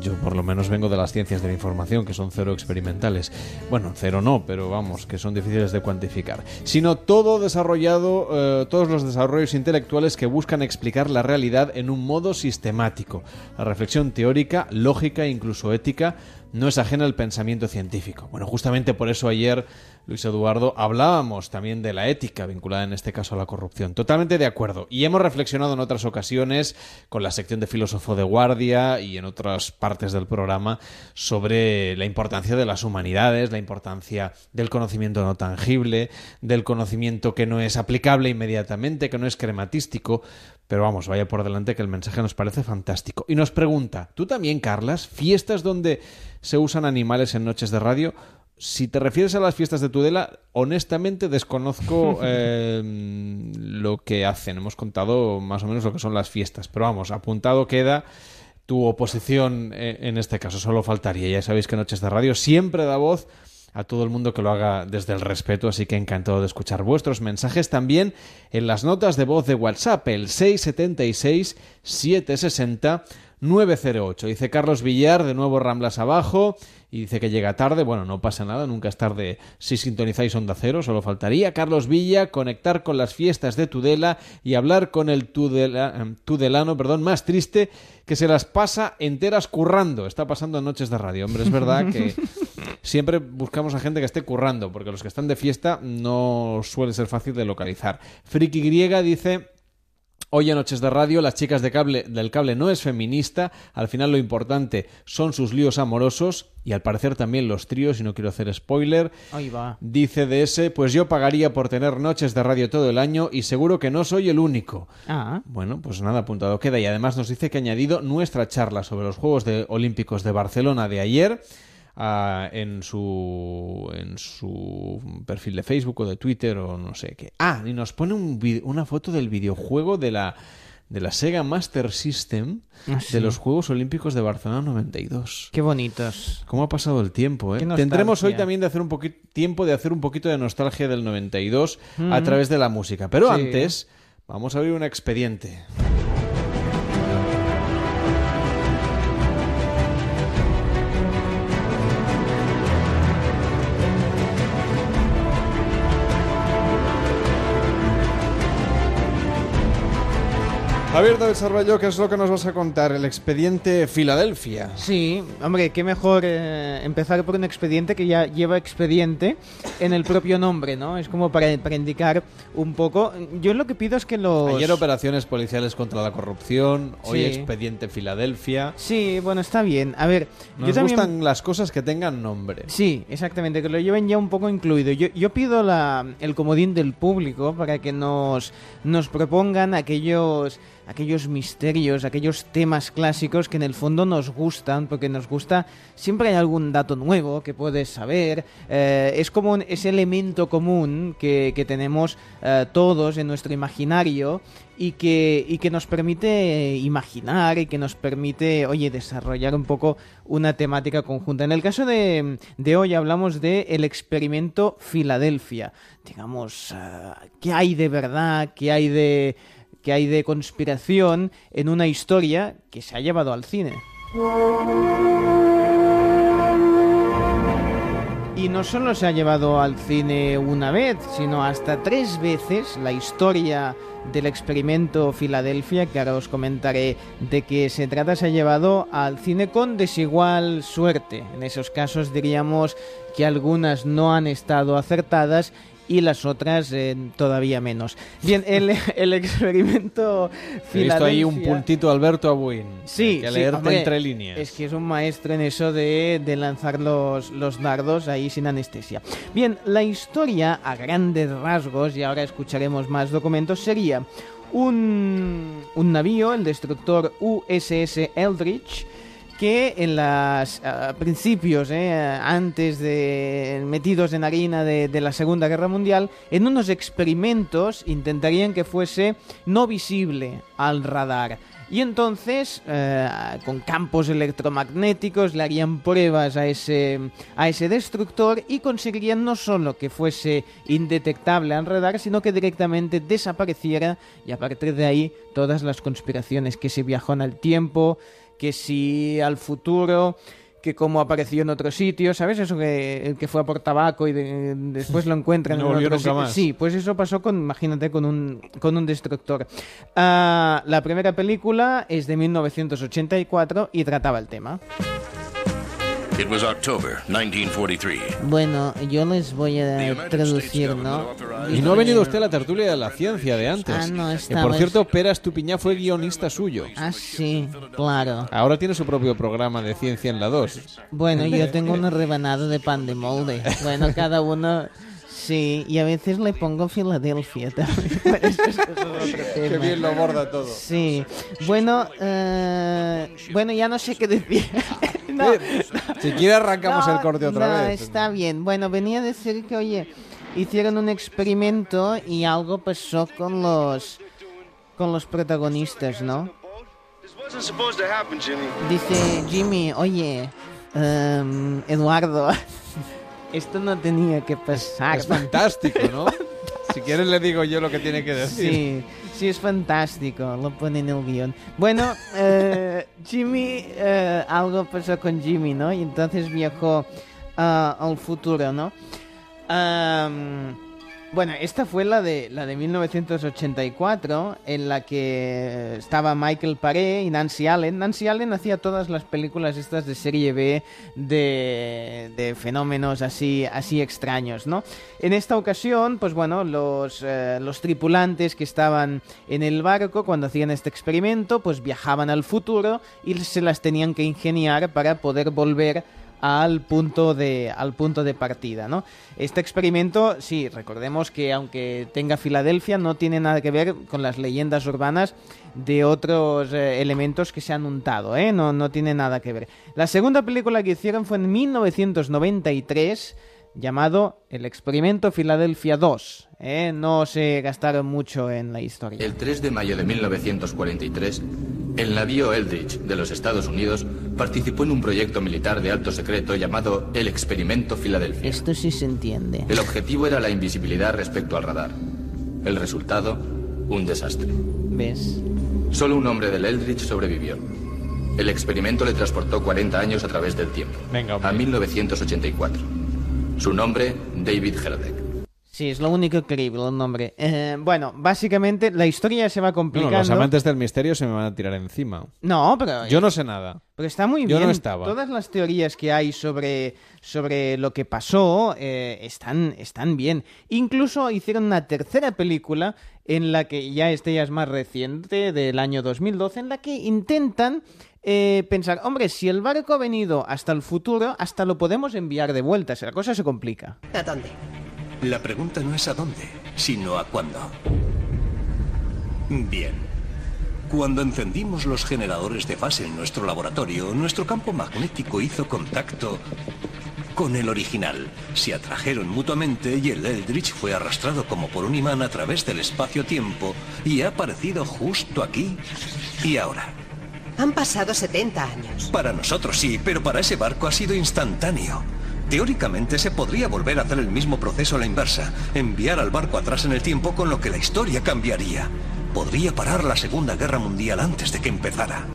Yo por lo menos vengo de las ciencias de la información, que son cero experimentales. Bueno, cero no, pero vamos, que son difíciles de cuantificar. Sino todo desarrollado, eh, todos los desarrollos intelectuales que buscan explicar la realidad en un modo sistemático. La reflexión teórica, lógica e incluso ética no es ajena al pensamiento científico. Bueno, justamente por eso ayer, Luis Eduardo, hablábamos también de la ética vinculada en este caso a la corrupción. Totalmente de acuerdo. Y hemos reflexionado en otras ocasiones con la sección de filósofo de guardia y en otras partes del programa sobre la importancia de las humanidades, la importancia del conocimiento no tangible, del conocimiento que no es aplicable inmediatamente, que no es crematístico. Pero vamos, vaya por delante que el mensaje nos parece fantástico. Y nos pregunta, ¿tú también, Carlas? ¿Fiestas donde se usan animales en noches de radio? Si te refieres a las fiestas de Tudela, honestamente desconozco *laughs* eh, lo que hacen. Hemos contado más o menos lo que son las fiestas. Pero vamos, apuntado queda tu oposición eh, en este caso. Solo faltaría. Ya sabéis que Noches de Radio siempre da voz a todo el mundo que lo haga desde el respeto, así que encantado de escuchar vuestros mensajes también en las notas de voz de WhatsApp, el 676 760 908. Dice Carlos Villar, de nuevo Ramblas abajo, y dice que llega tarde. Bueno, no pasa nada, nunca es tarde si sintonizáis Onda Cero, solo faltaría. Carlos Villa, conectar con las fiestas de Tudela y hablar con el tudela- eh, tudelano perdón, más triste que se las pasa enteras currando. Está pasando noches de radio. Hombre, es verdad que *laughs* siempre buscamos a gente que esté currando, porque los que están de fiesta no suele ser fácil de localizar. Friki Griega dice... Hoy en Noches de Radio, las chicas de cable, del cable no es feminista, al final lo importante son sus líos amorosos y al parecer también los tríos, y no quiero hacer spoiler. Ahí va. Dice de ese, pues yo pagaría por tener noches de radio todo el año y seguro que no soy el único. Ah. Bueno, pues nada, apuntado queda. Y además nos dice que ha añadido nuestra charla sobre los Juegos de- Olímpicos de Barcelona de ayer en, su, en su perfil de Facebook o de Twitter o no sé qué. Ah, y nos pone un una foto del videojuego de la, de la Sega Master System Ah, sí. de los Juegos Olímpicos de Barcelona 92. Qué bonitos. ¿Cómo ha pasado el tiempo, eh? Tendremos hoy también de hacer un poquito tiempo de hacer un poquito de nostalgia del 92 a Ujú. través de la música. Pero Sí. antes, vamos a abrir un expediente. Javier David Sarballo, ¿qué es lo que nos vas a contar? El expediente Filadelfia. Sí, hombre, qué mejor eh, empezar por un expediente que ya lleva expediente en el propio nombre, ¿no? Es como para, para indicar un poco. Yo lo que pido es que los. Ayer operaciones policiales contra la corrupción, hoy expediente Filadelfia. Sí, bueno, está bien. A ver, Nos yo también. gustan las cosas que tengan nombre. Sí, exactamente, que lo lleven ya un poco incluido. Yo, yo pido la, el comodín del público para que nos, nos propongan aquellos, aquellos misterios, aquellos temas clásicos que en el fondo nos gustan, porque nos gusta, siempre hay algún dato nuevo que puedes saber. eh, es como ese elemento común que, que tenemos eh, todos en nuestro imaginario y que, y que nos permite imaginar y que nos permite, oye, desarrollar un poco una temática conjunta. En el caso de, de hoy hablamos de el experimento Filadelfia. Digamos, ah, ¿qué hay de verdad? ¿Qué hay de, qué hay de conspiración en una historia que se ha llevado al cine? Y no solo se ha llevado al cine una vez, sino hasta tres veces la historia del experimento Filadelfia, que ahora os comentaré de qué se trata, se ha llevado al cine con desigual suerte. En esos casos diríamos que algunas no han estado acertadas y las otras eh, todavía menos. Bien, el, *laughs* el experimento He visto ahí un puntito Alberto Abuin. Sí, que sí, leerte hombre, entre líneas. Es que es un maestro en eso de, de lanzar los, los dardos ahí sin anestesia. Bien, la historia a grandes rasgos, y ahora escucharemos más documentos, sería un, un navío, el destructor USS Eldridge, que en las a principios, eh, antes de metidos en harina de, de la Segunda Guerra Mundial, en unos experimentos intentarían que fuese no visible al radar. Y entonces, eh, con campos electromagnéticos, le harían pruebas a ese, a ese destructor y conseguirían no solo que fuese indetectable al radar, sino que directamente desapareciera y a partir de ahí todas las conspiraciones que se viajó en el tiempo, que si al futuro que como apareció en otro sitio, ¿sabes? Eso que el que fue a por tabaco y de- después lo encuentran *laughs* No en otro nunca sitio. más. Sí, pues eso pasó con, imagínate, con un, con un destructor. Ah, la primera película es de 1984 y trataba el tema. It was October 1943. Bueno, yo les voy a traducir, ¿no? Y no ha venido usted a la tertulia de la ciencia de antes. Ah, no, Que, estaba- por cierto, Pera Estupiñá fue guionista suyo. Ah, sí, claro. Ahora tiene su propio programa de ciencia en la 2. Bueno, yo tengo una rebanada de pan de molde. Bueno, cada uno... Sí, y a veces le pongo Filadelfia también. *laughs* Eso es- *laughs* Qué bien lo borda todo. Sí. Bueno, eh, bueno, ya no sé qué decir. *laughs* no, Si quiere arrancamos no, el corte otra no, vez. está bien. Bueno, venía a decir que, oye, hicieron un experimento y algo pasó con los con los protagonistas, ¿no? Dice Jimmy, oye, em, Eduardo, esto no tenía que pasar. Es fantástico, ¿no? *laughs* Si quieres le digo yo lo que tiene que decir. Sí, sí, es fantástico, lo pone en el guion. Bueno, *laughs* eh, Jimmy, eh, algo pasó con Jimmy, ¿no? Y entonces viajó ah, al futuro, ¿no? Am, bueno, esta fue la de, la de 1984, en la que estaba Michael Paré y Nancy Allen. Nancy Allen hacía todas las películas estas de serie B de, de fenómenos así, así extraños, ¿no? En esta ocasión, pues bueno, los, eh, los tripulantes que estaban en el barco cuando hacían este experimento, pues viajaban al futuro y se las tenían que ingeniar para poder volver al punto de al punto de partida, ¿no? Este experimento, sí, recordemos que aunque tenga Filadelfia no tiene nada que ver con las leyendas urbanas de otros eh, elementos que se han untado, ¿eh? No no tiene nada que ver. La segunda película que hicieron fue en 1993 llamado El experimento Filadelfia 2, ¿eh? No se gastaron mucho en la historia. El 3 de mayo de 1943, el navío Eldridge de los Estados Unidos participó en un proyecto militar de alto secreto llamado el Experimento Filadelfia. Esto sí se entiende. El objetivo era la invisibilidad respecto al radar. El resultado, un desastre. ¿Ves? Solo un hombre del Eldridge sobrevivió. El experimento le transportó 40 años a través del tiempo. a 1984. Su nombre, David Herdek. Sí, es lo único creíble el nombre. Eh, bueno, básicamente la historia se va No, complicando. los amantes del misterio se me van a tirar encima. No, pero... Yo no sé nada. Pero está muy Yo bien. no estaba. Todas las teorías que hay sobre, sobre lo que pasó eh, están, están bien. Incluso hicieron una tercera película en la que ya este ya es más reciente, del año 2012, en la que intentan eh, pensar, hombre, si el barco ha venido hasta el futuro, hasta lo podemos enviar de vuelta. Si la cosa se complica. ¿A dónde? La pregunta no es a dónde, sino a cuándo. Bien. Cuando encendimos los generadores de fase en nuestro laboratorio, nuestro campo magnético hizo contacto con el original. Se atrajeron mutuamente y el Eldritch fue arrastrado como por un imán a través del espacio-tiempo y ha aparecido justo aquí y ahora. Han pasado 70 años. Para nosotros sí, pero para ese barco ha sido instantáneo. Teóricamente se podría volver a hacer el mismo proceso a la inversa, enviar al barco atrás en el tiempo con lo que la historia cambiaría. Podría parar la Segunda Guerra Mundial antes de que empezara.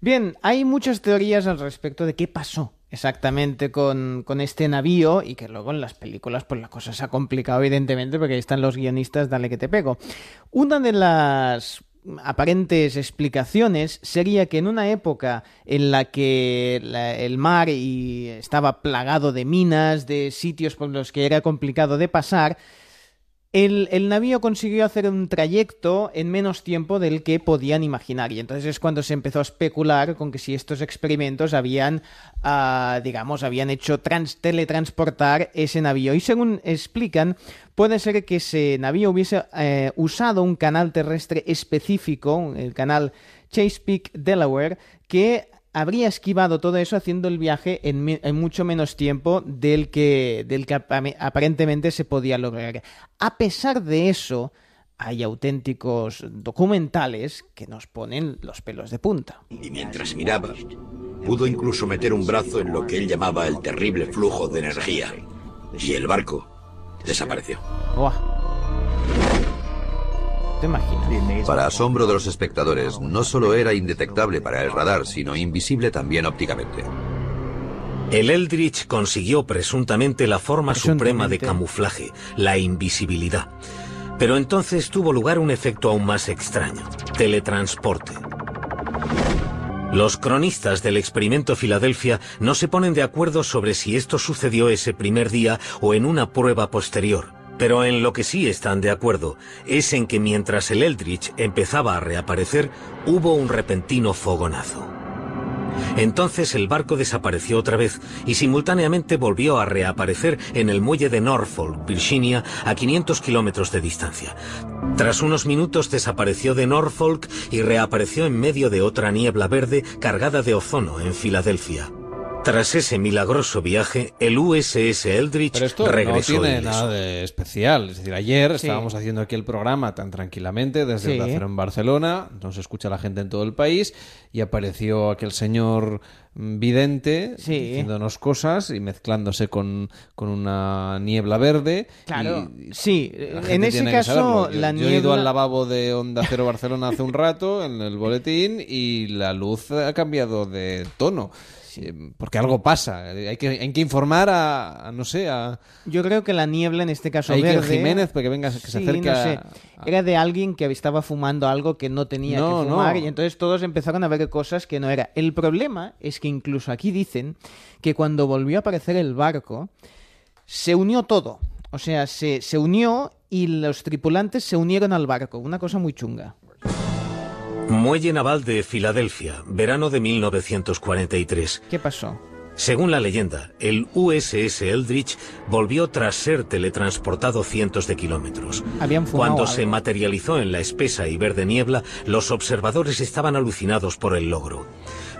Bien, hay muchas teorías al respecto de qué pasó exactamente con, con este navío y que luego en las películas pues la cosa se ha complicado evidentemente porque ahí están los guionistas, dale que te pego. Una de las aparentes explicaciones sería que en una época en la que el mar y estaba plagado de minas, de sitios por los que era complicado de pasar, el, navío consiguió hacer un trayecto en menos tiempo del que podían imaginar. Y entonces es cuando se empezó a especular con que si estos experimentos habían, ah, digamos, habían hecho trans- teletransportar ese navío. Y según explican, puede ser que ese navío hubiese eh, usado un canal terrestre específico, el canal Chesapeake Delaware, que habría esquivado todo eso haciendo el viaje en, mucho menos tiempo del que, del que apa- aparentemente se podía lograr. A pesar de eso, hay auténticos documentales que nos ponen los pelos de punta. Y mientras miraba, pudo incluso meter un brazo en lo que él llamaba el terrible flujo de energía. Y el barco desapareció. ¿Te imaginas? Para asombro de los espectadores, no solo era indetectable para el radar, sino invisible también ópticamente. El Eldritch consiguió presuntamente la forma suprema de camuflaje, la invisibilidad. Pero entonces tuvo lugar un efecto aún más extraño, teletransporte. Los cronistas del experimento Filadelfia no se ponen de acuerdo sobre si esto sucedió ese primer día o en una prueba posterior. Pero en lo que sí están de acuerdo es en que mientras el Eldritch empezaba a reaparecer, hubo un repentino fogonazo. Entonces el barco desapareció otra vez y simultáneamente volvió a reaparecer en el muelle de Norfolk, Virginia, a 500 kilómetros de distancia. Tras unos minutos desapareció de Norfolk y reapareció en medio de otra niebla verde cargada de ozono en Filadelfia. Tras ese milagroso viaje, el USS Eldritch Pero esto regresó no tiene ileso. nada de especial. Es decir, ayer Sí. estábamos haciendo aquí el programa tan tranquilamente desde Sí. el Acero en Barcelona, nos escucha la gente en todo el país y apareció aquel señor mm, vidente diciéndonos cosas y mezclándose con, con una niebla verde. Claro, y- sí, en ese caso. Yo- la yo he ido niebla- al lavabo de Onda Cero *laughs* Barcelona hace un rato en el boletín y la luz ha cambiado de tono. Eh, Porque algo pasa. Hay que, hay que informar a, a, no sé, a... Yo creo que la niebla en este caso Hay que verde... Jiménez, porque venga, que se Sí, acerque no a- sé. Era de alguien que estaba fumando algo que no tenía No, que fumar no. y entonces todos empezaron a ver cosas que no era. El problema es que incluso aquí dicen que cuando volvió a aparecer el barco, se unió todo. O sea, se, se unió y los tripulantes se unieron al barco. Una cosa muy chunga. Muelle Naval de Filadelfia, verano de 1943. ¿Qué pasó? Según la leyenda, el USS Eldritch volvió tras ser teletransportado cientos de kilómetros. Habían fumado Cuando se materializó en la espesa y verde niebla, los observadores estaban alucinados por el logro.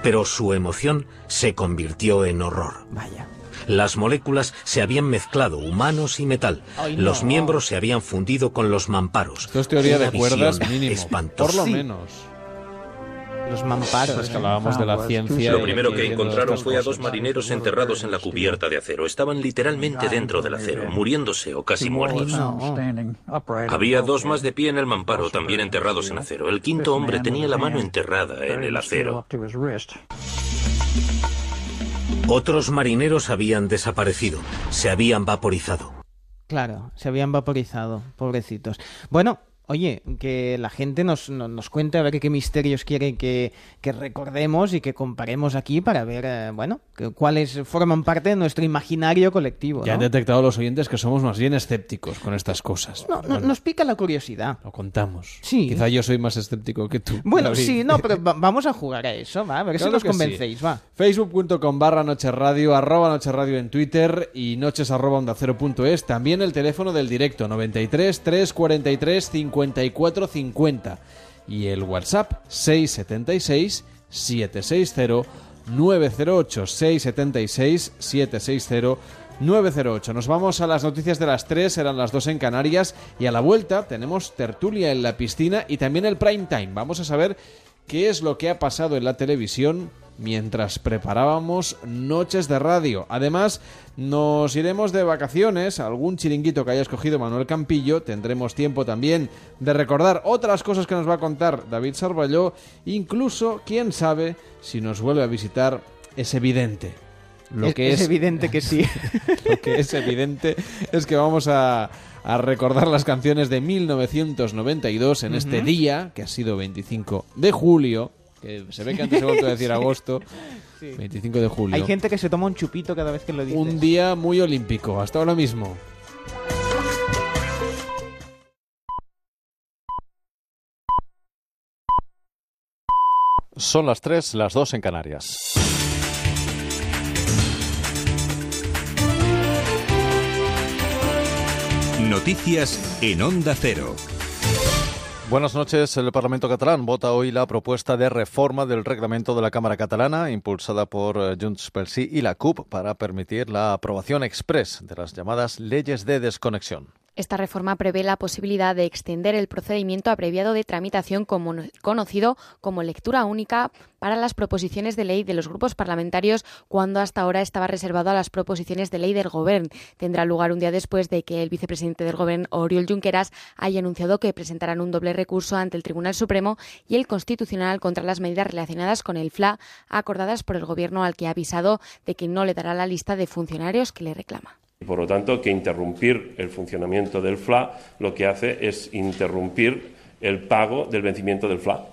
Pero su emoción se convirtió en horror. Vaya. Las moléculas se habían mezclado, humanos y metal. Ay, no. Los miembros se habían fundido con los mamparos. Esto es teoría Una de cuerdas mínimo. espantosa. Por lo Sí. menos. Los mamparos. Es que hablábamos de la ciencia. Lo primero que encontraron fue a dos marineros enterrados en la cubierta de acero. Estaban literalmente dentro del acero, muriéndose o casi muertos. Había dos más de pie en el mamparo, también enterrados en acero. El quinto hombre tenía la mano enterrada en el acero. Otros marineros habían desaparecido, se habían vaporizado. Claro, se habían vaporizado, pobrecitos. Bueno, oye, que la gente nos, no- nos cuente a ver qué misterios quiere que, que recordemos y que comparemos aquí para ver, eh, bueno, que- cuáles forman parte de nuestro imaginario colectivo. Ya han detectado los oyentes que somos más bien escépticos con estas cosas. No, nos pica la curiosidad. Lo contamos. Sí. Quizá yo soy más escéptico que tú. Bueno, David. sí, no, pero *laughs* va- vamos a jugar a eso, va, a ver si nos que sí. convencéis, va. Facebook.com barra Noche Radio, arroba Noche Radio en Twitter y noches arroba onda cero punto es. También el teléfono del directo 93 343 54 50 y el WhatsApp 676 760 908 676 760 908. Nos vamos a las noticias de las 3, eran las 2 en Canarias y a la vuelta tenemos tertulia en la piscina y también el prime time. Vamos a saber qué es lo que ha pasado en la televisión mientras preparábamos noches de radio. Además, nos iremos de vacaciones, algún chiringuito que haya escogido Manuel Campillo, tendremos tiempo también de recordar otras cosas que nos va a contar David Sarballó, incluso, quién sabe, si nos vuelve a visitar ese vidente. Lo Es- que es es, evidente que sí. *laughs* lo que es evidente es que vamos a, a recordar las canciones de 1992 en este Ujú. día, que ha sido 25 de julio, se ve que antes he vuelto a decir *laughs* agosto, sí. 25 de julio. Hay gente que se toma un chupito cada vez que lo dice. Un día muy olímpico, hasta ahora mismo. Son las 3, las 2 en Canarias. Noticias en Onda Cero. Buenas noches. El Parlamento catalán vota hoy la propuesta de reforma del reglamento de la Cámara catalana, impulsada por eh, Junts Sí y la CUP, para permitir la aprobación express de las llamadas leyes de desconexión. Esta reforma prevé la posibilidad de extender el procedimiento abreviado de tramitación como, conocido como lectura única para las proposiciones de ley de los grupos parlamentarios cuando hasta ahora estaba reservado a las proposiciones de ley del Gobierno. Tendrá lugar un día después de que el vicepresidente del Gobierno, Oriol Junqueras, haya anunciado que presentarán un doble recurso ante el Tribunal Supremo y el Constitucional contra las medidas relacionadas con el FLA acordadas por el Gobierno al que ha avisado de que no le dará la lista de funcionarios que le reclama. Por lo tanto, que interrumpir el funcionamiento del FLA lo que hace es interrumpir el pago del vencimiento del FLA.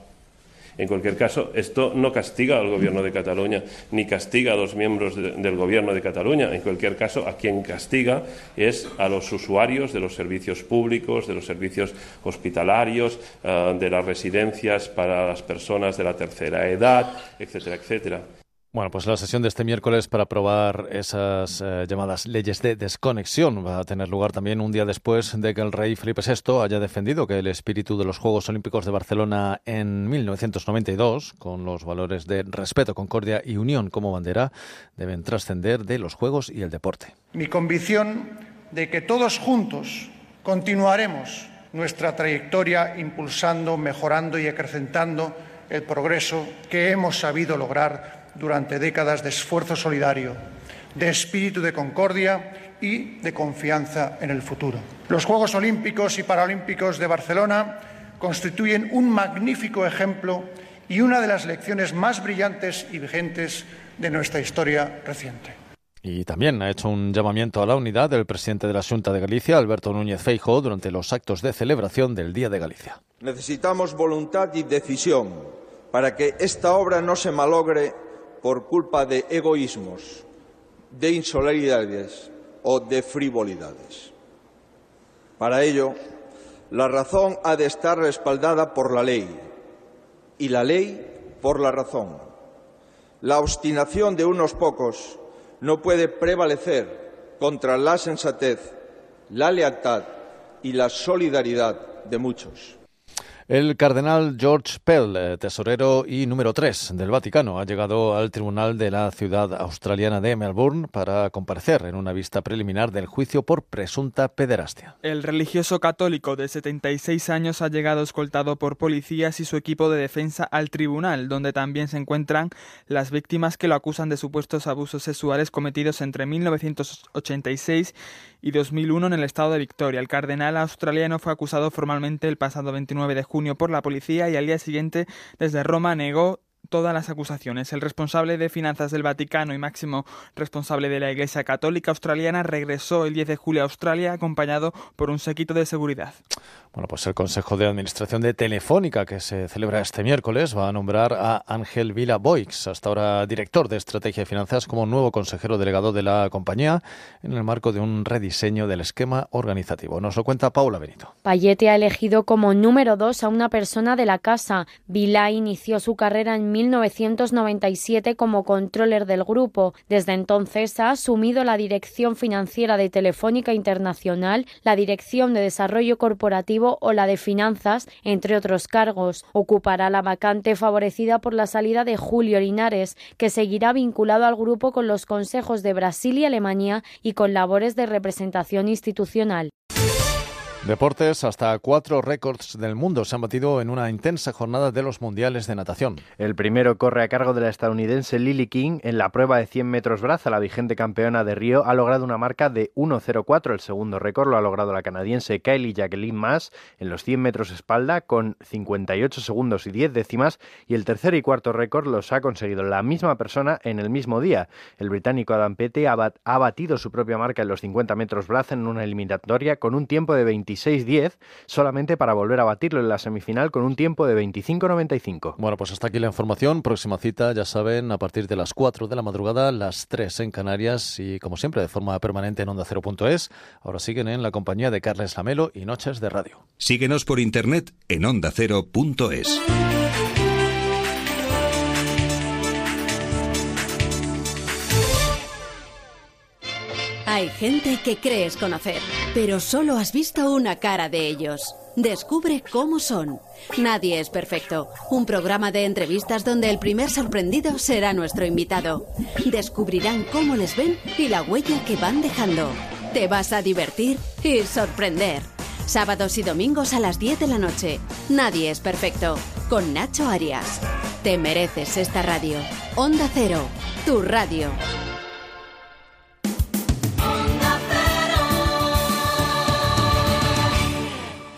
En cualquier caso, esto no castiga al Gobierno de Cataluña ni castiga a los miembros de, del Gobierno de Cataluña. En cualquier caso, a quien castiga es a los usuarios de los servicios públicos, de los servicios hospitalarios, uh, de las residencias para las personas de la tercera edad, etcétera, etcétera. Bueno, pues la sesión de este miércoles para aprobar esas eh, llamadas leyes de desconexión va a tener lugar también un día después de que el rey Felipe VI haya defendido que el espíritu de los Juegos Olímpicos de Barcelona en 1992, con los valores de respeto, concordia y unión como bandera, deben trascender de los Juegos y el deporte. Mi convicción de que todos juntos continuaremos nuestra trayectoria impulsando, mejorando y acrecentando el progreso que hemos sabido lograr durante décadas de esfuerzo solidario, de espíritu de concordia y de confianza en el futuro. Los Juegos Olímpicos y Paralímpicos de Barcelona constituyen un magnífico ejemplo y una de las lecciones más brillantes y vigentes de nuestra historia reciente. Y también ha hecho un llamamiento a la unidad del presidente de la Junta de Galicia, Alberto Núñez Feijóo, durante los actos de celebración del Día de Galicia. Necesitamos voluntad y decisión para que esta obra no se malogre por culpa de egoísmos, de insolidaridades o de frivolidades. Para ello, la razón ha de estar respaldada por la ley y la ley por la razón. La obstinación de unos pocos no puede prevalecer contra la sensatez, la lealtad y la solidaridad de muchos. El cardenal George Pell, eh, tesorero y número 3 del Vaticano, ha llegado al tribunal de la ciudad australiana de Melbourne para comparecer en una vista preliminar del juicio por presunta pederastia. El religioso católico de 76 años ha llegado escoltado por policías y su equipo de defensa al tribunal, donde también se encuentran las víctimas que lo acusan de supuestos abusos sexuales cometidos entre 1986 y 2001 en el estado de Victoria. El cardenal australiano fue acusado formalmente el pasado 29 de junio por la policía y al día siguiente desde Roma negó todas las acusaciones. El responsable de finanzas del Vaticano y máximo responsable de la Iglesia Católica Australiana regresó el 10 de julio a Australia acompañado por un séquito de seguridad. Bueno, pues el Consejo de Administración de Telefónica, que se celebra este miércoles, va a nombrar a Ángel Vila Boix, hasta ahora director de Estrategia y Finanzas, como nuevo consejero delegado de la compañía en el marco de un rediseño del esquema organizativo. Nos lo cuenta Paula Benito. Payete ha elegido como número dos a una persona de la casa. Vila inició su carrera en 1997 como controller del grupo. Desde entonces ha asumido la dirección financiera de Telefónica Internacional, la dirección de desarrollo corporativo o la de finanzas, entre otros cargos. Ocupará la vacante favorecida por la salida de Julio Linares, que seguirá vinculado al grupo con los consejos de Brasil y Alemania y con labores de representación institucional. Deportes, hasta cuatro récords del mundo se han batido en una intensa jornada de los mundiales de natación. El primero corre a cargo de la estadounidense Lily King. En la prueba de 100 metros braza, la vigente campeona de Río ha logrado una marca de 1.04. El segundo récord lo ha logrado la canadiense Kylie Jacqueline Mass en los 100 metros espalda con 58 segundos y 10 décimas. Y el tercer y cuarto récord los ha conseguido la misma persona en el mismo día. El británico Adam Pete ha batido su propia marca en los 50 metros braza en una eliminatoria con un tiempo de 20 26-10 solamente para volver a batirlo en la semifinal con un tiempo de 25-95. Bueno, pues hasta aquí la información. Próxima cita, ya saben, a partir de las 4 de la madrugada, las 3 en Canarias y como siempre de forma permanente en onda Cero.es. Ahora siguen en la compañía de Carles Lamelo y Noches de Radio. Síguenos por internet en ondacero.es. Hay gente que crees conocer, pero solo has visto una cara de ellos. Descubre cómo son. Nadie es perfecto. Un programa de entrevistas donde el primer sorprendido será nuestro invitado. Descubrirán cómo les ven y la huella que van dejando. Te vas a divertir y sorprender. Sábados y domingos a las 10 de la noche. Nadie es perfecto. Con Nacho Arias. Te mereces esta radio. Onda Cero. Tu radio.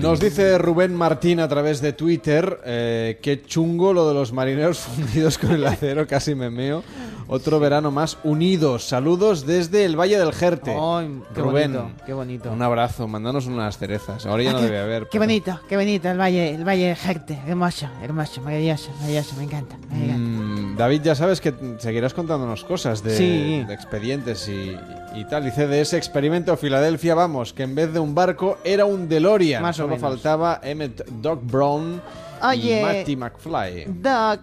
Nos dice Rubén Martín a través de Twitter, eh, qué chungo lo de los marineros *laughs* fundidos con el acero, casi me meo. Otro verano más unidos. Saludos desde el Valle del Jerte. Ay, qué Rubén, bonito, qué bonito. un abrazo, mandanos unas cerezas. Ahora ya Ah, no qué- debe haber. Qué bonito, qué bonito el valle, el valle de Jerte. Hermoso, hermoso, maravilloso, maravilloso, me encanta. me encanta. Mm, David, ya sabes que seguirás contándonos cosas de, Sí. de expedientes y, y tal. Dice de ese experimento Filadelfia, vamos, que en vez de un barco era un DeLorean. Más o Solo menos. faltaba Emmett Doc Brown Oye. y Marty McFly. Doc,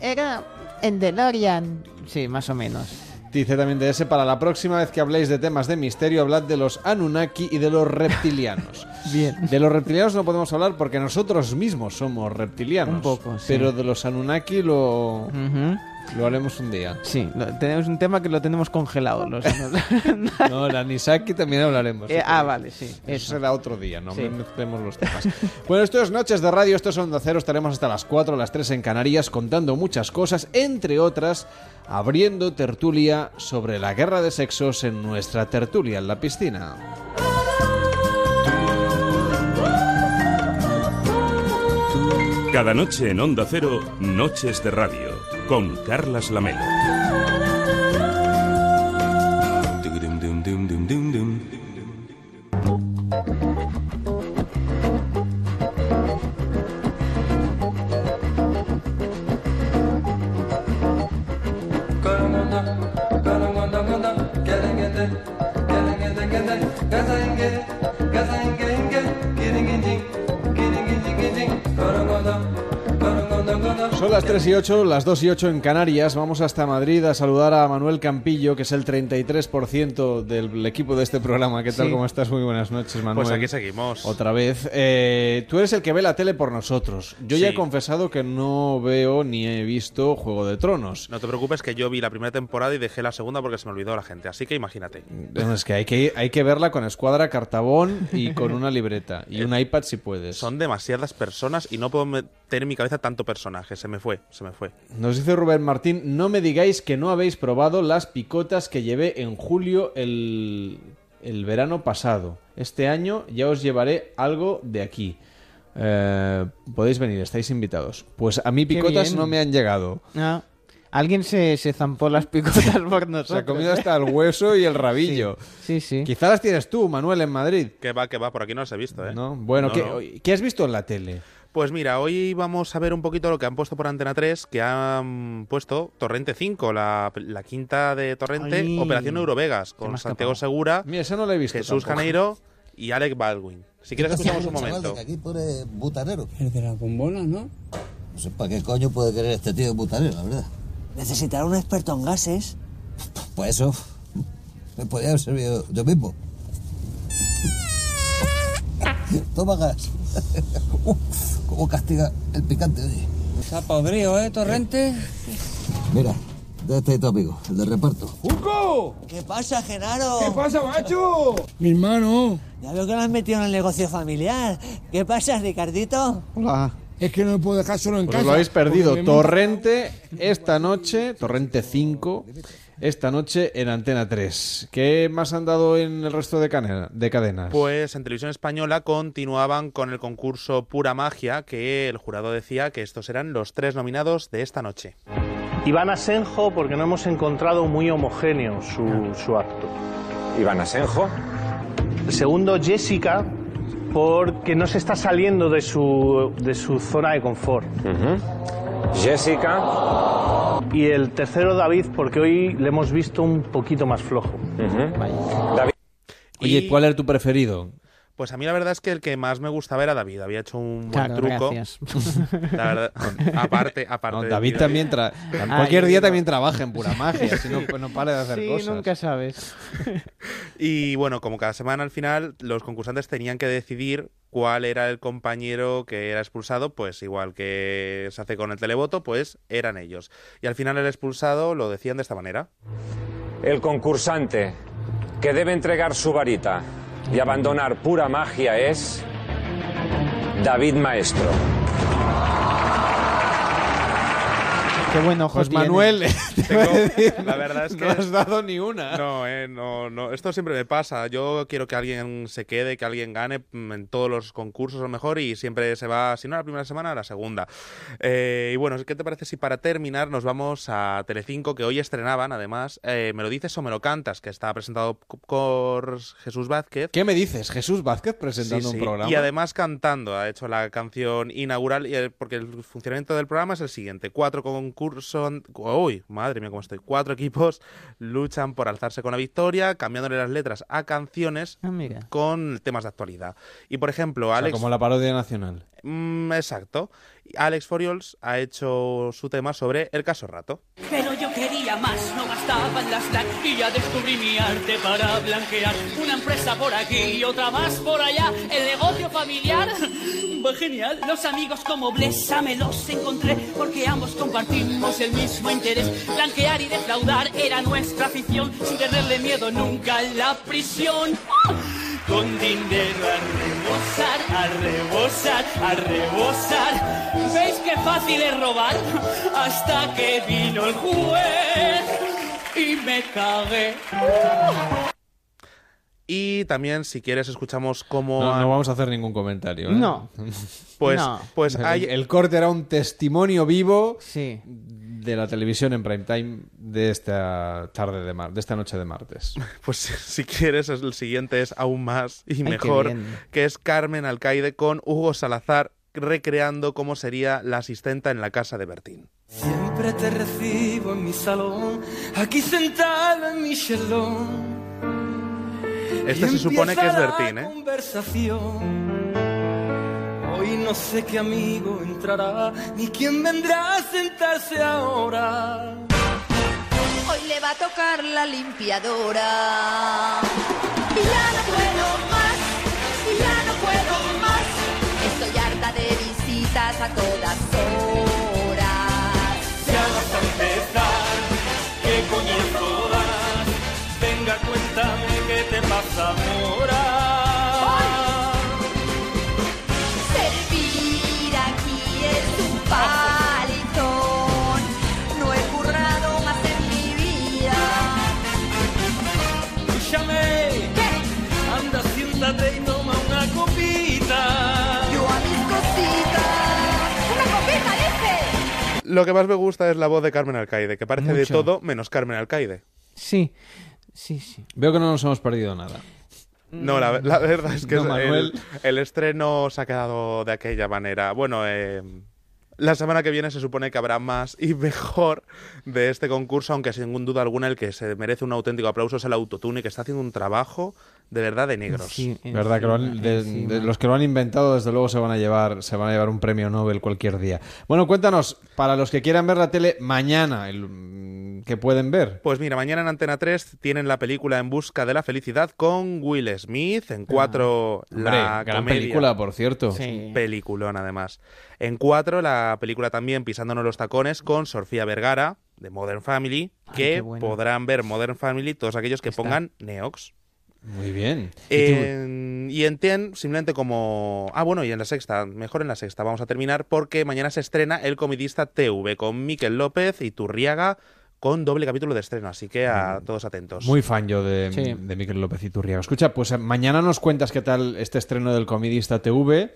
era en DeLorean. Sí, más o menos. Dice también de ese, para la próxima vez que habléis de temas de misterio, hablad de los Anunnaki y de los reptilianos. *laughs* Bien. De los reptilianos no podemos hablar porque nosotros mismos somos reptilianos. Un poco, sí. Pero de los Anunnaki lo, Ujú. Lo haremos un día. Sí, lo- tenemos un tema que lo tenemos congelado. Los, *laughs* No, el Anisaki también hablaremos. Eh, ah, vale, sí. Eso, Eso. será otro día, no Sí. mezclemos los temas. *laughs* bueno, esto es Noches de Radio, esto es Onda Cero, estaremos hasta las 4, las 3 en Canarias contando muchas cosas, entre otras, abriendo tertulia sobre la guerra de sexos en nuestra tertulia en la piscina. Cada noche en Onda Cero, Noches de Radio, con Carlas Lamelo. Son las 3 y 8, las 2 y 8 en Canarias. Vamos hasta Madrid a saludar a Manuel Campillo, que es el 33% del equipo de este programa. ¿Qué tal? Sí. ¿Cómo estás? Muy buenas noches, Manuel. Pues aquí seguimos. Otra vez. Eh, tú eres el que ve la tele por nosotros. Yo ya he confesado que no veo ni he visto Juego de Tronos. No te preocupes que yo vi la primera temporada y dejé la segunda porque se me olvidó la gente. Así que imagínate. Bueno, es que hay, que hay que verla con escuadra, cartabón y con una libreta. Y *laughs* un iPad si puedes. Son demasiadas personas y no puedo meter en mi cabeza tanto personaje. Se me fue, se me fue. Nos dice Rubén Martín, no me digáis que no habéis probado las picotas que llevé en julio el, el verano pasado. Este año ya os llevaré algo de aquí. Eh, podéis venir, estáis invitados. Pues a mí picotas no me han llegado. Ah, alguien se, se zampó las picotas por nosotros. *laughs* Se ha comido hasta el hueso y el *laughs* rabillo. Sí, sí. Quizá las tienes tú, Manuel, en Madrid. Que va, que va, por aquí no las he visto, ¿eh? ¿No? Bueno, No, ¿qué, no. ¿qué has visto en la tele? Pues mira, hoy vamos a ver un poquito lo que han puesto por Antena 3, que han puesto Torrente 5, la, la quinta de Torrente, Ay. Operación Eurovegas, con Santiago. Segura, Mira, esa no la he visto Jesús tampoco. Janeiro y Alec Baldwin. Si quieres escuchamos un momento. aquí pone butanero. El de la bombona, ¿no? No sé para qué coño puede querer este tío butanero, la verdad. Necesitará un experto en gases. Pues eso, me podría haber servido yo mismo. *laughs* Toma gas. Uf, ¿Cómo castiga el picante, oye? Está podrido, ¿eh, Torrente? Mira, de este tu amigo, el de reparto. ¡Hugo! ¿Qué pasa, Genaro? ¿Qué pasa, macho? Mi hermano. Ya veo que lo has metido en el negocio familiar. ¿Qué pasa, Ricardito? Hola. Es que no me puedo dejar solo en Pues os lo habéis perdido. Torrente esta noche, Torrente 5, esta noche en Antena 3. ¿Qué más han dado en el resto de, cadena- de cadenas? Pues en televisión española continuaban con el concurso Pura Magia, que el jurado decía que estos eran los tres nominados de esta noche. Iván Asenjo porque no hemos encontrado muy homogéneo su, su acto. Iván Asenjo, Segundo, Jessica, porque no se está saliendo de su, de su zona de confort. Jessica. Y el tercero, David, porque hoy le hemos visto un poquito más flojo. David. Oye, ¿cuál era tu preferido? Pues a mí la verdad es que el que más me gustaba era David. Había hecho un buen Claro, truco. gracias. *laughs* La verdad, aparte, aparte. No, de David también tra- cualquier día no. también trabaja en pura magia, si no, pues no para de hacer Sí, cosas. nunca sabes. *laughs* Y bueno, como cada semana al final los concursantes tenían que decidir cuál era el compañero que era expulsado, pues igual que se hace con el televoto, pues eran ellos. Y al final el expulsado lo decían de esta manera. El concursante que debe entregar su varita y abandonar pura magia es David Maestro. Qué buen ojo Pues. Manuel, *laughs* decir, La verdad es que no has dado ni una. No, eh, no, no. Esto siempre me pasa. Yo quiero que alguien se quede, que alguien gane mm, en todos los concursos a lo mejor y siempre se va, si no la primera semana, a la segunda. Eh, y bueno, ¿qué te parece si para terminar nos vamos a Telecinco, que hoy estrenaban, además, eh, Me lo dices o me lo cantas, que está presentado por Jesús Vázquez. ¿Qué me dices? Jesús Vázquez presentando Sí, un programa. Y además cantando, ha hecho la canción inaugural, porque el funcionamiento del programa es el siguiente. Cuatro concursos, uy, madre mía, cómo estoy. Cuatro equipos luchan por alzarse con la victoria, cambiándole las letras a canciones Ah, con temas de actualidad. Y por ejemplo, O sea, Alex... como la parodia nacional. Mm, exacto. Alex Foriols ha hecho su tema sobre el caso Rato. Pero yo quería más, no bastaban las black y ya descubrí mi arte para blanquear. Una empresa por aquí y otra más por allá. El negocio familiar, fue *laughs* genial. Los amigos como Blesa me los encontré porque ambos compartimos el mismo interés. Blanquear y defraudar era nuestra afición, sin tenerle miedo nunca a la prisión. Con dinero a rebosar, a rebosar, a rebosar. ¿Veis qué fácil es robar? Hasta que vino el juez y me cagué. Y también, si quieres, escuchamos cómo... No, han- no vamos a hacer ningún comentario. ¿eh? No. *laughs* Pues, No. pues El- hay... El corte era un testimonio vivo Sí. De la televisión en prime time de esta tarde de mar, de esta noche de martes. *laughs* Pues si quieres, es- el siguiente es aún más y mejor, que es Carmen Alcaide con Hugo Salazar recreando cómo sería la asistenta en la casa de Bertín. Siempre te recibo en mi salón, aquí sentado en mi chelón. Este se supone que es Bertín, ¿eh? Hoy no sé qué amigo entrará, ni quién vendrá a sentarse ahora. Hoy le va a tocar la limpiadora. Y ya no puedo más, y ya no puedo más. Estoy harta de visitas a todas horas. Ya vas a empezar, ¿qué coñazo das? Venga, cuéntame qué te pasa ahora. Lo que más me gusta es la voz de Carmen Alcaide, que parece de todo menos Carmen Alcaide. Sí. Sí, sí. Veo que no nos hemos perdido nada. No, la, la verdad es que No, es- Manuel. el, el estreno se ha quedado de aquella manera. Bueno, eh, la semana que viene se supone que habrá más y mejor de este concurso, aunque sin duda alguna el que se merece un auténtico aplauso es el Autotune, que está haciendo un trabajo de verdad de negros. Sí, ¿Verdad? Que lo han- encima, de, encima. de los que lo han inventado, desde luego se van a llevar, se van a llevar un premio Nobel cualquier día. Bueno, cuéntanos, para los que quieran ver la tele mañana, el, mm, ¿qué pueden ver? Pues mira, mañana en Antena 3 tienen la película En busca de la felicidad con Will Smith. En 4 Hombre, la gran comedia. película, por cierto. Sí. Peliculón, además. En 4 la película también Pisándonos los tacones con Sofía Vergara de Modern Family, Ay, que bueno. podrán ver Modern Family todos aquellos que Está. pongan Neox. Muy bien. En- y en TEN, simplemente como... Ah, bueno, y en la sexta, mejor en la sexta, vamos a terminar, porque mañana se estrena El Comidista TV con Miquel López y Turriaga con doble capítulo de estreno, así que a todos atentos. Muy fan yo de, Sí. de Miquel López Iturriaga. Escucha, pues eh, mañana nos cuentas qué tal este estreno del Comidista TV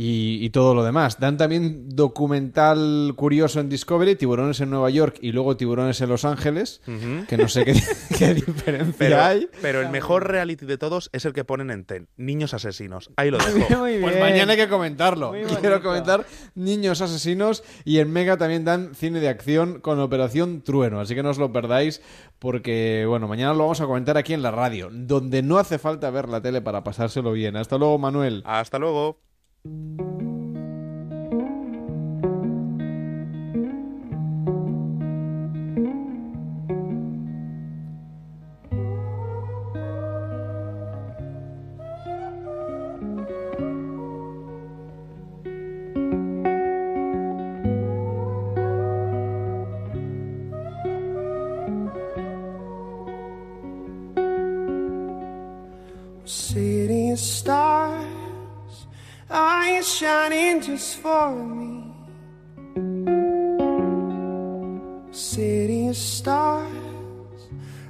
y, y todo lo demás. Dan también documental curioso en Discovery, tiburones en Nueva York y luego tiburones en Los Ángeles, que no sé qué, *laughs* qué diferencia Pero, hay. pero el mejor reality de todos es el que ponen en TEN. Niños asesinos. Ahí lo dejo. Pues mañana hay que comentarlo. Quiero comentar Niños Asesinos y en Mega también dan cine de acción con Operación Trueno, así que no os lo perdáis porque, bueno, mañana lo vamos a comentar aquí en la radio, donde no hace falta ver la tele para pasárselo bien. Hasta luego, Manuel. Hasta luego. City of are you shining just for me? City of stars,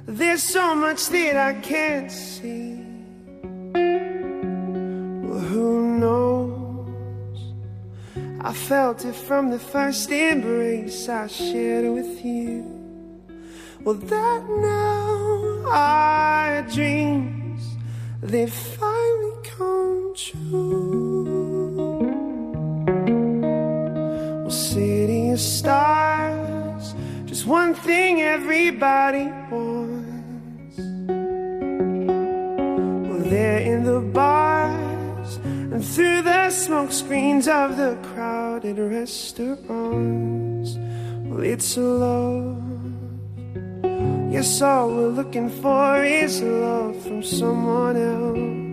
there's so much that I can't see. Well, who knows? I felt it from the first embrace I shared with you. Well, that now our dreams they finally come true. City of stars, just one thing everybody wants. Well, they're in the bars and through the smoke screens of the crowded restaurants. Well, it's a love. Yes, all we're looking for is love from someone else.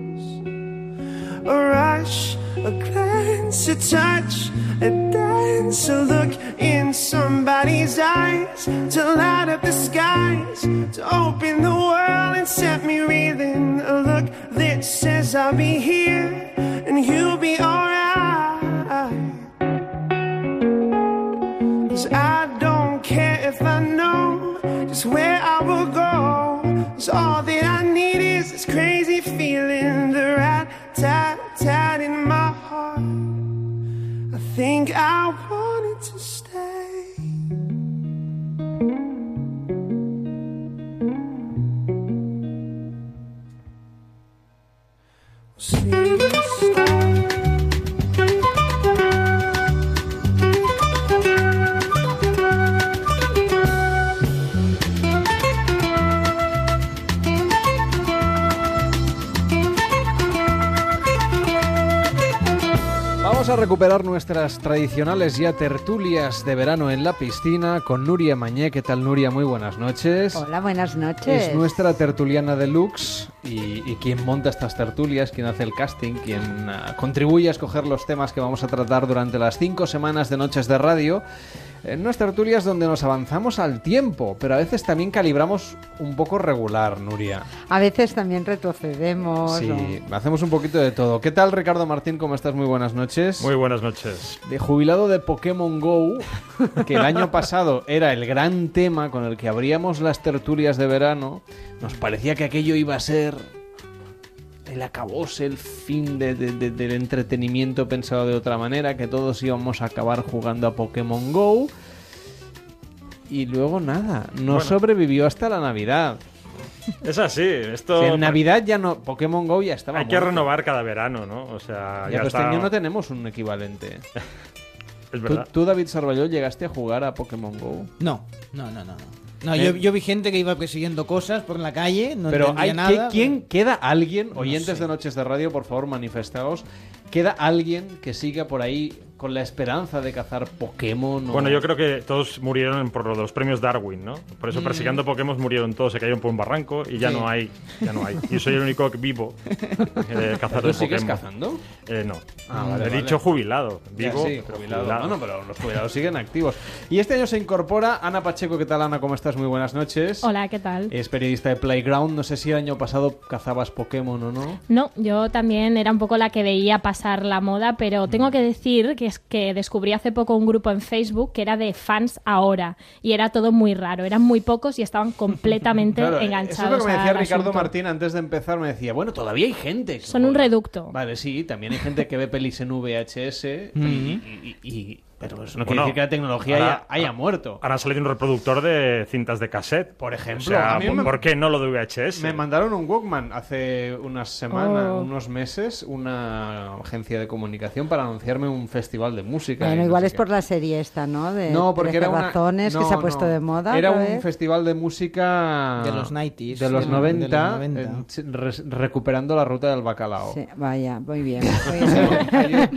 A rush, a glance, a touch, a dance, a look in somebody's eyes to light up the skies, to open the world and set me reeling. A look that says I'll be here and you'll be alright. Cause I don't care if I know just where I will go. Cause all that I need is this crazy feeling, think I wanted to stay. See the stars. Vamos a recuperar nuestras tradicionales ya tertulias de verano en la piscina con Nuria Mañé. ¿Qué tal, Nuria? Muy buenas noches. Hola, buenas noches. Es nuestra tertuliana deluxe y, y quien monta estas tertulias, quien hace el casting, quien ah, contribuye a escoger los temas que vamos a tratar durante las cinco semanas de noches de radio. En unas tertulias donde nos avanzamos al tiempo, pero a veces también calibramos un poco regular, Nuria. A veces también retrocedemos. Sí, o- hacemos un poquito de todo. ¿Qué tal, Ricardo Martín? ¿Cómo estás? Muy buenas noches. Muy buenas noches. De jubilado de Pokémon Go, que el año pasado era el gran tema con el que abríamos las tertulias de verano, nos parecía que aquello iba a ser el acabose, el fin de- de- de- del entretenimiento pensado de otra manera, que todos íbamos a acabar jugando a Pokémon Go. Y luego nada, no Bueno. sobrevivió hasta la Navidad. Es así, esto... En Navidad ya no, Pokémon Go ya estaba Hay que renovar cada verano, ¿no? O sea, Ya, ya pero este está... año no tenemos un equivalente. *laughs* Es ¿Tú, verdad. tú, David Sarballó, llegaste a jugar a Pokémon Go? No, no, no, no. no. No, Eh, yo, yo vi gente que iba persiguiendo cosas por la calle, no pero hay nada. que- ¿quién queda alguien, No oyentes sé. de Noches de Radio, por favor, manifestaos, queda alguien que siga por ahí con la esperanza de cazar Pokémon? o- Bueno, yo creo que todos murieron por lo de los premios Darwin, ¿no? Por eso Mm. persiguiendo Pokémon murieron todos, se cayeron por un barranco y ya Sí. no hay, ya no hay. Y soy el único vivo *laughs* eh, cazador ¿Tú de sigues Pokémon. cazando? Eh, no. Ah, vale, He vale. dicho jubilado. Ya, Vivo, sí, pero jubilado. jubilado. Bueno, pero los jubilados siguen activos. Y este año se incorpora Ana Pacheco. ¿Qué tal, Ana? ¿Cómo estás? Muy buenas noches. Hola, ¿qué tal? Es periodista de Playground. No sé si el año pasado cazabas Pokémon o no. No, yo también era un poco la que veía pasar la moda, pero tengo que decir que que, es- que descubrí hace poco un grupo en Facebook que era de fans ahora y era todo muy raro. Eran muy pocos y estaban completamente *laughs* Claro, enganchados. Eso es lo que me decía Ricardo asunto. Martín antes de empezar. Me decía, bueno, todavía hay gente. que Son un mola". reducto. Vale, sí, también hay gente que ve pelis en VHS. y- y- y- y- pero eso no quiere Bueno, decir que la tecnología ahora- haya, haya muerto. Ahora ha salido un reproductor de cintas de cassette. Por ejemplo, O sea, ¿por, me- por qué no lo de VHS? Me mandaron un Walkman hace unas semanas, Oh. unos meses, una agencia de comunicación para anunciarme un festival de música. Bueno, no igual sé es qué. por la serie esta, ¿no? De No, porque 13 era una... razones que se ha puesto no. de moda. Era un vez. festival de música... De los 90s, De los de los 90, 90. eh, re- recuperando la ruta del bacalao. Sí, vaya, muy bien. *laughs* muy bien.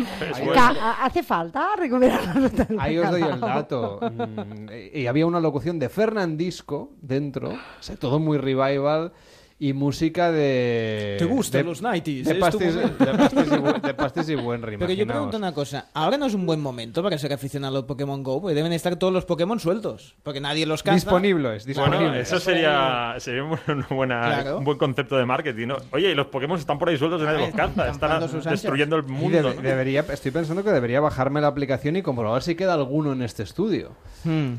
Ca- ¿Hace falta recuperar *laughs* Ahí os doy el dato. Mm, y había una locución de Fernandisco dentro, o sea, todo muy revival y música de... ¿Te gustan de- los 90s? De ¿Es tu pastis, de pastis y, buen- de pastis y buen Pero yo pregunto una cosa, ahora no es un buen momento para ser aficionado al Pokémon GO, porque deben estar todos los Pokémon sueltos, porque nadie los caza. Disponibles, Bueno, disponibles. eso sería, sería un, una buena, Claro. un buen concepto de marketing. ¿no? Oye, y los Pokémon están por ahí sueltos y nadie los caza. Están destruyendo el mundo. debería, estoy pensando que debería bajarme la aplicación y comprobar si queda alguno en este estudio. Hmm.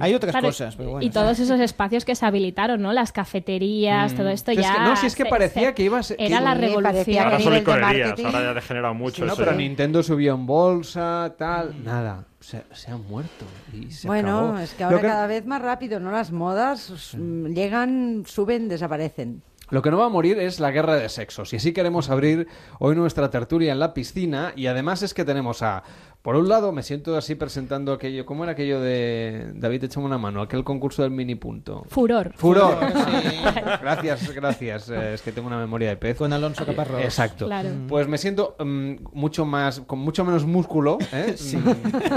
Hay otras Claro, cosas, pero bueno. y todos esos espacios que se habilitaron, ¿no? Las cafeterías, Mm. todo esto Es que- ya. no, si es que parecía se- que iba a ser- Era que- la Sí, revolución. Ahora son licorerías, ahora ya ha degenerado mucho no, eso. pero ¿eh? Nintendo subió en bolsa, tal, nada. Se, se han muerto y se Bueno, acabó. es que ahora que- cada vez más rápido, ¿no? Las modas mm, llegan, suben, desaparecen. Lo que no va a morir es la guerra de sexos. Y así queremos abrir hoy nuestra tertulia en la piscina. Y además es que tenemos a. Por un lado, me siento así presentando aquello. ¿Cómo era aquello de. David, échame una mano. Aquel concurso del mini punto. Furor. Furor. gracias, gracias. Eh, es que tengo una memoria de pez. Con Alonso Caparrós. Eh, Exacto. Claro. Pues me siento mm, mucho más. con mucho menos músculo. ¿eh? *laughs* Sí. Mm,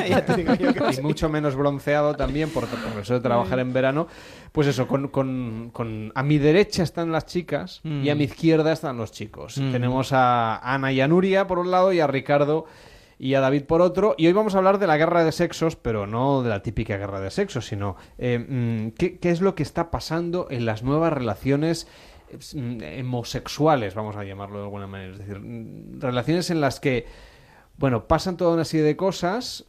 *laughs* Ya te digo yo que y sí. mucho menos bronceado también, por, por eso de trabajar en verano. Pues eso, con, con- con- a mi derecha están las chicas y a mi izquierda están los chicos. Mm. Tenemos a Ana y a Nuria por un lado y a Ricardo y a David por otro. Y hoy vamos a hablar de la guerra de sexos, pero no de la típica guerra de sexos, sino eh, mm, ¿qué, qué es lo que está pasando en las nuevas relaciones mm, homosexuales, vamos a llamarlo de alguna manera. Es decir, mm, relaciones en las que, bueno, pasan toda una serie de cosas.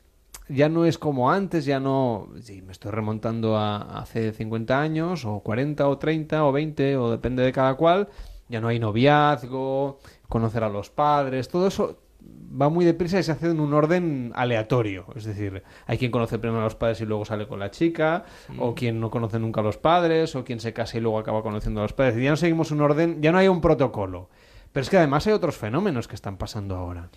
Ya no es como antes, ya no. Sí, me estoy remontando a hace 50 años, o 40, o 30, o 20, o depende de cada cual. Ya no hay noviazgo, conocer a los padres, todo eso va muy deprisa y se hace en un orden aleatorio. Es decir, hay quien conoce primero a los padres y luego sale con la chica, o quien no conoce nunca a los padres, o quien se casa y luego acaba conociendo a los padres. Y ya no seguimos un orden, ya no hay un protocolo. Pero es que además hay otros fenómenos que están pasando ahora.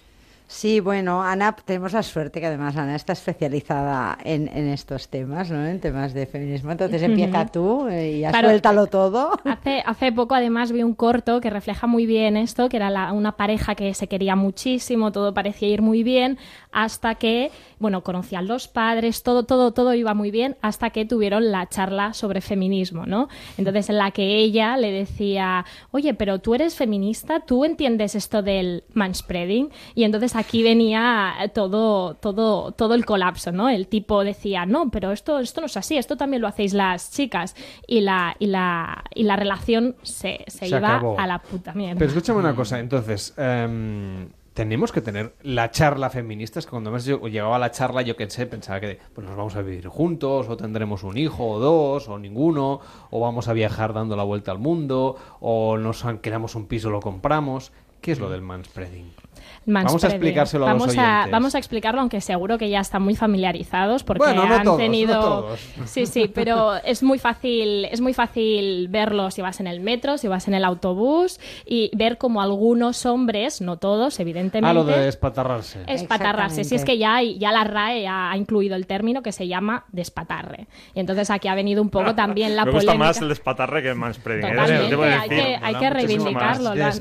Sí, bueno, Ana, tenemos la suerte que además Ana está especializada en, en estos temas, ¿no? En temas de feminismo. Entonces empieza tú eh, y ya Claro. suéltalo todo. Hace, hace poco además vi un corto que refleja muy bien esto, que era la- una pareja que se quería muchísimo, todo parecía ir muy bien, hasta que, bueno, conocían los padres, todo, todo, todo iba muy bien, hasta que tuvieron la charla sobre feminismo, ¿no? Entonces en la que ella le decía, oye, pero tú eres feminista, tú entiendes esto del manspreading, y entonces aquí venía todo, todo, todo el colapso, ¿no? El tipo decía, no, pero esto, esto no es así, esto también lo hacéis las chicas, y la, y la, y la relación se, se, Se iba acabó. a la puta mierda. Pero escúchame una cosa, entonces, em, tenemos que tener la charla feminista. Es que cuando más yo llegaba a la charla, yo qué sé, pensaba que pues nos vamos a vivir juntos, o tendremos un hijo, o dos, o ninguno, o vamos a viajar dando la vuelta al mundo, o nos quedamos un piso, lo compramos. ¿Qué es lo del manspreading? Vamos a explicárselo a los vamos a, vamos a explicarlo, aunque seguro que ya están muy familiarizados porque Bueno, no han todos, no tenido. todos. Sí, sí, pero *laughs* es muy fácil, es muy fácil verlo si vas en el metro, si vas en el autobús y ver como algunos hombres, no todos, evidentemente. Ah, lo de despatarrarse. Espatarrarse. Si es que ya, hay- ya la RAE ha incluido el término que se llama despatarre. Y entonces aquí ha venido un poco también la *laughs* Me gusta polémica. más el despatarre que el manspreading. ¿eh? Hay que, hay que reivindicarlo. la-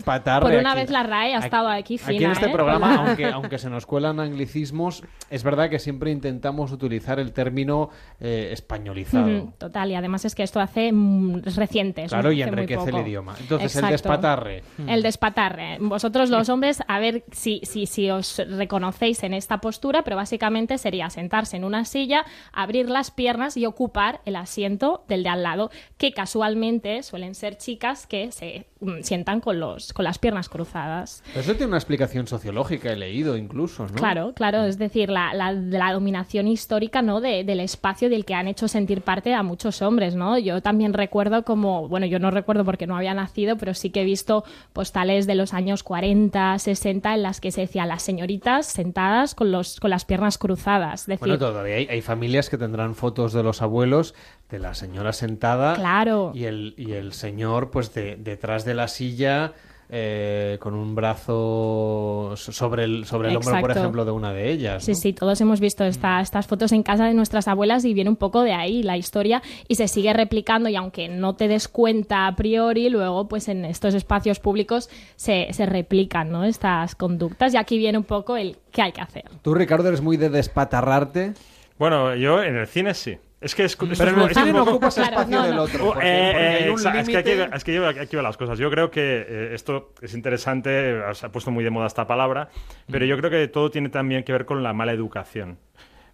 Por una aquí. vez la RAE ha estado aquí fina. Aquí en este ¿eh? Programa, *laughs* aunque, aunque se nos cuelan anglicismos, es verdad que siempre intentamos utilizar el término eh, españolizado. Total, y además es que esto hace mm, es reciente. Claro, y hace enriquece el idioma. Entonces, el despatarre. El despatarre. Vosotros los hombres, a ver si, si, si os reconocéis en esta postura, pero básicamente sería sentarse en una silla, abrir las piernas y ocupar el asiento del de al lado, que casualmente suelen ser chicas que se sientan con, los, con las piernas cruzadas. Eso tiene una explicación sociológica, he leído incluso, ¿no? Claro, claro, es decir, la, la, la dominación histórica ¿no? De- del espacio del que han hecho sentir parte a muchos hombres, ¿no? Yo también recuerdo como, bueno, yo no recuerdo porque no había nacido, pero sí que he visto postales de los años 40, 60 en las que se decía las señoritas sentadas con, los, con las piernas cruzadas. Es decir, Bueno, todavía hay, hay familias que tendrán fotos de los abuelos de la señora sentada Claro. y el, y el señor pues de- detrás de la silla eh, con un brazo so- sobre el, sobre el hombro, por ejemplo, de una de ellas. Sí, sí, todos hemos visto esta- estas fotos en casa de nuestras abuelas y viene un poco de ahí la historia y se sigue replicando y aunque no te des cuenta a priori, luego pues en estos espacios públicos se, se replican ¿no? estas conductas y aquí viene un poco el qué hay que hacer. Tú, Ricardo, eres muy de despatarrarte. Bueno, yo en el cine sí. Es que es, Pero es en el cine no poco- ocupas Claro, espacio no, del otro, porque- eh, porque hay eh, un exa- es que aquí, es que aquí van las cosas. Yo creo que eh, esto es interesante, se ha puesto muy de moda esta palabra, pero yo creo que todo tiene también que ver con la mala educación.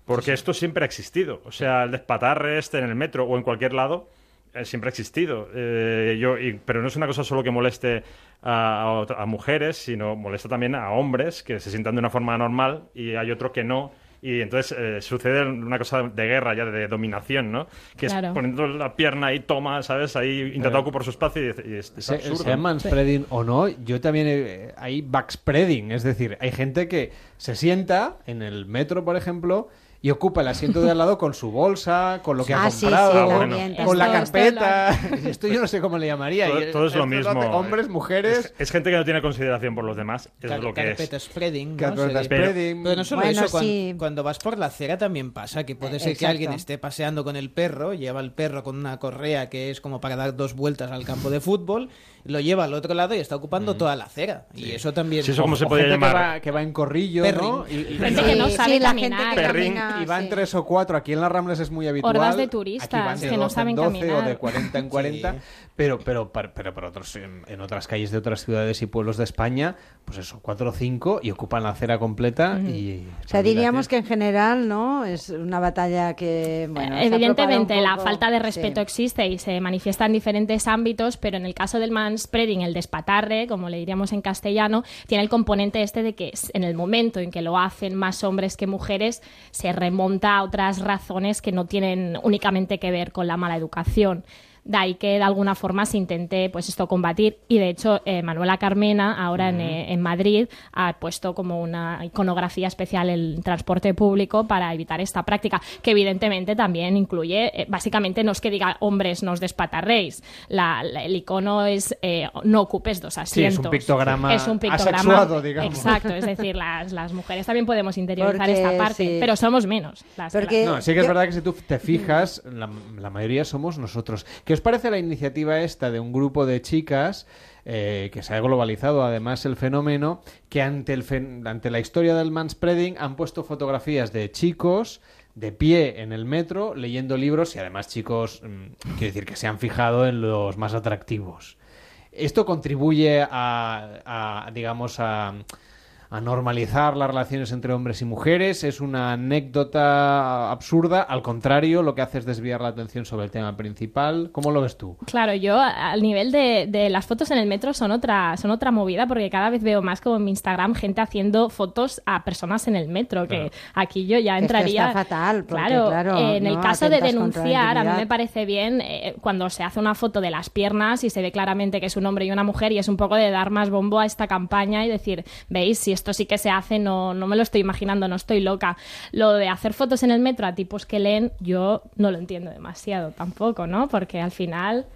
Porque esto siempre ha existido. O sea, el despatarre este en el metro o en cualquier lado eh, siempre ha existido. Eh, yo, y- pero no es una cosa solo que moleste a, a mujeres, sino molesta también a hombres que se sientan de una forma normal y hay otro que no. Y entonces eh, sucede una cosa de guerra ya, de dominación, ¿no? Que Claro. es poniendo la pierna ahí, toma, ¿sabes? Ahí intentando Pero- ocupar su espacio y, y es, es Se- absurdo. sea manspreading o no, yo también he- hay backspreading, es decir, hay gente que se sienta en el metro, por ejemplo, y ocupa el asiento de al lado con su bolsa, con lo que ha Ah, comprado, sí, con- la carpeta. *laughs* Esto yo no sé cómo le llamaría. Todo, es lo mismo. Hombres, mujeres. Es, es gente que no tiene consideración por los demás. Eso Car- es lo que es. carpeta spreading, ¿no? Carpeta spreading. Pero no solo Bueno, eso, cuan- sí. cuando, vas por la acera también pasa, que puede ser que alguien esté paseando con el perro, lleva el perro con una correa que es como para dar dos vueltas al campo de fútbol, lo lleva al otro lado y está ocupando toda la acera. Y eso también... Sí, eso como se que llamar. va, que va en corrillo. ¿no? Y, y- Gente que no sabe la gente que Perring. Camina, y van sí. tres o cuatro. Aquí en las Ramblas es muy habitual. Hordas de Aquí turistas van de que no 12 en saben 12 o caminar. de 40 en 40. *laughs* Sí. Pero, pero, pero, pero por otros, en, en otras calles de otras ciudades y pueblos de España, pues eso, cuatro o cinco y ocupan la acera completa. y, O sea, diríamos que en general, ¿no? Es una batalla que, bueno... Evidentemente, la falta de respeto sí. existe y se manifiesta en diferentes ámbitos, pero en el caso del manspreading, el despatarre, como le diríamos en castellano, tiene el componente este de que en el momento en que lo hacen más hombres que mujeres, se remonta a otras razones que no tienen únicamente que ver con la mala educación. De ahí que de alguna forma se intente pues esto combatir y de hecho eh, Manuela Carmena ahora en, en Madrid ha puesto como una iconografía especial el transporte público para evitar esta práctica que evidentemente también incluye eh, básicamente no es que diga hombres nos despatarréis la, la- el icono es eh, no ocupes dos Sí, asientos es un pictograma es un pictograma asexuado, digamos. exacto es decir las, las mujeres también podemos interiorizar Porque, esta parte sí. pero somos menos las, Porque- No, sí que es yo- verdad que si tú te fijas, la, la mayoría somos nosotros. ¿Qué os parece la iniciativa esta de un grupo de chicas eh, que se ha globalizado además el fenómeno, que ante, el ante la historia del manspreading han puesto fotografías de chicos de pie en el metro leyendo libros y además chicos, mm, quiero decir, que se han fijado en los más atractivos. ¿Esto contribuye a, a, digamos, a, a normalizar las relaciones entre hombres y mujeres? ¿Es una anécdota absurda? Al contrario, lo que hace es desviar la atención sobre el tema principal. ¿Cómo lo ves tú? Claro, yo al nivel de, de las fotos en el metro son otra, son otra movida porque cada vez veo más como en mi Instagram gente haciendo fotos a personas en el metro, que aquí yo ya Que es que entraría... está fatal, porque, claro, claro, eh, en el ¿no? caso de denunciar, a mí me parece bien eh, cuando se hace una foto de las piernas y se ve claramente que es un hombre y una mujer y es un poco de dar más bombo a esta campaña y decir, veis, si esto sí que se hace, no, no me lo estoy imaginando, no estoy loca. Lo de hacer fotos en el metro a tipos que leen, yo no lo entiendo demasiado tampoco, ¿no? Porque al final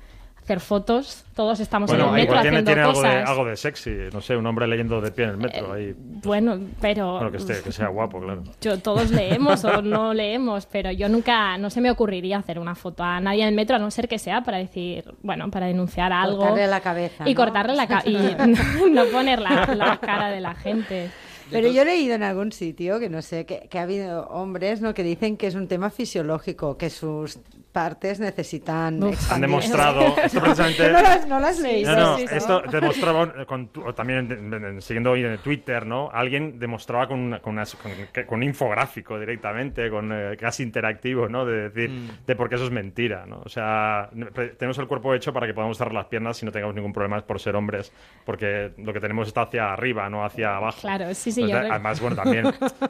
hacer fotos, todos estamos en el metro igual tiene, haciendo tiene algo, de, cosas. algo de sexy. No sé, un hombre leyendo de pie en el metro. ahí. Bueno, pero Bueno, que, esté, que sea guapo, claro. yo todos leemos o no *laughs* leemos, pero yo nunca, no se me ocurriría hacer una foto a nadie en el metro a no ser que sea para decir, bueno, para denunciar algo. Cortarle la cabeza, Y ¿no? cortarle la cabeza. Y *laughs* *laughs* no poner la, la cara de la gente. Pero yo he leído en algún sitio, que no sé, que, que ha habido hombres ¿no? que dicen que es un tema fisiológico, que sus partes necesitan Han demostrado, *laughs* esto precisamente... no las, no las leí. No, no, esto *laughs* demostraba, con tu- también en- en- en- siguiendo hoy en Twitter, ¿no? Alguien demostraba con, una- con, unas- con- un infográfico directamente, con eh, casi interactivo, ¿no? De decir de por qué eso es mentira, ¿no? O sea, tenemos el cuerpo hecho para que podamos cerrar las piernas y no tengamos ningún problema por ser hombres, porque lo que tenemos está hacia arriba, no hacia abajo. Claro, sí, sí, Pues, yo eh, creo- Además, bueno, también,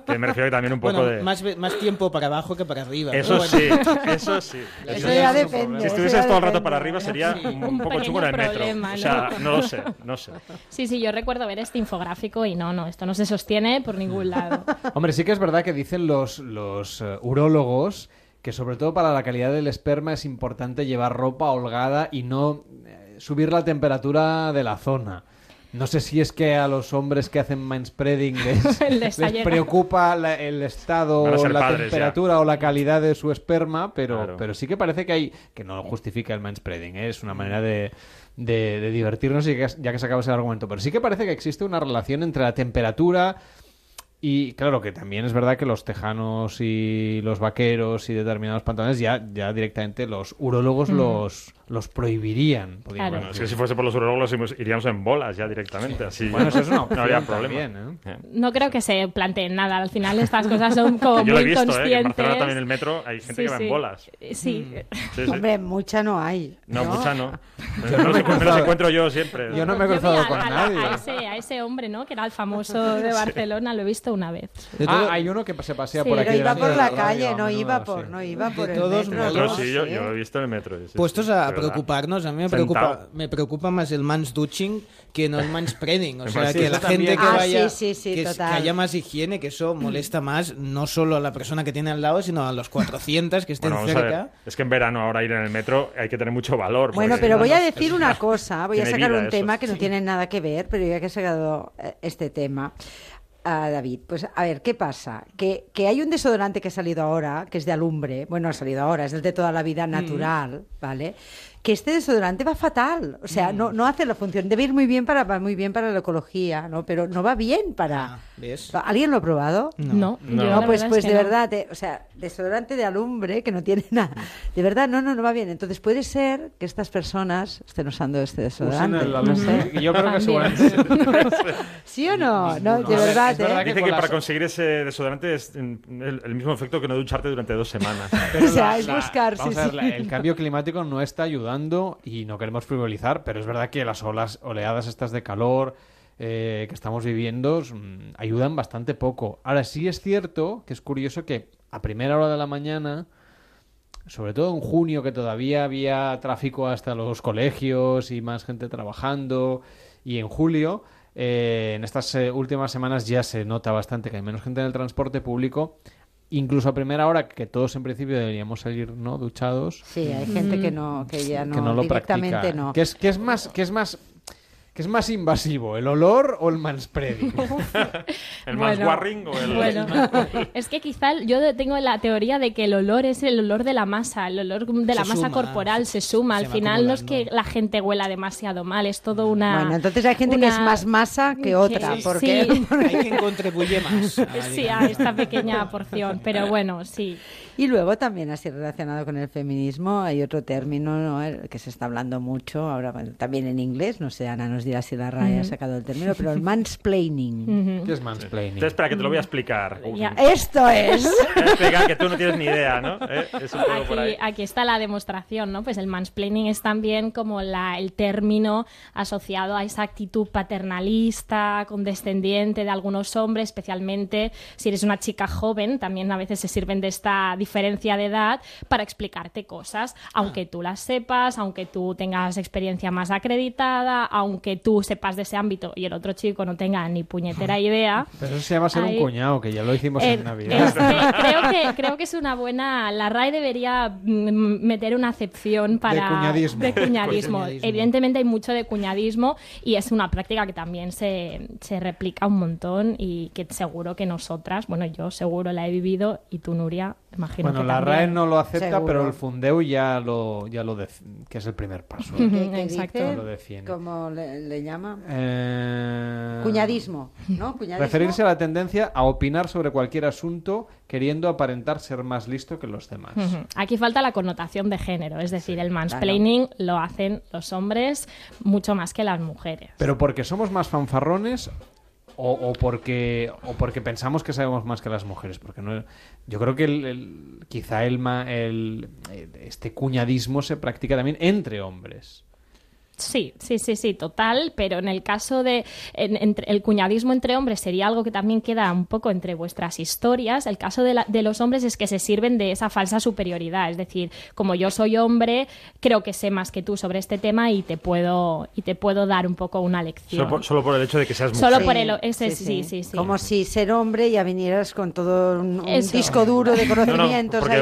que me refiero que también un poco Bueno, de... más, ve- más tiempo para abajo que para arriba. Eso bueno. sí, eso sí. Eso ya depende, Si estuvieses todo el rato para arriba sería un, poco chungo en el metro. problema, O sea, ¿no? no lo sé, no sé. Sí, sí, yo recuerdo ver este infográfico y no, no, esto no se sostiene por ningún lado. *laughs* Hombre, sí que es verdad que dicen los, los eh, urólogos que sobre todo para la calidad del esperma es importante llevar ropa holgada y no eh, subir la temperatura de la zona. No sé si es que a los hombres que hacen manspreading *laughs* les, Les les preocupa la- el estado, la ya. temperatura o la calidad de su esperma, pero, Claro. pero sí que parece que hay, que no justifica el manspreading, ¿eh? es una manera de, de- de divertirnos y que- ya que se acaba ese argumento, pero sí que parece que existe una relación entre la temperatura y claro que también es verdad que los tejanos y los vaqueros y determinados pantalones ya, ya directamente los urólogos Mm. los, los prohibirían. Bueno, es que si fuese por los urólogos iríamos- en bolas ya directamente. Así Bueno, eso es una *laughs* no opción habría problema. también, ¿eh? No creo que se planteen nada. Al final estas cosas son *laughs* como yo lo he muy visto, ¿eh? que en conscientes. Barcelona también en el metro hay gente Sí, que va en bolas. Eh, Sí. Sí, sí. Hombre, mucha no hay. No, mucha no. *laughs* Yo Me no me los, me los cruzado. encuentro yo siempre. Yo no me he cruzado con a, nadie. a ese, a ese hombre, ¿no? Que era el famoso de Barcelona, lo he visto una vez. Ah, hay uno que se pasea Sí, por Pero aquí. iba delante por la calle, no menudo, iba por, sí. no iba por De el todos metro. Metro, modos, no sí, yo, yo lo he visto en el metro. Puestos a verdad. preocuparnos, a mí me Sentado. preocupa, me preocupa más el mansduching que no el *laughs* manspreading. O sea, que la gente que Ah, vaya, sí, sí, sí, que, haya más higiene, que eso molesta más no solo a la persona que tiene al lado, sino a los 400 que estén Bueno, cerca. Es que en verano ahora ir en el metro hay que tener mucho valor. Bueno, pero voy a decir una cosa, voy a sacar un tema que no tiene nada que ver, pero ya que he sacado eh, este tema, a David, pues a ver, ¿qué pasa? Que, que hay un desodorante que ha salido ahora, que es de alumbre, bueno, ha salido ahora, es el de toda la vida Mm. natural, ¿vale? Que este desodorante va fatal, o sea, Mm. no, no hace la función, debe ir muy bien para, va muy bien para la ecología, ¿no? Pero no va bien para... Ah, ¿Ves? ¿Alguien lo ha probado? No, No. No, la pues, verdad es pues que de no. verdad, eh, o sea, desodorante de alumbre que no tiene *laughs* nada. De verdad, no, no, no va bien. Entonces puede ser que estas personas estén usando este desodorante. el no sé. Yo creo que También. seguramente... *laughs* ¿Sí o no? No, de verdad, es verdad ¿eh? que Dice que para conseguir ese desodorante es el, el mismo efecto que no ducharte durante dos semanas. Pero *laughs* O sea, es buscar, vamos sí, a ver, sí. la- el cambio climático no está ayudando y no queremos frivolizar, pero es verdad que las olas, oleadas estas de calor eh, que estamos viviendo mm, ayudan bastante poco. Ahora sí es cierto que es curioso que a primera hora de la mañana, sobre todo en junio, que todavía había tráfico hasta los colegios y más gente trabajando, y en julio, eh, en estas eh, últimas semanas ya se nota bastante que hay menos gente en el transporte público. Incluso a primera hora, que todos en principio deberíamos salir no duchados, Sí, hay gente que no, que ya no, que no lo directamente practica. no. ¿Qué es, qué es más, qué es más, qué es más invasivo, el olor o el manspreading? *laughs* ¿El Bueno, manswarring o el...? Bueno, *laughs* es que quizá yo tengo la teoría de que el olor es el olor de la masa, el olor de la Se masa suma, corporal se suma. se Al final no es que la gente huela demasiado mal, es todo una. Bueno, entonces hay gente que es más masa que otra, Sí, porque sí. *laughs* Hay quien contribuye más. a, Sí, a esta pequeña porción, pero bueno, sí. Y luego también así relacionado con el feminismo hay otro término ¿no? El que se está hablando mucho ahora bueno, también en inglés, no sé, Ana nos dirá si la RAE ha Ujú. sacado el término, pero el mansplaining. Ujú. ¿Qué es mansplaining? Entonces, espera, que te lo voy a explicar. Ya. Esto es. *laughs* Explicar que tú no tienes ni idea, ¿no? ¿Eh? Es un poco por ahí. Aquí, aquí está la demostración, ¿no? Pues el mansplaining es también como la, el término asociado a esa actitud paternalista, condescendiente de algunos hombres, especialmente si eres una chica joven, también a veces se sirven de esta diferencia de edad para explicarte cosas, aunque tú las sepas, aunque tú tengas experiencia más acreditada, aunque tú sepas de ese ámbito y el otro chico no tenga ni puñetera idea. Pero eso se llama ser Ahí- un cuñado, que ya lo hicimos Eh, en Navidad. es que creo, que, creo que es una buena. La RAE debería mm, meter una acepción para. cuñadismo. de cuñadismo. Cuñadismo. Evidentemente hay mucho de cuñadismo y es una práctica que también se, se replica un montón y que seguro que nosotras, bueno, yo seguro la he vivido y tú, Nuria, imagino Bueno, que la. RAE no lo acepta, Seguro. pero el Fundeu ya lo, ya lo que es el primer paso. Ujú, ¿Qué- qué *laughs* exacto. dice? Lo defiende. Como le- le llama? Eh, Cuñadismo, ¿no? Cuñadismo. Referirse a la tendencia a opinar sobre cualquier asunto queriendo aparentar ser más listo que los demás. *laughs* Aquí falta la connotación de género, es decir, el mansplaining lo hacen los hombres mucho más que las mujeres. Pero porque somos más fanfarrones o, o porque o porque pensamos que sabemos más que las mujeres, porque no yo creo que el, el- quizá el, el- este cuñadismo se practica también entre hombres. Sí, sí, sí, sí, total, pero en el caso de en- entre- el cuñadismo entre hombres sería algo que también queda un poco entre vuestras historias. El caso de, la- de los hombres es que se sirven de esa falsa superioridad, es decir, como yo soy hombre, creo que sé más que tú sobre este tema y te puedo y te puedo dar un poco una lección. Solo por, solo por el hecho de que seas mujer. Solo por el ese sí, sí, sí. Como si ser hombre ya vinieras con todo un, disco duro de *laughs* No, no, conocimientos porque.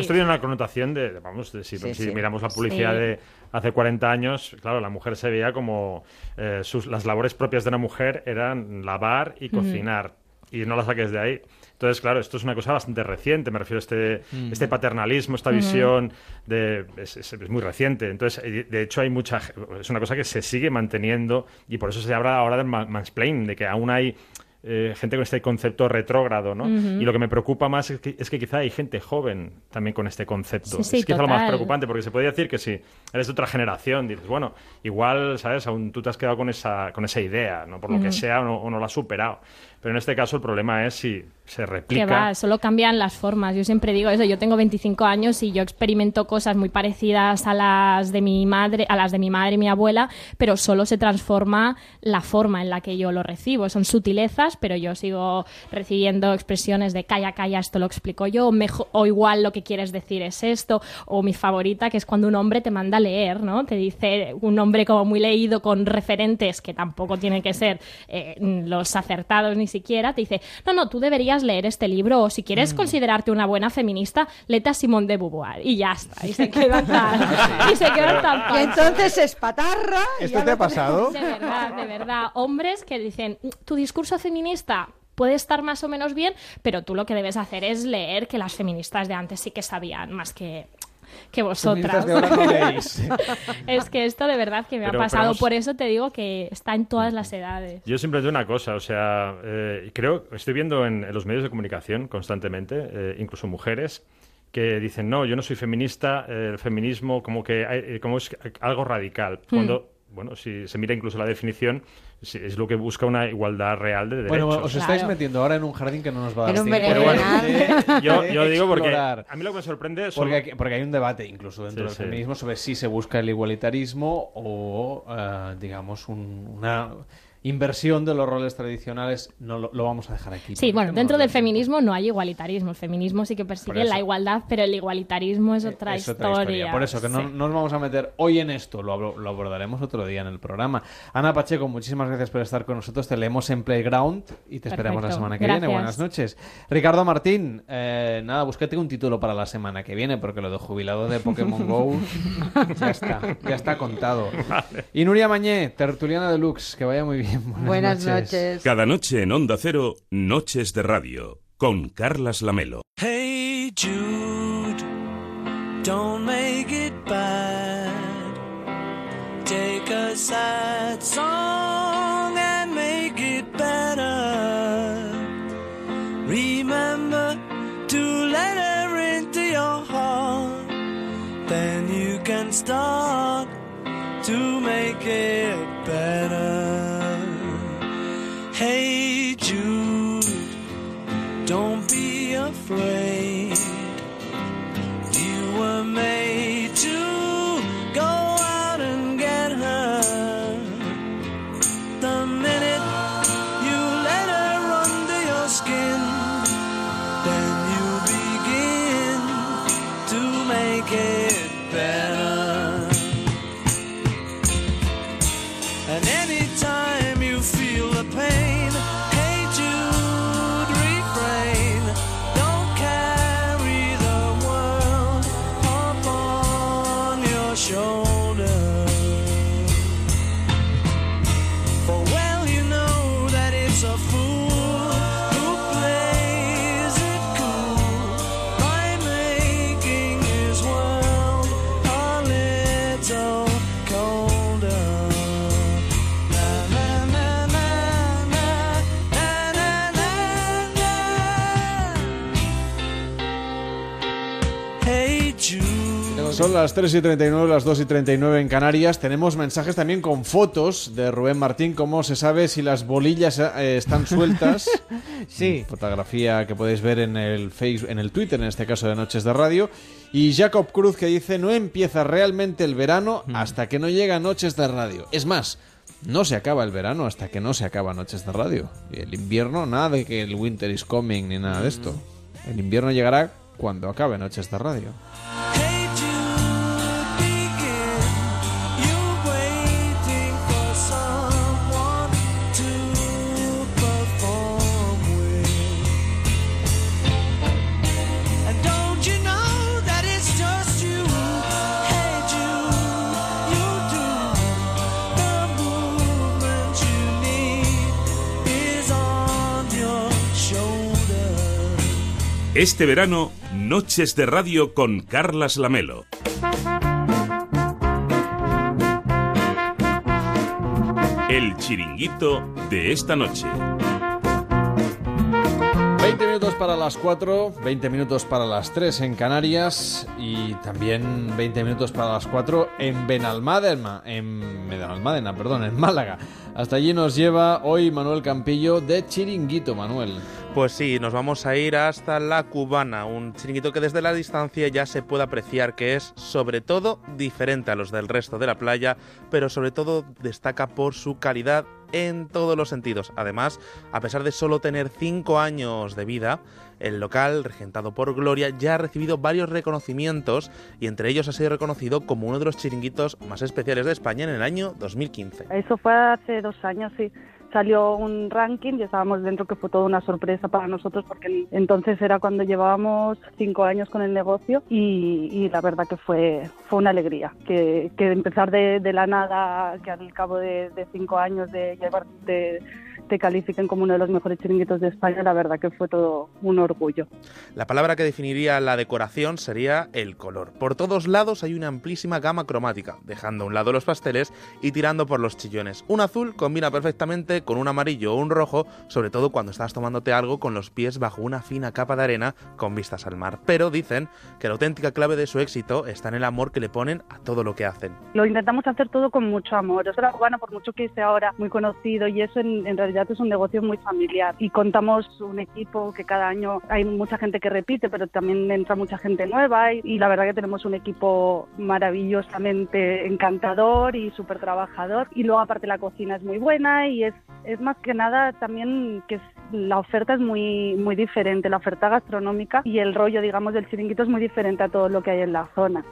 Esto tiene una connotación de, vamos, de si, Sí, si sí. miramos la publicidad Sí. de hace 40 años, claro, la mujer se veía como eh, sus, las labores propias de una mujer eran lavar y cocinar. Y no la saques de ahí. Entonces, claro, esto es una cosa bastante reciente, me refiero a este, Mm. este paternalismo, esta visión de, es, es- es muy reciente. Entonces, eh, de hecho, hay mucha, es una cosa que se sigue manteniendo y por eso se habla ahora del ma- mansplaining, de que aún hay eh, gente con este concepto retrógrado, ¿no? Y lo que me preocupa más es que, es que quizá hay gente joven también con este concepto. Sí, sí, es quizá lo más preocupante, porque se podría decir que si eres de otra generación, dices, bueno, igual, ¿sabes? Aún tú te has quedado con esa, con esa idea, ¿no? Por lo que sea, o no, o no la has superado. Pero en este caso el problema es si se Que replica... va, solo cambian las formas. Yo siempre digo eso, yo tengo 25 años y yo experimento cosas muy parecidas a las de mi madre, a las de mi madre y mi abuela, pero solo se transforma la forma en la que yo lo recibo. Son sutilezas, pero yo sigo recibiendo expresiones de calla, calla, esto lo explico yo, o, mejo- o igual lo que quieres decir es esto, o mi favorita, que es cuando un hombre te manda a leer, ¿no? Te dice un hombre como muy leído con referentes que tampoco tienen que ser eh, los acertados ni siquiera, te dice, no, no, tú deberías leer este libro, o si quieres considerarte una buena feminista, lete a Simone de Beauvoir, y ya está, y se *laughs* queda tan, y se queda tan Y entonces es patarra. ¿Esto te ha pasado? de verdad, de verdad. Hombres que dicen, tu discurso feminista puede estar más o menos bien, pero tú lo que debes hacer es leer que las feministas de antes sí que sabían más que que vosotras. *laughs* Es que esto de verdad que me Pero- ha pasado, vamos- por eso te digo que está en todas las edades. Yo siempre digo una cosa, o sea, eh, creo, estoy viendo en, en los medios de comunicación constantemente, eh, incluso mujeres, que dicen, no, yo no soy feminista, eh, el feminismo como que hay- como es algo radical. Hmm. Cuando, bueno, si se mira incluso la definición, es lo que busca una igualdad real de derechos. Bueno, os estáis metiendo ahora en un jardín que no nos va a dar En un tiempo berenjenal. de- Yo, yo digo porque a mí lo que me sorprende son... Porque, hay- porque hay un debate incluso dentro Sí, del sí. feminismo sobre si se busca el igualitarismo o, eh, digamos, un- una inversión de los roles tradicionales. No lo, lo vamos a dejar aquí. Sí, bueno, no dentro del feminismo no hay igualitarismo. El feminismo sí que persigue eso. la igualdad, pero el igualitarismo es otra, Es otra historia. Por eso, que no, Sí. no nos vamos a meter hoy en esto, lo, lo abordaremos otro día en el programa. Ana Pacheco, muchísimas gracias por estar con nosotros. Te leemos en Playground y te esperamos la Perfecto. semana que Gracias. viene. Buenas noches. Ricardo Martín, eh, nada, búsquete un título para la semana que viene, porque lo de jubilado de Pokémon Go *laughs* ya está, ya está contado. Y Nuria Mañé, tertuliana deluxe, que vaya muy bien. *laughs* Buenas, Buenas noches. Cada noche en Onda Cero, Noches de Radio, con Carlas Lamelo. Hey Jude, don't make it bad. Take a sad song and make it better. Remember to let her into your heart. Then you can start to make it better. flame. Son las 3 y 39, las 2 y 39 en Canarias. Tenemos mensajes también con fotos de Rubén Martín. ¿Cómo se sabe si las bolillas eh, están sueltas? *laughs* sí. Fotografía que podéis ver en el, Facebook, en el Twitter, en este caso de Noches de Radio. Y Jacob Cruz que dice, no empieza realmente el verano hasta que no llega Noches de Radio. Es más, no se acaba el verano hasta que no se acaba Noches de Radio. Y el invierno, nada de que el winter is coming ni nada de esto. El invierno llegará cuando acabe Noches de Radio. Este verano, Noches de Radio con Carlas Lamelo. El chiringuito de esta noche. 20 minutos para las 4, 20 minutos para las 3 en Canarias y también 20 minutos para las 4 en Benalmádena, en Benalmádena, perdón, en Málaga. Hasta allí nos lleva hoy Manuel Campillo de Chiringuito, Manuel. Pues sí, nos vamos a ir hasta La Cubana, un chiringuito que desde la distancia ya se puede apreciar que es sobre todo diferente a los del resto de la playa, pero sobre todo destaca por su calidad en todos los sentidos. Además, a pesar de solo tener 5 años de vida, el local, regentado por Gloria, ya ha recibido varios reconocimientos y entre ellos ha sido reconocido como uno de los chiringuitos más especiales de España en el año 2015. Eso fue hace dos años, sí salió un ranking y estábamos dentro que fue toda una sorpresa para nosotros porque entonces era cuando llevábamos cinco años con el negocio y, la verdad que fue, fue una alegría que, que empezar de, de, la nada, que al cabo de, de cinco años de llevar de te califiquen como uno de los mejores chiringuitos de España, la verdad que fue todo un orgullo. La palabra que definiría la decoración sería el color. Por todos lados hay una amplísima gama cromática, dejando a un lado los pasteles y tirando por los chillones. Un azul combina perfectamente con un amarillo o un rojo, sobre todo cuando estás tomándote algo con los pies bajo una fina capa de arena con vistas al mar. Pero dicen que la auténtica clave de su éxito está en el amor que le ponen a todo lo que hacen. Lo intentamos hacer todo con mucho amor. O sea, la cubana, por mucho que sea ahora muy conocido y eso en, en realidad es un negocio muy familiar y contamos un equipo que cada año hay mucha gente que repite, pero también entra mucha gente nueva y, la verdad que tenemos un equipo maravillosamente encantador y súper trabajador y luego aparte la cocina es muy buena y es, es más que nada también que la oferta es muy, muy diferente, la oferta gastronómica y el rollo, digamos, del chiringuito es muy diferente a todo lo que hay en la zona.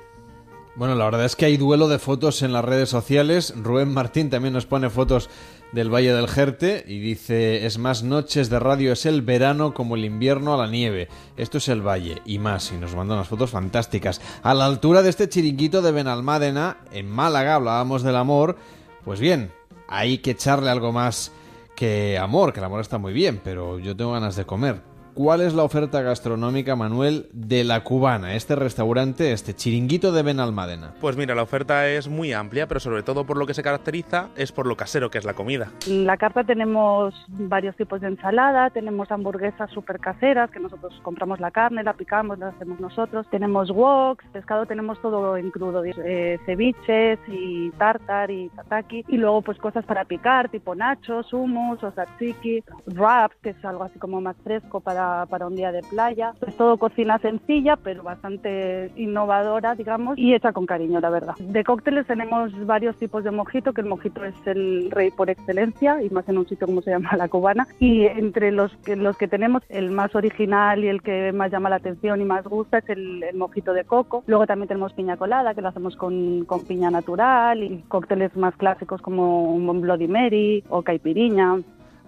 Bueno, la verdad es que hay duelo de fotos en las redes sociales. Rubén Martín también nos pone fotos del Valle del Jerte y dice, es más noches de radio, es el verano como el invierno a la nieve. Esto es el Valle y más, y nos mandan unas fotos fantásticas. A la altura de este chiringuito de Benalmádena, en Málaga, hablábamos del amor, pues bien, hay que echarle algo más que amor, que el amor está muy bien, pero yo tengo ganas de comer. ¿Cuál es la oferta gastronómica, Manuel, de la cubana, este restaurante, este chiringuito de Benalmádena? Pues mira, la oferta es muy amplia, pero sobre todo por lo que se caracteriza es por lo casero que es la comida. En la carta tenemos varios tipos de ensalada, tenemos hamburguesas súper caseras, que nosotros compramos la carne, la picamos, la hacemos nosotros. Tenemos woks, pescado tenemos todo en crudo, eh, ceviches y tartar y tataki. Y luego pues cosas para picar, tipo nachos, hummus o tzatziki, wraps, que es algo así como más fresco para para, un día de playa. Es todo cocina sencilla, pero bastante innovadora, digamos, y hecha con cariño, la verdad. De cócteles tenemos varios tipos de mojito, que el mojito es el rey por excelencia, y más en un sitio como se llama La Cubana. Y entre los que, los que tenemos, el más original y el que más llama la atención y más gusta es el, el mojito de coco. Luego también tenemos piña colada, que lo hacemos con, con piña natural, y cócteles más clásicos como un Bloody Mary o caipiriña.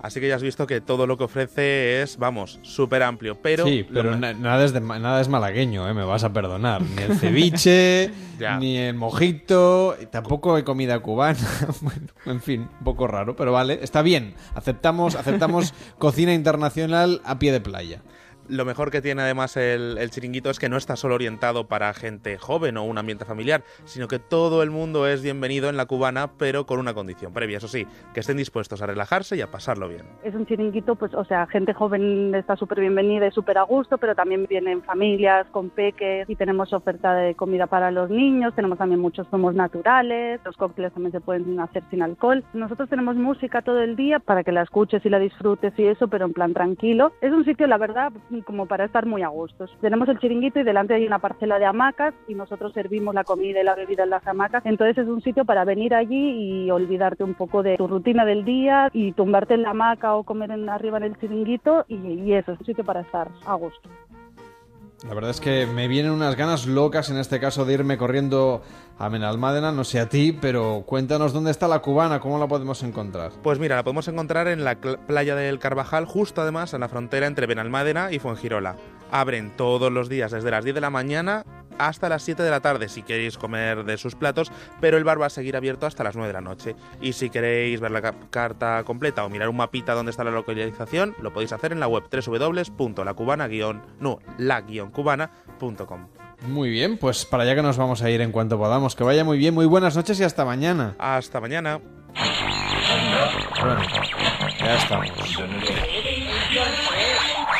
Así que ya has visto que todo lo que ofrece es, vamos, súper amplio. Pero sí, pero na nada, es de, nada es malagueño, ¿eh? me vas a perdonar. Ni el ceviche, *laughs* ni el mojito, tampoco hay comida cubana. *laughs* bueno, en fin, un poco raro, pero vale, está bien. Aceptamos, aceptamos *laughs* cocina internacional a pie de playa. Lo mejor que tiene además el, el chiringuito es que no está solo orientado para gente joven o un ambiente familiar, sino que todo el mundo es bienvenido en la cubana, pero con una condición previa, eso sí, que estén dispuestos a relajarse y a pasarlo bien. Es un chiringuito, pues, o sea, gente joven está súper bienvenida y súper a gusto, pero también vienen familias con peques y tenemos oferta de comida para los niños, tenemos también muchos zumos naturales, los cócteles también se pueden hacer sin alcohol. Nosotros tenemos música todo el día para que la escuches y la disfrutes y eso, pero en plan tranquilo. Es un sitio, la verdad, como para estar muy a gustos. Tenemos el chiringuito y delante hay una parcela de hamacas y nosotros servimos la comida y la bebida en las hamacas. Entonces es un sitio para venir allí y olvidarte un poco de tu rutina del día y tumbarte en la hamaca o comer en, arriba en el chiringuito y, y eso, es un sitio para estar a gusto. La verdad es que me vienen unas ganas locas en este caso de irme corriendo a Benalmádena, no sé a ti, pero cuéntanos dónde está la cubana, cómo la podemos encontrar. Pues mira, la podemos encontrar en la playa del Carvajal, justo además en la frontera entre Benalmádena y Fuengirola. Abren todos los días desde las 10 de la mañana hasta las 7 de la tarde si queréis comer de sus platos, pero el bar va a seguir abierto hasta las 9 de la noche. Y si queréis ver la ca- carta completa o mirar un mapita donde está la localización, lo podéis hacer en la web www.lacubana- no, la-cubana.com. Muy bien, pues para allá que nos vamos a ir en cuanto podamos. Que vaya muy bien, muy buenas noches y hasta mañana. Hasta mañana. Bueno, ya estamos.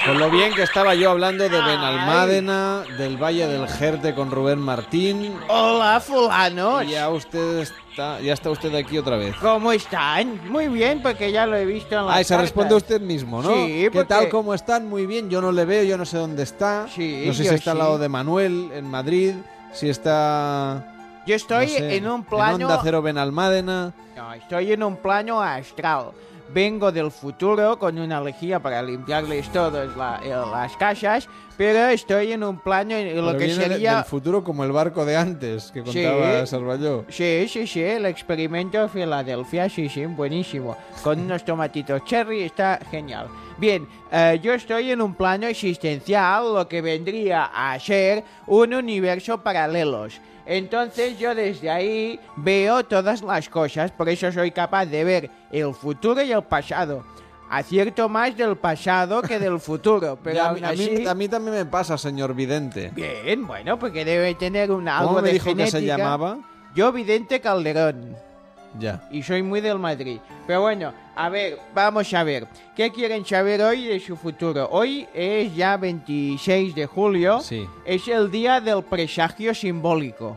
Con lo bien que estaba yo hablando de Benalmádena, del Valle del Jerte con Rubén Martín. Hola, fulanos. Y ya usted está, ya está usted aquí otra vez. ¿Cómo están? Muy bien, porque ya lo he visto en la Ah, y se responde usted mismo, ¿no? Sí, ¿Qué porque- tal? ¿Cómo están? Muy bien. Yo no le veo, yo no sé dónde está. Sí, no sé yo si está al sí. lado de Manuel, en Madrid, si está... Yo estoy sé, en un plano... En Onda Cero Benalmádena. No, estoy en un plano astral. Vengo del futuro con una lejía para limpiarles todas la- eh, las casas, pero estoy en un plano en lo Pero que viene sería... del futuro como el barco de antes que Sí. contaba Sarvalló. Sí, sí, sí, el experimento de Filadelfia, sí, sí, buenísimo. Con unos tomatitos cherry, está genial. Bien, eh, yo estoy en un plano existencial, lo que vendría a ser un universo paralelos. Entonces yo desde ahí veo todas las cosas, por eso soy capaz de ver el futuro y el pasado. Acierto más del pasado que del *laughs* futuro, pero a, aún mí, a mí- así- a mí también me pasa, señor Vidente. Bien, bueno, porque debe tener un, algo ¿Cómo me de dijo que se llamaba? Yo, Vidente Calderón. Ya. Y soy muy del Madrid. Pero bueno, a ver, vamos a ver. ¿Qué quieren saber hoy de su futuro? Hoy es ya 26 de julio. Sí. Es el día del presagio simbólico.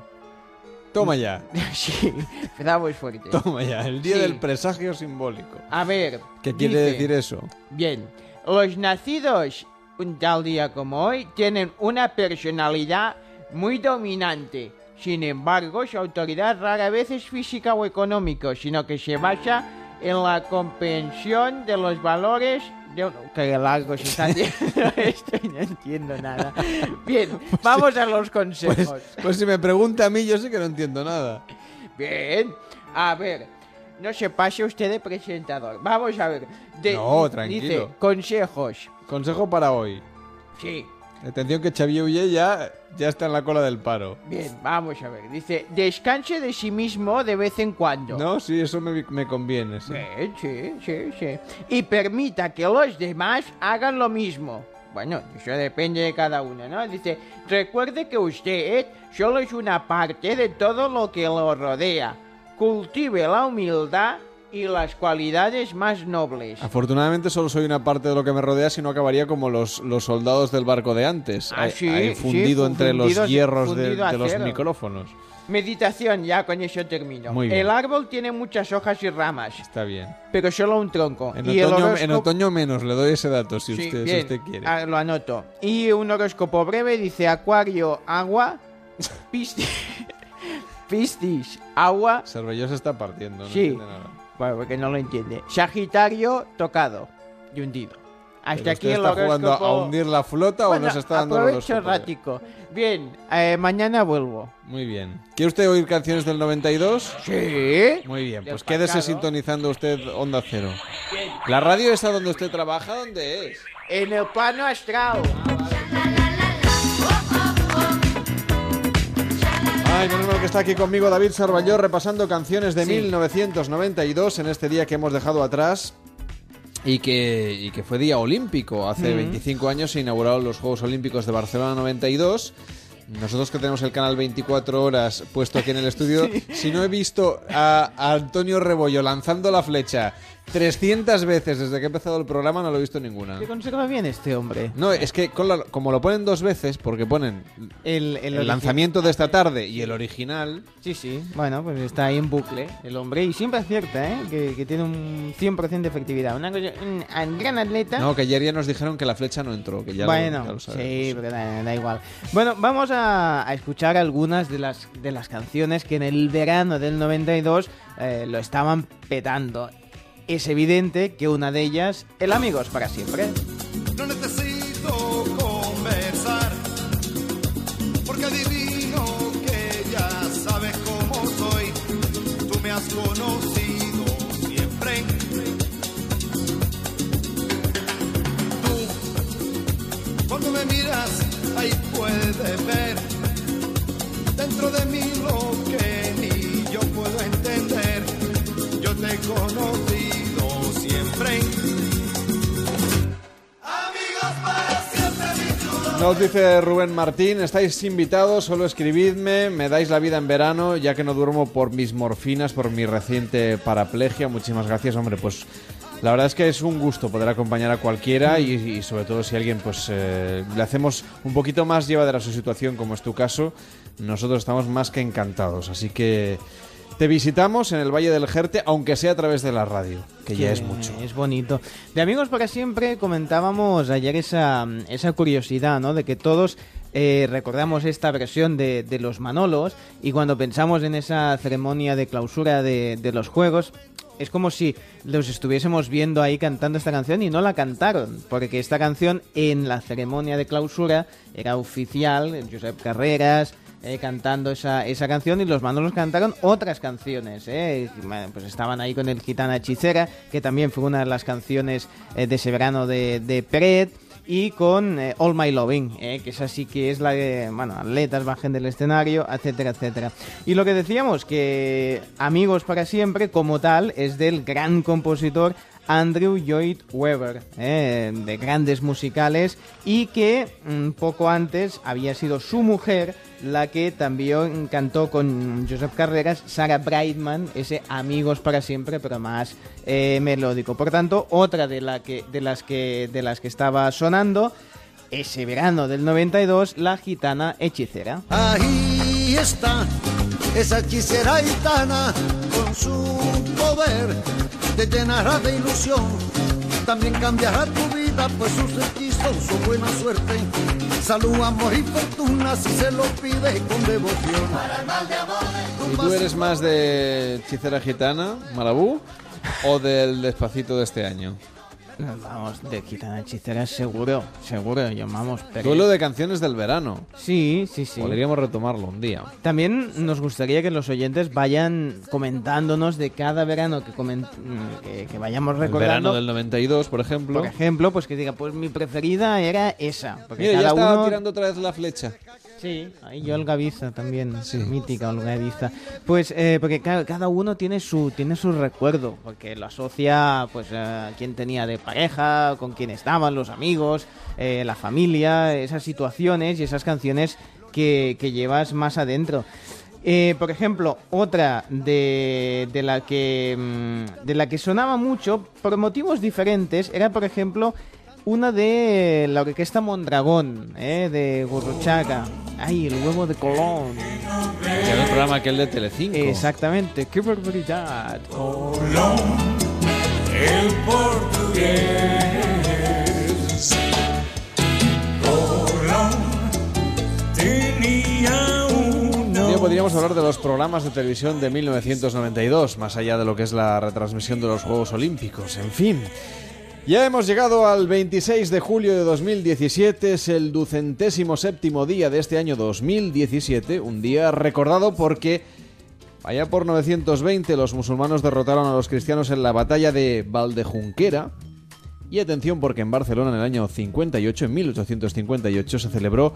Toma ya. *laughs* sí, empezamos fuerte. Toma ya, el día Sí. del presagio simbólico. A ver. ¿Qué quiere decir eso? Bien, los nacidos un tal día como hoy tienen una personalidad muy dominante. Sin embargo, su autoridad rara vez es física o económica, sino que se basa en la comprensión de los valores de un... Que largo se está *laughs* esto y no entiendo nada. *laughs* Bien, vamos a los consejos. Pues, pues si me pregunta a mí, yo sé que no entiendo nada. Bien, a ver, no se pase usted de presentador. Vamos a ver. De- No, dice, tranquilo. consejos. Consejo para hoy. Sí. Atención que Xavier Ulle ya, ya está en la cola del paro. Bien, vamos a ver. Dice, descanse de sí mismo de vez en cuando. No, sí, eso me, me conviene. sí. Bien, sí, sí, sí. Y permita que los demás hagan lo mismo. Bueno, eso depende de cada uno, ¿no? Dice, recuerde que usted solo es una parte de todo lo que lo rodea. Cultive la humildad y las cualidades más nobles. Afortunadamente solo soy una parte de lo que me rodea, si no acabaría como los, los soldados del barco de antes. Ah, ahí- sí, ahí sí, fundido entre los hierros de, a de los micrófonos. Meditación, ya con eso termino. Muy bien. El árbol tiene muchas hojas y ramas, Está bien. pero solo un tronco. En y otoño, en horóscopo- otoño menos, le doy ese dato si, Sí, usted, si bien, usted quiere. ah, lo anoto. Y un horóscopo breve dice Acuario, agua, *laughs* Piscis, Piscis, *laughs* agua, Cervelló se está partiendo, no Sí. nada. Bueno, porque no lo entiende. Sagitario, tocado y hundido. Hasta ¿Pero aquí el está jugando a hundir la flota o Bueno, nos está dando el aprovecho horóscopo? rático. Bien, eh, mañana vuelvo. Muy bien. ¿Quiere usted oír canciones del 92? Sí. Muy bien, pues quédese sintonizando usted Onda Cero. ¿La radio esa donde usted trabaja, dónde es? En el plano astral. Ay, menos mal que está aquí conmigo David Sarballó repasando canciones de Sí. 1992 en este día que hemos dejado atrás. y que, y que fue día olímpico. Hace Mm. 25 años se inauguraron los Juegos Olímpicos de Barcelona 92. Nosotros que tenemos el canal 24 horas puesto aquí en el estudio, *laughs* si no he visto a, a Antonio Rebollo lanzando la flecha 300 veces desde que he empezado el programa, no lo he visto ninguna. Se conserva bien este hombre. No, es que con la- como lo ponen dos veces, porque ponen El, el, origi- lanzamiento de esta tarde y el original, Sí, sí. Bueno, pues está ahí en bucle el hombre y siempre acierta, ¿eh? Que, que tiene un 100% de efectividad. Una cosa, un, un gran atleta. no, que ayer ya nos dijeron que la flecha no entró, que ya, lo- bueno, ya lo sabemos. sí, pero da, da igual. Bueno, vamos a, a escuchar algunas de las, de las canciones que en el verano del 92 eh, lo estaban petando. Es evidente que una de ellas, el Amigos para siempre. No necesito conversar, porque adivino que ya sabes cómo soy. Tú me has conocido siempre. Tú, cuando me miras, ahí puedes ver dentro de mí lo que ni yo puedo entender. Yo te he Nos dice Rubén Martín, estáis invitados, solo escribidme, me dais la vida en verano, ya que no duermo por mis morfinas, por mi reciente paraplegia. Muchísimas gracias, hombre, pues la verdad es que es un gusto poder acompañar a cualquiera y, sobre todo si alguien pues eh, le hacemos un poquito más llevadera su situación, como es tu caso, nosotros estamos más que encantados. Así que te visitamos en el Valle del Jerte, aunque sea a través de la radio, que ya es mucho. Es bonito. De Amigos para Siempre comentábamos ayer esa, esa curiosidad, ¿no? De que todos eh, recordamos esta versión de, de los Manolos y cuando pensamos en esa ceremonia de clausura de, de los Juegos, es como si los estuviésemos viendo ahí cantando esta canción y no la cantaron, porque esta canción en la ceremonia de clausura era oficial, Josep Carreras, eh, cantando esa, esa canción y los Manolos cantaron otras canciones. eh. Pues estaban ahí con el Gitana Hechicera, que también fue una de las canciones eh, de ese verano de, de Peret. Y con eh, All My Loving, que esa sí que es la de, bueno, atletas bajen del escenario, etcétera, etcétera. Y lo que decíamos, que Amigos para Siempre, como tal, es del gran compositor Andrew Lloyd Webber, eh, de grandes musicales, y que un poco antes había sido su mujer la que también cantó con Joseph Carreras, Sarah Brightman, ese Amigos para siempre, pero más eh, melódico. Por tanto, otra de, la que, de, las que, de las que estaba sonando, ese verano del 92, La Gitana Hechicera. Ahí está esa hechicera gitana con su poder te llenará de ilusión. También cambiará tu vida, pues sus hechizos son buena suerte. Salud, amor y fortuna si se lo pide con devoción. ¿Y tú eres más de Hechicera Gitana, Malabú, o del Despacito de este año? Vamos, de Gitana Hechicera seguro, seguro, llamamos. pero- Duelo de canciones del verano. Sí, sí, sí. Podríamos retomarlo un día. También nos gustaría que los oyentes vayan comentándonos de cada verano que, comen- que, que vayamos El recordando. verano del 92, por ejemplo. Por ejemplo, pues que diga, pues mi preferida era esa. Porque Mira, ya cada estaba uno... tirando otra vez la flecha. Sí, ahí yo Olga Biza también, mítica Olga Biza. Pues eh, porque ca- cada uno tiene su tiene su recuerdo, porque lo asocia pues a quién tenía de pareja, con quién estaban los amigos, eh, la familia, esas situaciones y esas canciones que, que llevas más adentro. Eh, por ejemplo, otra de, de la que mm, de la que sonaba mucho por motivos diferentes era, por ejemplo, una de la orquesta Mondragón, eh, de Gurruchaga. Ay, el huevo de Colón. Que era el programa aquel de Telecinco. Exactamente, qué barbaridad. El portugués. Colón tenía un Un día podríamos hablar de los programas de televisión de 1992, más allá de lo que es la retransmisión de los Juegos Olímpicos. En fin. Ya hemos llegado al 26 de julio de 2017, es el ducentésimo séptimo día de este año 2017, un día recordado porque allá por 920 los musulmanes derrotaron a los cristianos en la batalla de Valdejunquera Y atención porque en Barcelona en el año 58, en 1858, se celebró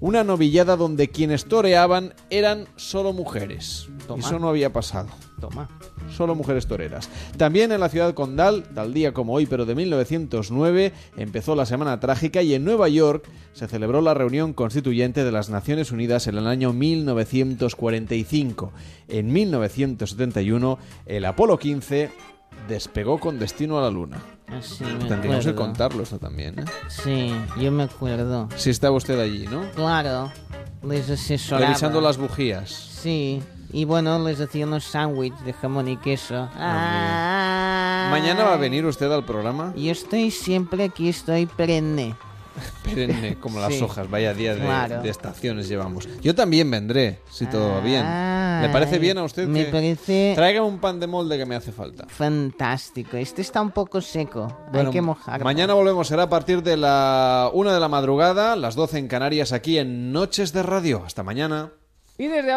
una novillada donde quienes toreaban eran solo mujeres. Toma. Eso no había pasado. Toma. Solo mujeres toreras. También en la ciudad condal, tal día como hoy, pero de 1909, empezó la Semana Trágica y en Nueva York se celebró la reunión constituyente de las Naciones Unidas en el año 1945. En 1971, el Apolo 15 despegó con destino a la Luna. Ah, sí, Tendríamos que contarlo esto también, ¿eh? Sí, yo me acuerdo. Si estaba usted allí, ¿no? Claro, les asesoraba. Revisando las bujías. Sí, y bueno, les hacía unos sándwiches de jamón y queso. Ah. ¿Mañana va a venir usted al programa? Yo estoy siempre aquí, estoy perenne. *laughs* Perenne, como las Sí. hojas, vaya día de, Claro. de estaciones llevamos. Yo también vendré, si todo va bien. ¿Le parece bien a usted? me que parece- Traiga un pan de molde que me hace falta. Fantástico. Este está un poco seco. Bueno, Hay que mojarlo. Mañana volvemos, será a partir de la una de la madrugada, las 12 en Canarias, aquí en Noches de Radio. Hasta mañana. Y desde